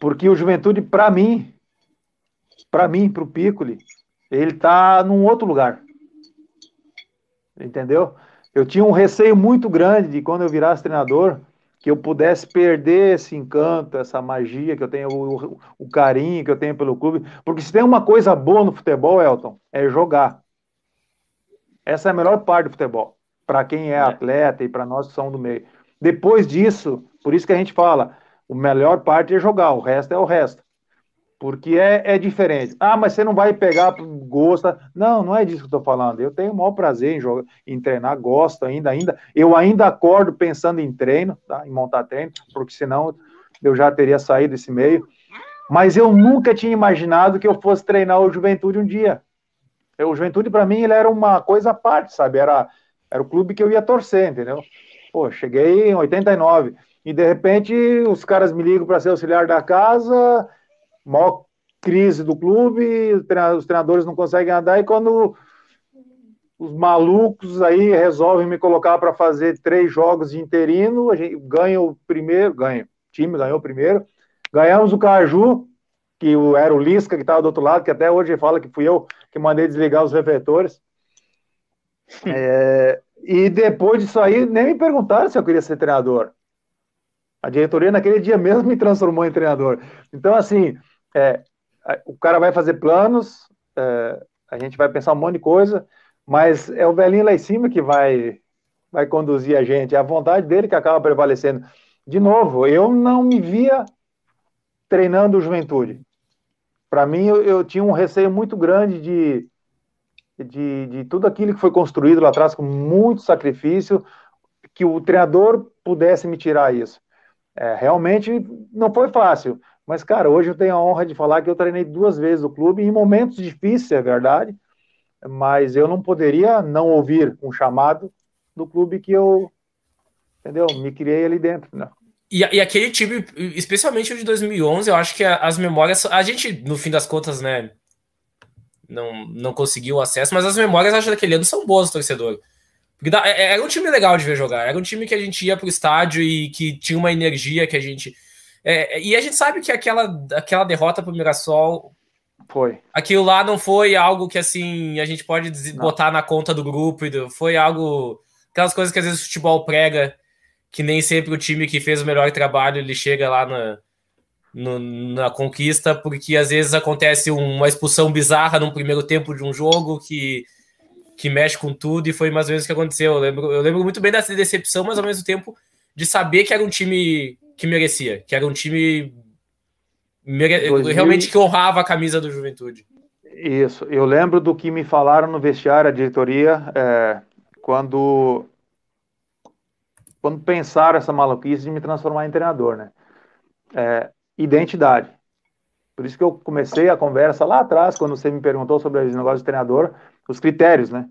Porque o Juventude, para mim, para mim, para o Piccoli, ele está num outro lugar. Entendeu? Eu tinha um receio muito grande de quando eu virasse treinador, que eu pudesse perder esse encanto, essa magia que eu tenho, o, o, carinho que eu tenho pelo clube. Porque se tem uma coisa boa no futebol, Elton, é jogar. Essa é a melhor parte do futebol, para quem é, é atleta e para nós que somos do meio. Depois disso, por isso que a gente fala, a melhor parte é jogar, o resto é o resto. Porque é, é diferente. Ah, mas você não vai pegar gosto. Não, não é disso que eu estou falando. Eu tenho o maior prazer em, jogar, em treinar, gosto ainda, ainda. Eu ainda acordo pensando em treino, tá? em montar treino, porque senão eu já teria saído desse meio. Mas eu nunca tinha imaginado que eu fosse treinar o Juventude um dia. O Juventude, para mim, ele era uma coisa à parte, sabe? Era, era o clube que eu ia torcer, entendeu? Pô, cheguei em 89 e de repente os caras me ligam para ser auxiliar da casa maior crise do clube, os treinadores não conseguem andar, e quando os malucos aí resolvem me colocar para fazer três jogos de interino, a gente ganha o primeiro, ganha, o time ganhou o primeiro, ganhamos o Caju, que era o Lisca que estava do outro lado, que até hoje fala que fui eu que mandei desligar os refletores. É, e depois disso aí, nem me perguntaram se eu queria ser treinador. A diretoria naquele dia mesmo me transformou em treinador. Então, assim, é, o cara vai fazer planos, é, a gente vai pensar um monte de coisa, mas é o velhinho lá em cima que vai, vai conduzir a gente, é a vontade dele que acaba prevalecendo. De novo, eu não me via treinando juventude. Para mim, eu, eu, tinha um receio muito grande de, de, de tudo aquilo que foi construído lá atrás com muito sacrifício, que o treinador pudesse me tirar isso. É, realmente não foi fácil, mas, cara, hoje eu tenho a honra de falar que eu treinei duas vezes o clube, em momentos difíceis, é verdade, mas eu não poderia não ouvir um chamado do clube que eu, entendeu, me criei ali dentro, né? E, e, aquele time, especialmente o de 2011, eu acho que as memórias. A gente, no fim das contas, né? Não, não conseguiu acesso, mas as memórias, acho, daquele ano são boas do torcedor. Porque dá, é, era um time legal de ver jogar. Era um time que a gente ia pro estádio e que tinha uma energia que a gente. É, e a gente sabe que aquela, aquela derrota para o Mirassol. Foi. Aquilo lá não foi algo que assim a gente pode botar na conta do grupo. Foi algo. Aquelas coisas que às vezes o futebol prega, que nem sempre o time que fez o melhor trabalho ele chega lá na, no, na conquista, porque às vezes acontece uma expulsão bizarra no primeiro tempo de um jogo que, que mexe com tudo, e foi mais ou menos o que aconteceu. Eu lembro, eu lembro muito bem dessa decepção, mas ao mesmo tempo de saber que era um time que merecia, que era um time mere... realmente que honrava a camisa do Juventude. Isso, eu lembro do que me falaram no vestiário, a diretoria, é, quando quando pensaram essa maluquice de me transformar em treinador, né? É, identidade. Por isso que eu comecei a conversa lá atrás, quando você me perguntou sobre os negócios de treinador, os critérios, né?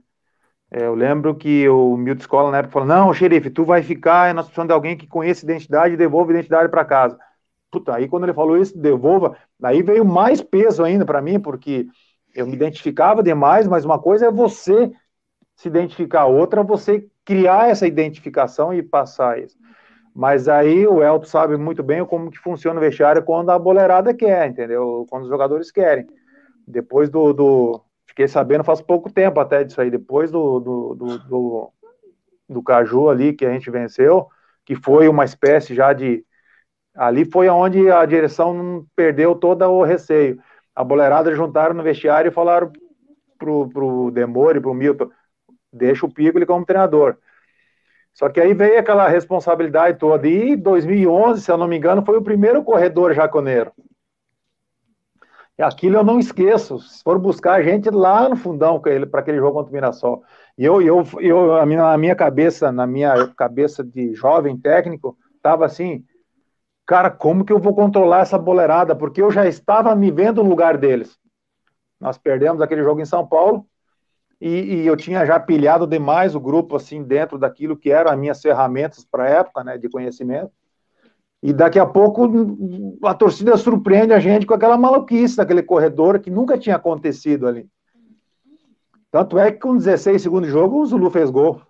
É, eu lembro que o Milton Escola na época falou: Não, xerife, tu vai ficar, nós precisamos de alguém que conheça identidade e devolva identidade para casa. Puta, aí quando ele falou isso, devolva, daí veio mais peso ainda para mim, porque Eu me identificava demais, mas uma coisa é você se identificar, outra é você criar essa identificação e passar isso. Mas aí o Elton sabe muito bem como que funciona o vestiário quando a boleirada quer, entendeu? Quando os jogadores querem. Depois do, do fiquei sabendo faz pouco tempo até disso aí, depois do, do, do, do, do Caju ali que a gente venceu, que foi uma espécie já de ali foi onde a direção perdeu todo o receio. A boleirada juntaram no vestiário e falaram pro, pro Demore, pro Milton, deixa o Piccoli como treinador. Só que aí veio aquela responsabilidade toda. E 2011, se eu não me engano, foi o primeiro corredor jaconeiro. Aquilo eu não esqueço. Se for buscar a gente lá no fundão para aquele jogo contra o Mirassol. E eu, eu, eu na minha cabeça, na minha cabeça de jovem técnico, estava assim, cara, como que eu vou controlar essa boleirada? Porque eu já estava me vendo no lugar deles. Nós perdemos aquele jogo em São Paulo e, e eu tinha já pilhado demais o grupo assim dentro daquilo que eram as minhas ferramentas para a época, né, de conhecimento. E daqui a pouco a torcida surpreende a gente com aquela maluquice daquele corredor que nunca tinha acontecido ali. Tanto é que com 16 segundos de jogo, o Zulu fez gol.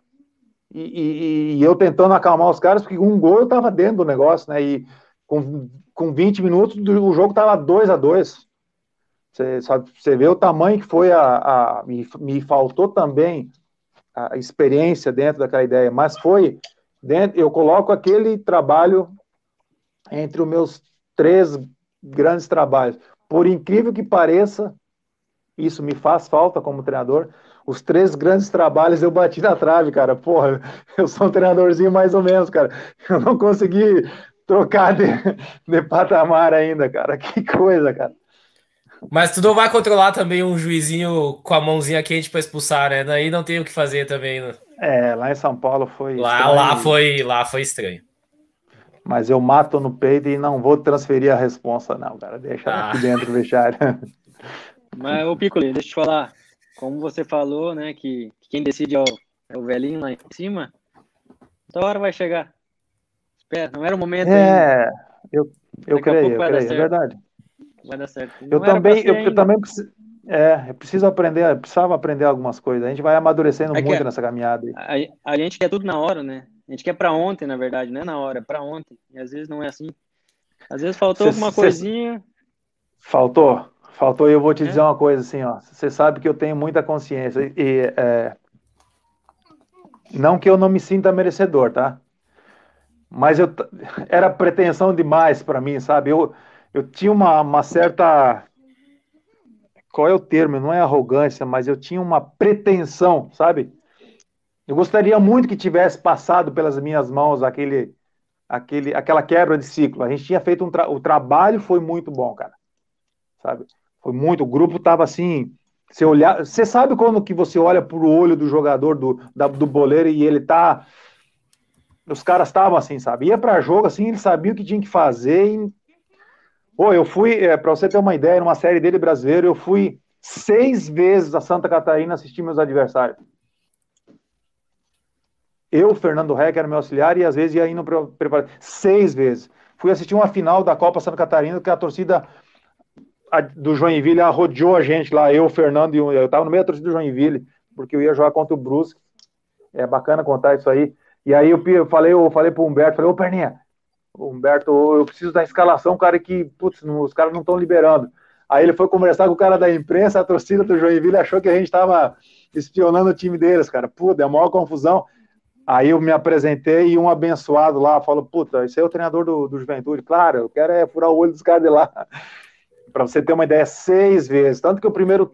E, e, e, eu tentando acalmar os caras, porque um gol eu estava dentro do negócio, né? E com, com 20 minutos o jogo estava 2 a 2 você, você vê o tamanho que foi a. a me, me faltou também a experiência dentro daquela ideia, mas foi. Dentro, eu coloco aquele trabalho entre os meus três grandes trabalhos. Por incrível que pareça, isso me faz falta como treinador. Os três grandes trabalhos eu bati na trave, cara. Porra, eu sou um treinadorzinho mais ou menos, cara. Eu não consegui trocar de, de patamar ainda, cara. Que coisa, cara. Mas tu não vai controlar também um juizinho com a mãozinha quente para expulsar, né? Daí não tem o que fazer também. Né? É, lá em São Paulo foi. Lá, lá foi, lá foi estranho mas eu mato no peito e não vou transferir a responsa, não, cara. Deixa ah. aqui dentro do vestiário. Mas, ô Piccoli, deixa eu te falar. Como você falou, né, que, quem decide é o, é o velhinho lá em cima, então a hora vai chegar. Espera, não era o momento É, ainda. eu, eu creio, eu creio, é verdade. Vai dar certo. Não eu também, eu, eu, também preciso, é, eu preciso aprender, eu precisava aprender algumas coisas. A gente vai amadurecendo é muito nessa caminhada. A, a gente quer tudo na hora, né? A gente quer para ontem, na verdade, não é na hora, é para ontem. E às vezes não é assim. Às vezes faltou cê, alguma cê... coisinha. Faltou, faltou. E eu vou te é. dizer uma coisa assim, ó. Você sabe que eu tenho muita consciência e é... não que eu não me sinta merecedor, tá? Mas eu era pretensão demais para mim, sabe? Eu eu tinha uma, uma certa qual é o termo? Não é arrogância, mas eu tinha uma pretensão, sabe? Eu gostaria muito que tivesse passado pelas minhas mãos aquele, aquele, aquela quebra de ciclo. A gente tinha feito um tra o trabalho foi muito bom, cara. Sabe? Foi muito. O grupo tava assim. Você olhar, você sabe quando que você olha pro olho do jogador do, da, do boleiro e ele tá os caras estavam assim, sabe? Ia para jogo assim, ele sabia o que tinha que fazer. E... Pô, eu fui, é, para você ter uma ideia, numa série dele brasileiro, eu fui seis vezes a Santa Catarina assistir meus adversários. Eu, Fernando Reck, era meu auxiliar e às vezes ia indo preparar. Seis vezes. Fui assistir uma final da Copa Santa Catarina que a torcida do Joinville rodeou a gente lá, eu, Fernando e eu. Eu tava no meio da torcida do Joinville, porque eu ia jogar contra o Brusque. É bacana contar isso aí. E aí eu falei, eu falei pro Humberto, falei, ô Perninha, Humberto, eu preciso da escalação, cara, que, putz, os caras não estão liberando. Aí ele foi conversar com o cara da imprensa, a torcida do Joinville achou que a gente estava espionando o time deles, cara. Puta, é a maior confusão. Aí eu me apresentei e um abençoado lá falou: Puta, esse é o treinador do, do Juventude. Claro, eu quero é furar o olho dos caras de lá. Para você ter uma ideia, seis vezes. Tanto que o primeiro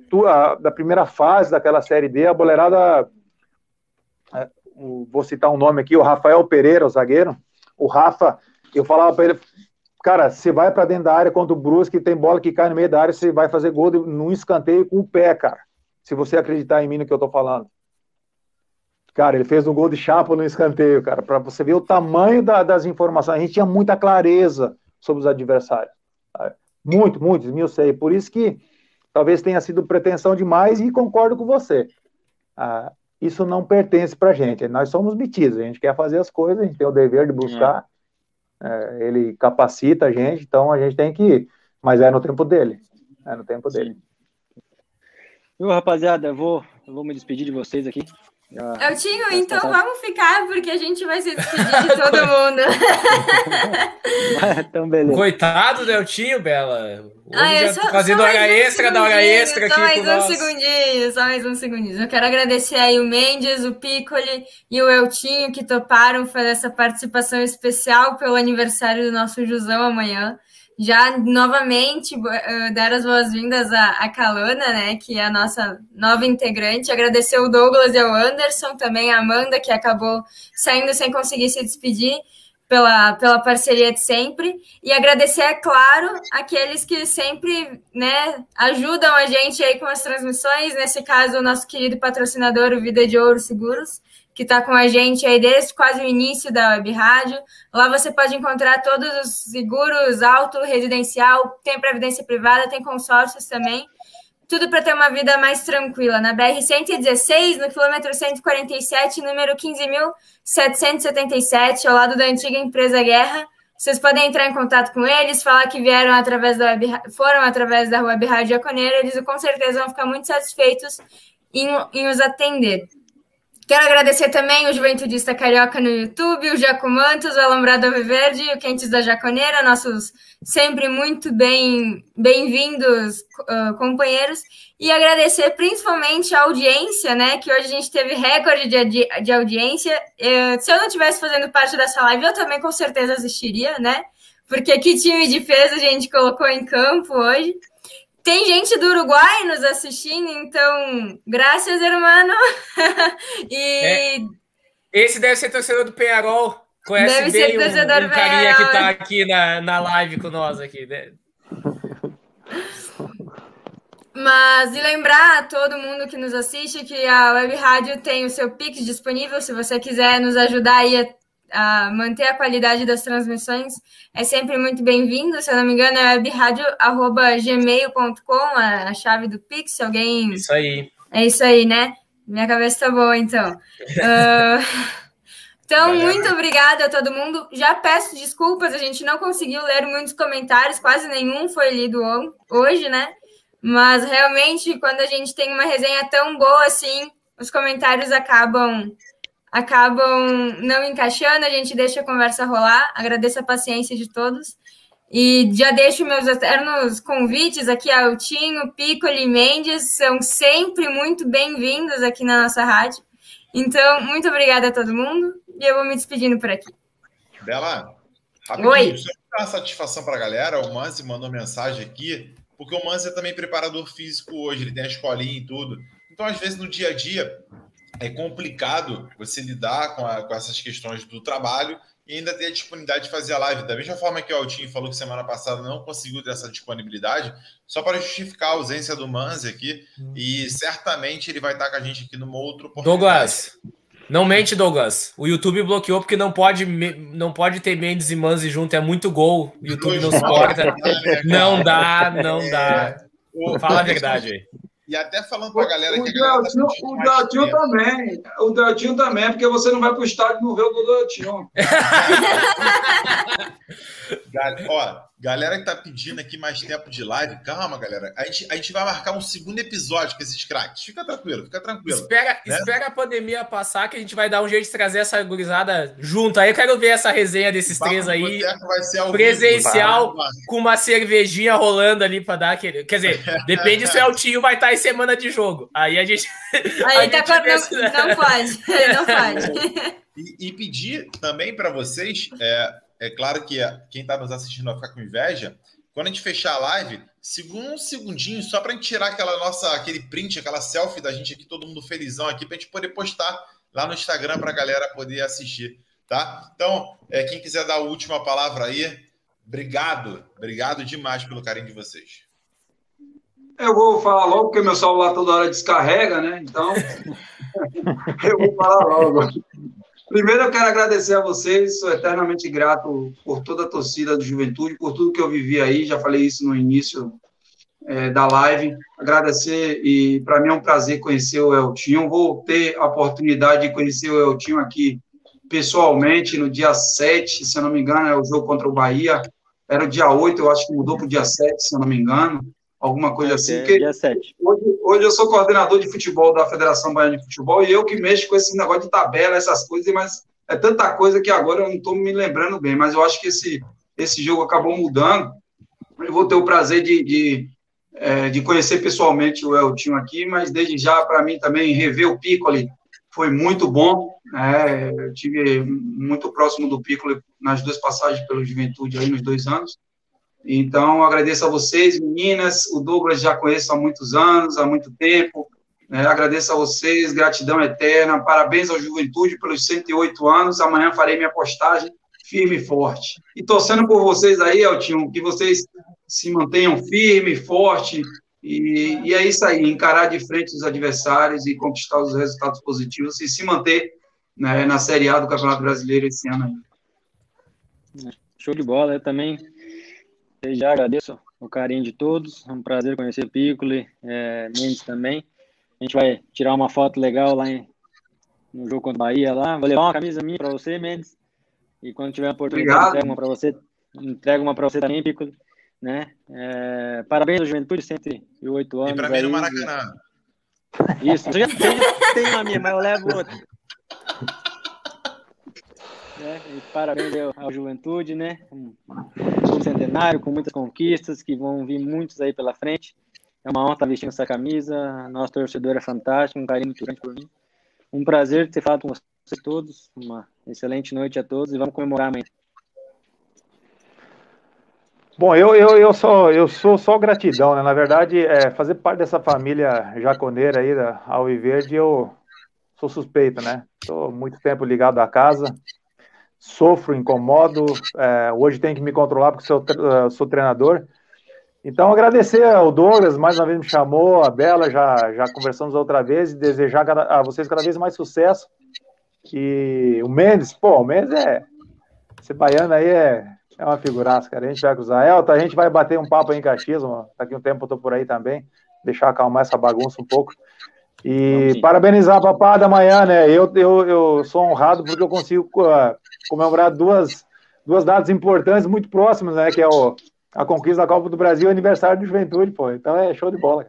da primeira fase daquela série D, a boleirada. É, vou citar um nome aqui, o Rafael Pereira, o zagueiro. O Rafa, eu falava para ele: Cara, você vai para dentro da área contra o Brusque, tem bola que cai no meio da área, você vai fazer gol num escanteio com o pé, cara. Se você acreditar em mim no que eu tô falando. Cara, ele fez um gol de chapa no escanteio, cara, para você ver o tamanho da, das informações. A gente tinha muita clareza sobre os adversários. Sabe? Muito, muito, sei. Por isso que talvez tenha sido pretensão demais e concordo com você. Ah, isso não pertence para gente. Nós somos metidos, a gente quer fazer as coisas, a gente tem o dever de buscar. É, ele capacita a gente, então a gente tem que. Mas é no tempo dele. É no tempo dele. Viu, rapaziada, eu vou, eu vou me despedir de vocês aqui. Já, Eltinho, então vamos ficar, porque a gente vai se despedir de todo mundo. então, beleza. Coitado do Eltinho, Bela. Ah, só, fazendo hora um extra da hora extra só aqui. mais um nós. segundinho, só mais um segundinho. Eu quero agradecer aí o Mendes, o Piccoli e o Eltinho que toparam fazer essa participação especial pelo aniversário do nosso Jusão amanhã já novamente uh, dar as boas-vindas à, à Calana, né, que é a nossa nova integrante. Agradecer o Douglas e ao Anderson, também a Amanda, que acabou saindo sem conseguir se despedir pela, pela parceria de sempre. E agradecer, é claro, aqueles que sempre né, ajudam a gente aí com as transmissões, nesse caso, o nosso querido patrocinador, o Vida de Ouro Seguros que está com a gente aí desde quase o início da Web Rádio. Lá você pode encontrar todos os seguros, auto, residencial, tem previdência privada, tem consórcios também. Tudo para ter uma vida mais tranquila. Na BR-116, no quilômetro 147, número 15.777, ao lado da antiga empresa Guerra. Vocês podem entrar em contato com eles, falar que vieram através da web, foram através da Web Rádio Jaconeira. Eles com certeza vão ficar muito satisfeitos em, em os atender. Quero agradecer também o Juventudista Carioca no YouTube, o Jaco Mantos, o Alambrado Verde e o Quentes da Jaconeira, nossos sempre muito bem bem-vindos uh, companheiros. E agradecer principalmente a audiência, né? Que hoje a gente teve recorde de, de audiência. Se eu não estivesse fazendo parte dessa live, eu também com certeza assistiria, né? Porque que time de defesa a gente colocou em campo hoje. Tem gente do Uruguai nos assistindo, então, graças, hermano. e. É. Esse deve ser torcedor do Penharol. Conhece deve bem ser torcedor um, um carinha que está aqui na, na live com nós aqui, né? Mas e lembrar a todo mundo que nos assiste que a Web Rádio tem o seu Pix disponível, se você quiser nos ajudar aí a a manter a qualidade das transmissões é sempre muito bem-vindo. Se eu não me engano, é webradio.gmail.com, a, chave do Pix. Alguém. Isso aí. É isso aí, né? Minha cabeça tá boa, então. uh... Então, muito obrigada a todo mundo. Já peço desculpas, a gente não conseguiu ler muitos comentários, quase nenhum foi lido hoje, né? Mas realmente, quando a gente tem uma resenha tão boa assim, os comentários acabam acabam não encaixando, a gente deixa a conversa rolar. Agradeço a paciência de todos. E já deixo meus eternos convites aqui ao Tinho, Piccoli e Mendes, são sempre muito bem-vindos aqui na nossa rádio. Então, muito obrigada a todo mundo e eu vou me despedindo por aqui. Bela, rapidinho, Oi. só dar satisfação para a galera, o Manzi mandou mensagem aqui, porque o Manzi é também preparador físico hoje, ele tem a escolinha e tudo. Então, às vezes, no dia a dia, é complicado você lidar com, a, com, essas questões do trabalho e ainda ter a disponibilidade de fazer a live. Da mesma forma que o Altinho falou que semana passada não conseguiu ter essa disponibilidade, só para justificar a ausência do Manzi aqui, hum. e certamente ele vai estar com a gente aqui numa outra oportunidade. Douglas, não mente, Douglas. O YouTube bloqueou porque não pode, não pode ter Mendes e Manzi junto, é muito gol. O YouTube não suporta. Não dá, não dá. Fala a verdade aí. E até falando para a galera o, que a galera tá O Deltinho também. O Deltinho também, porque você não vai para o estádio e não vê o do Deltinho. Ó, Galera que tá pedindo aqui mais tempo de live, calma, galera. A gente, a gente vai marcar um segundo episódio com esses craques. Fica tranquilo, fica tranquilo. Espera, né? espera a pandemia passar que a gente vai dar um jeito de trazer essa gurizada junto. Aí eu quero ver essa resenha desses três aí. presencial, vivo, com uma cervejinha rolando ali para dar aquele. Quer dizer, depende se o Eltinho vai estar em semana de jogo. Aí a gente. Aí a tá gente não, não pode. Não pode. E, e pedir também para vocês. É, é claro que quem está nos assistindo vai ficar com inveja. Quando a gente fechar a live, segura um segundinho só para a gente tirar aquela nossa, aquele print, aquela selfie da gente aqui, todo mundo felizão aqui, para a gente poder postar lá no Instagram para a galera poder assistir, tá? Então, é, quem quiser dar a última palavra aí, obrigado, obrigado demais pelo carinho de vocês. Eu vou falar logo, porque meu celular toda hora descarrega, né? Então, eu vou falar logo. Primeiro, eu quero agradecer a vocês, sou eternamente grato por toda a torcida do Juventude, por tudo que eu vivi aí, já falei isso no início é, da live. Agradecer, e para mim é um prazer conhecer o Eltinho. Vou ter a oportunidade de conhecer o Eltinho aqui pessoalmente no dia 7, se eu não me engano, é o jogo contra o Bahia. Era o dia 8, eu acho que mudou para o dia 7, se eu não me engano. Alguma coisa assim. é Porque dia 7. hoje, hoje eu sou coordenador de futebol da Federação Baiana de Futebol e eu que mexo com esse negócio de tabela, essas coisas, mas é tanta coisa que agora eu não estou me lembrando bem. Mas eu acho que esse, esse jogo acabou mudando. Eu vou ter o prazer de, de, é, de conhecer pessoalmente o Eltinho aqui, mas desde já, para mim também, rever o Piccoli foi muito bom. né? eu tive muito próximo do Piccoli nas duas passagens pelo Juventude aí nos dois anos. Então, agradeço a vocês, meninas. O Douglas já conheço há muitos anos, há muito tempo. né? agradeço a vocês, gratidão eterna. Parabéns ao Juventude pelos 108 anos. Amanhã farei minha postagem firme e forte. E torcendo por vocês aí, Eltinho, que vocês se mantenham firme, forte. E, e é isso aí, encarar de frente os adversários e conquistar os resultados positivos e se manter né, na Série A do Campeonato Brasileiro esse ano aí. Show de bola. Eu também desde já agradeço o carinho de todos. É um prazer conhecer Piccoli, é, Mendes também. A gente vai tirar uma foto legal lá em, no jogo contra o Bahia lá. Vou levar uma camisa minha para você, Mendes. E quando tiver a oportunidade, Obrigado. entrego uma para você. Entrego uma para você também, Piccoli. Né? É, parabéns ao Juventude, 108 anos. E para mim no. Maracanã. Isso, eu já tenho, tenho uma minha, mas eu levo outra. É, e parabéns ao Juventude, né? Um, um centenário com muitas conquistas, que vão vir muitos aí pela frente. É uma honra estar vestindo essa camisa. Nosso torcedor é fantástico, um carinho muito grande por mim. Um prazer ter falado com vocês todos. Uma excelente noite a todos e vamos comemorar amanhã. Bom, eu, eu, eu, sou, eu sou só gratidão, né? Na verdade, é, fazer parte dessa família jaconeira aí da Alviverde, eu sou suspeito, né? Estou muito tempo ligado à casa, sofro, incomodo, é, hoje tenho que me controlar porque sou, tre- sou treinador. Então, agradecer ao Douglas, mais uma vez me chamou, a Bela, já, já conversamos outra vez, e desejar a vocês cada vez mais sucesso. E o Mendes, pô, o Mendes é. Esse baiano aí é, é uma figuraça, cara. A gente vai cruzar. Elton, a gente vai bater um papo aí em Caxias, mano. daqui um tempo eu tô por aí também. Deixar acalmar essa bagunça um pouco. E sim. parabenizar a papada amanhã, né? Eu, eu, eu sou honrado porque eu consigo uh, comemorar duas, duas datas importantes muito próximas, né? Que é o, a conquista da Copa do Brasil e o aniversário do Juventude, pô. Então é show de bola.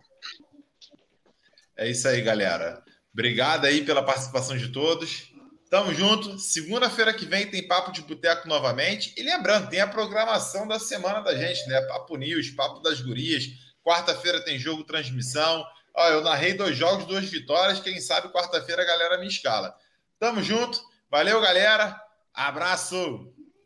É isso aí, galera. Obrigado aí pela participação de todos. Tamo junto. Segunda-feira que vem tem Papo de Boteco novamente. E lembrando, tem a programação da semana da gente, né? Papo News, Papo das Gurias. Quarta-feira tem jogo transmissão. Ó, eu narrei dois jogos, duas vitórias. Quem sabe quarta-feira a galera me escala. Tamo junto. Valeu, galera. Abraço.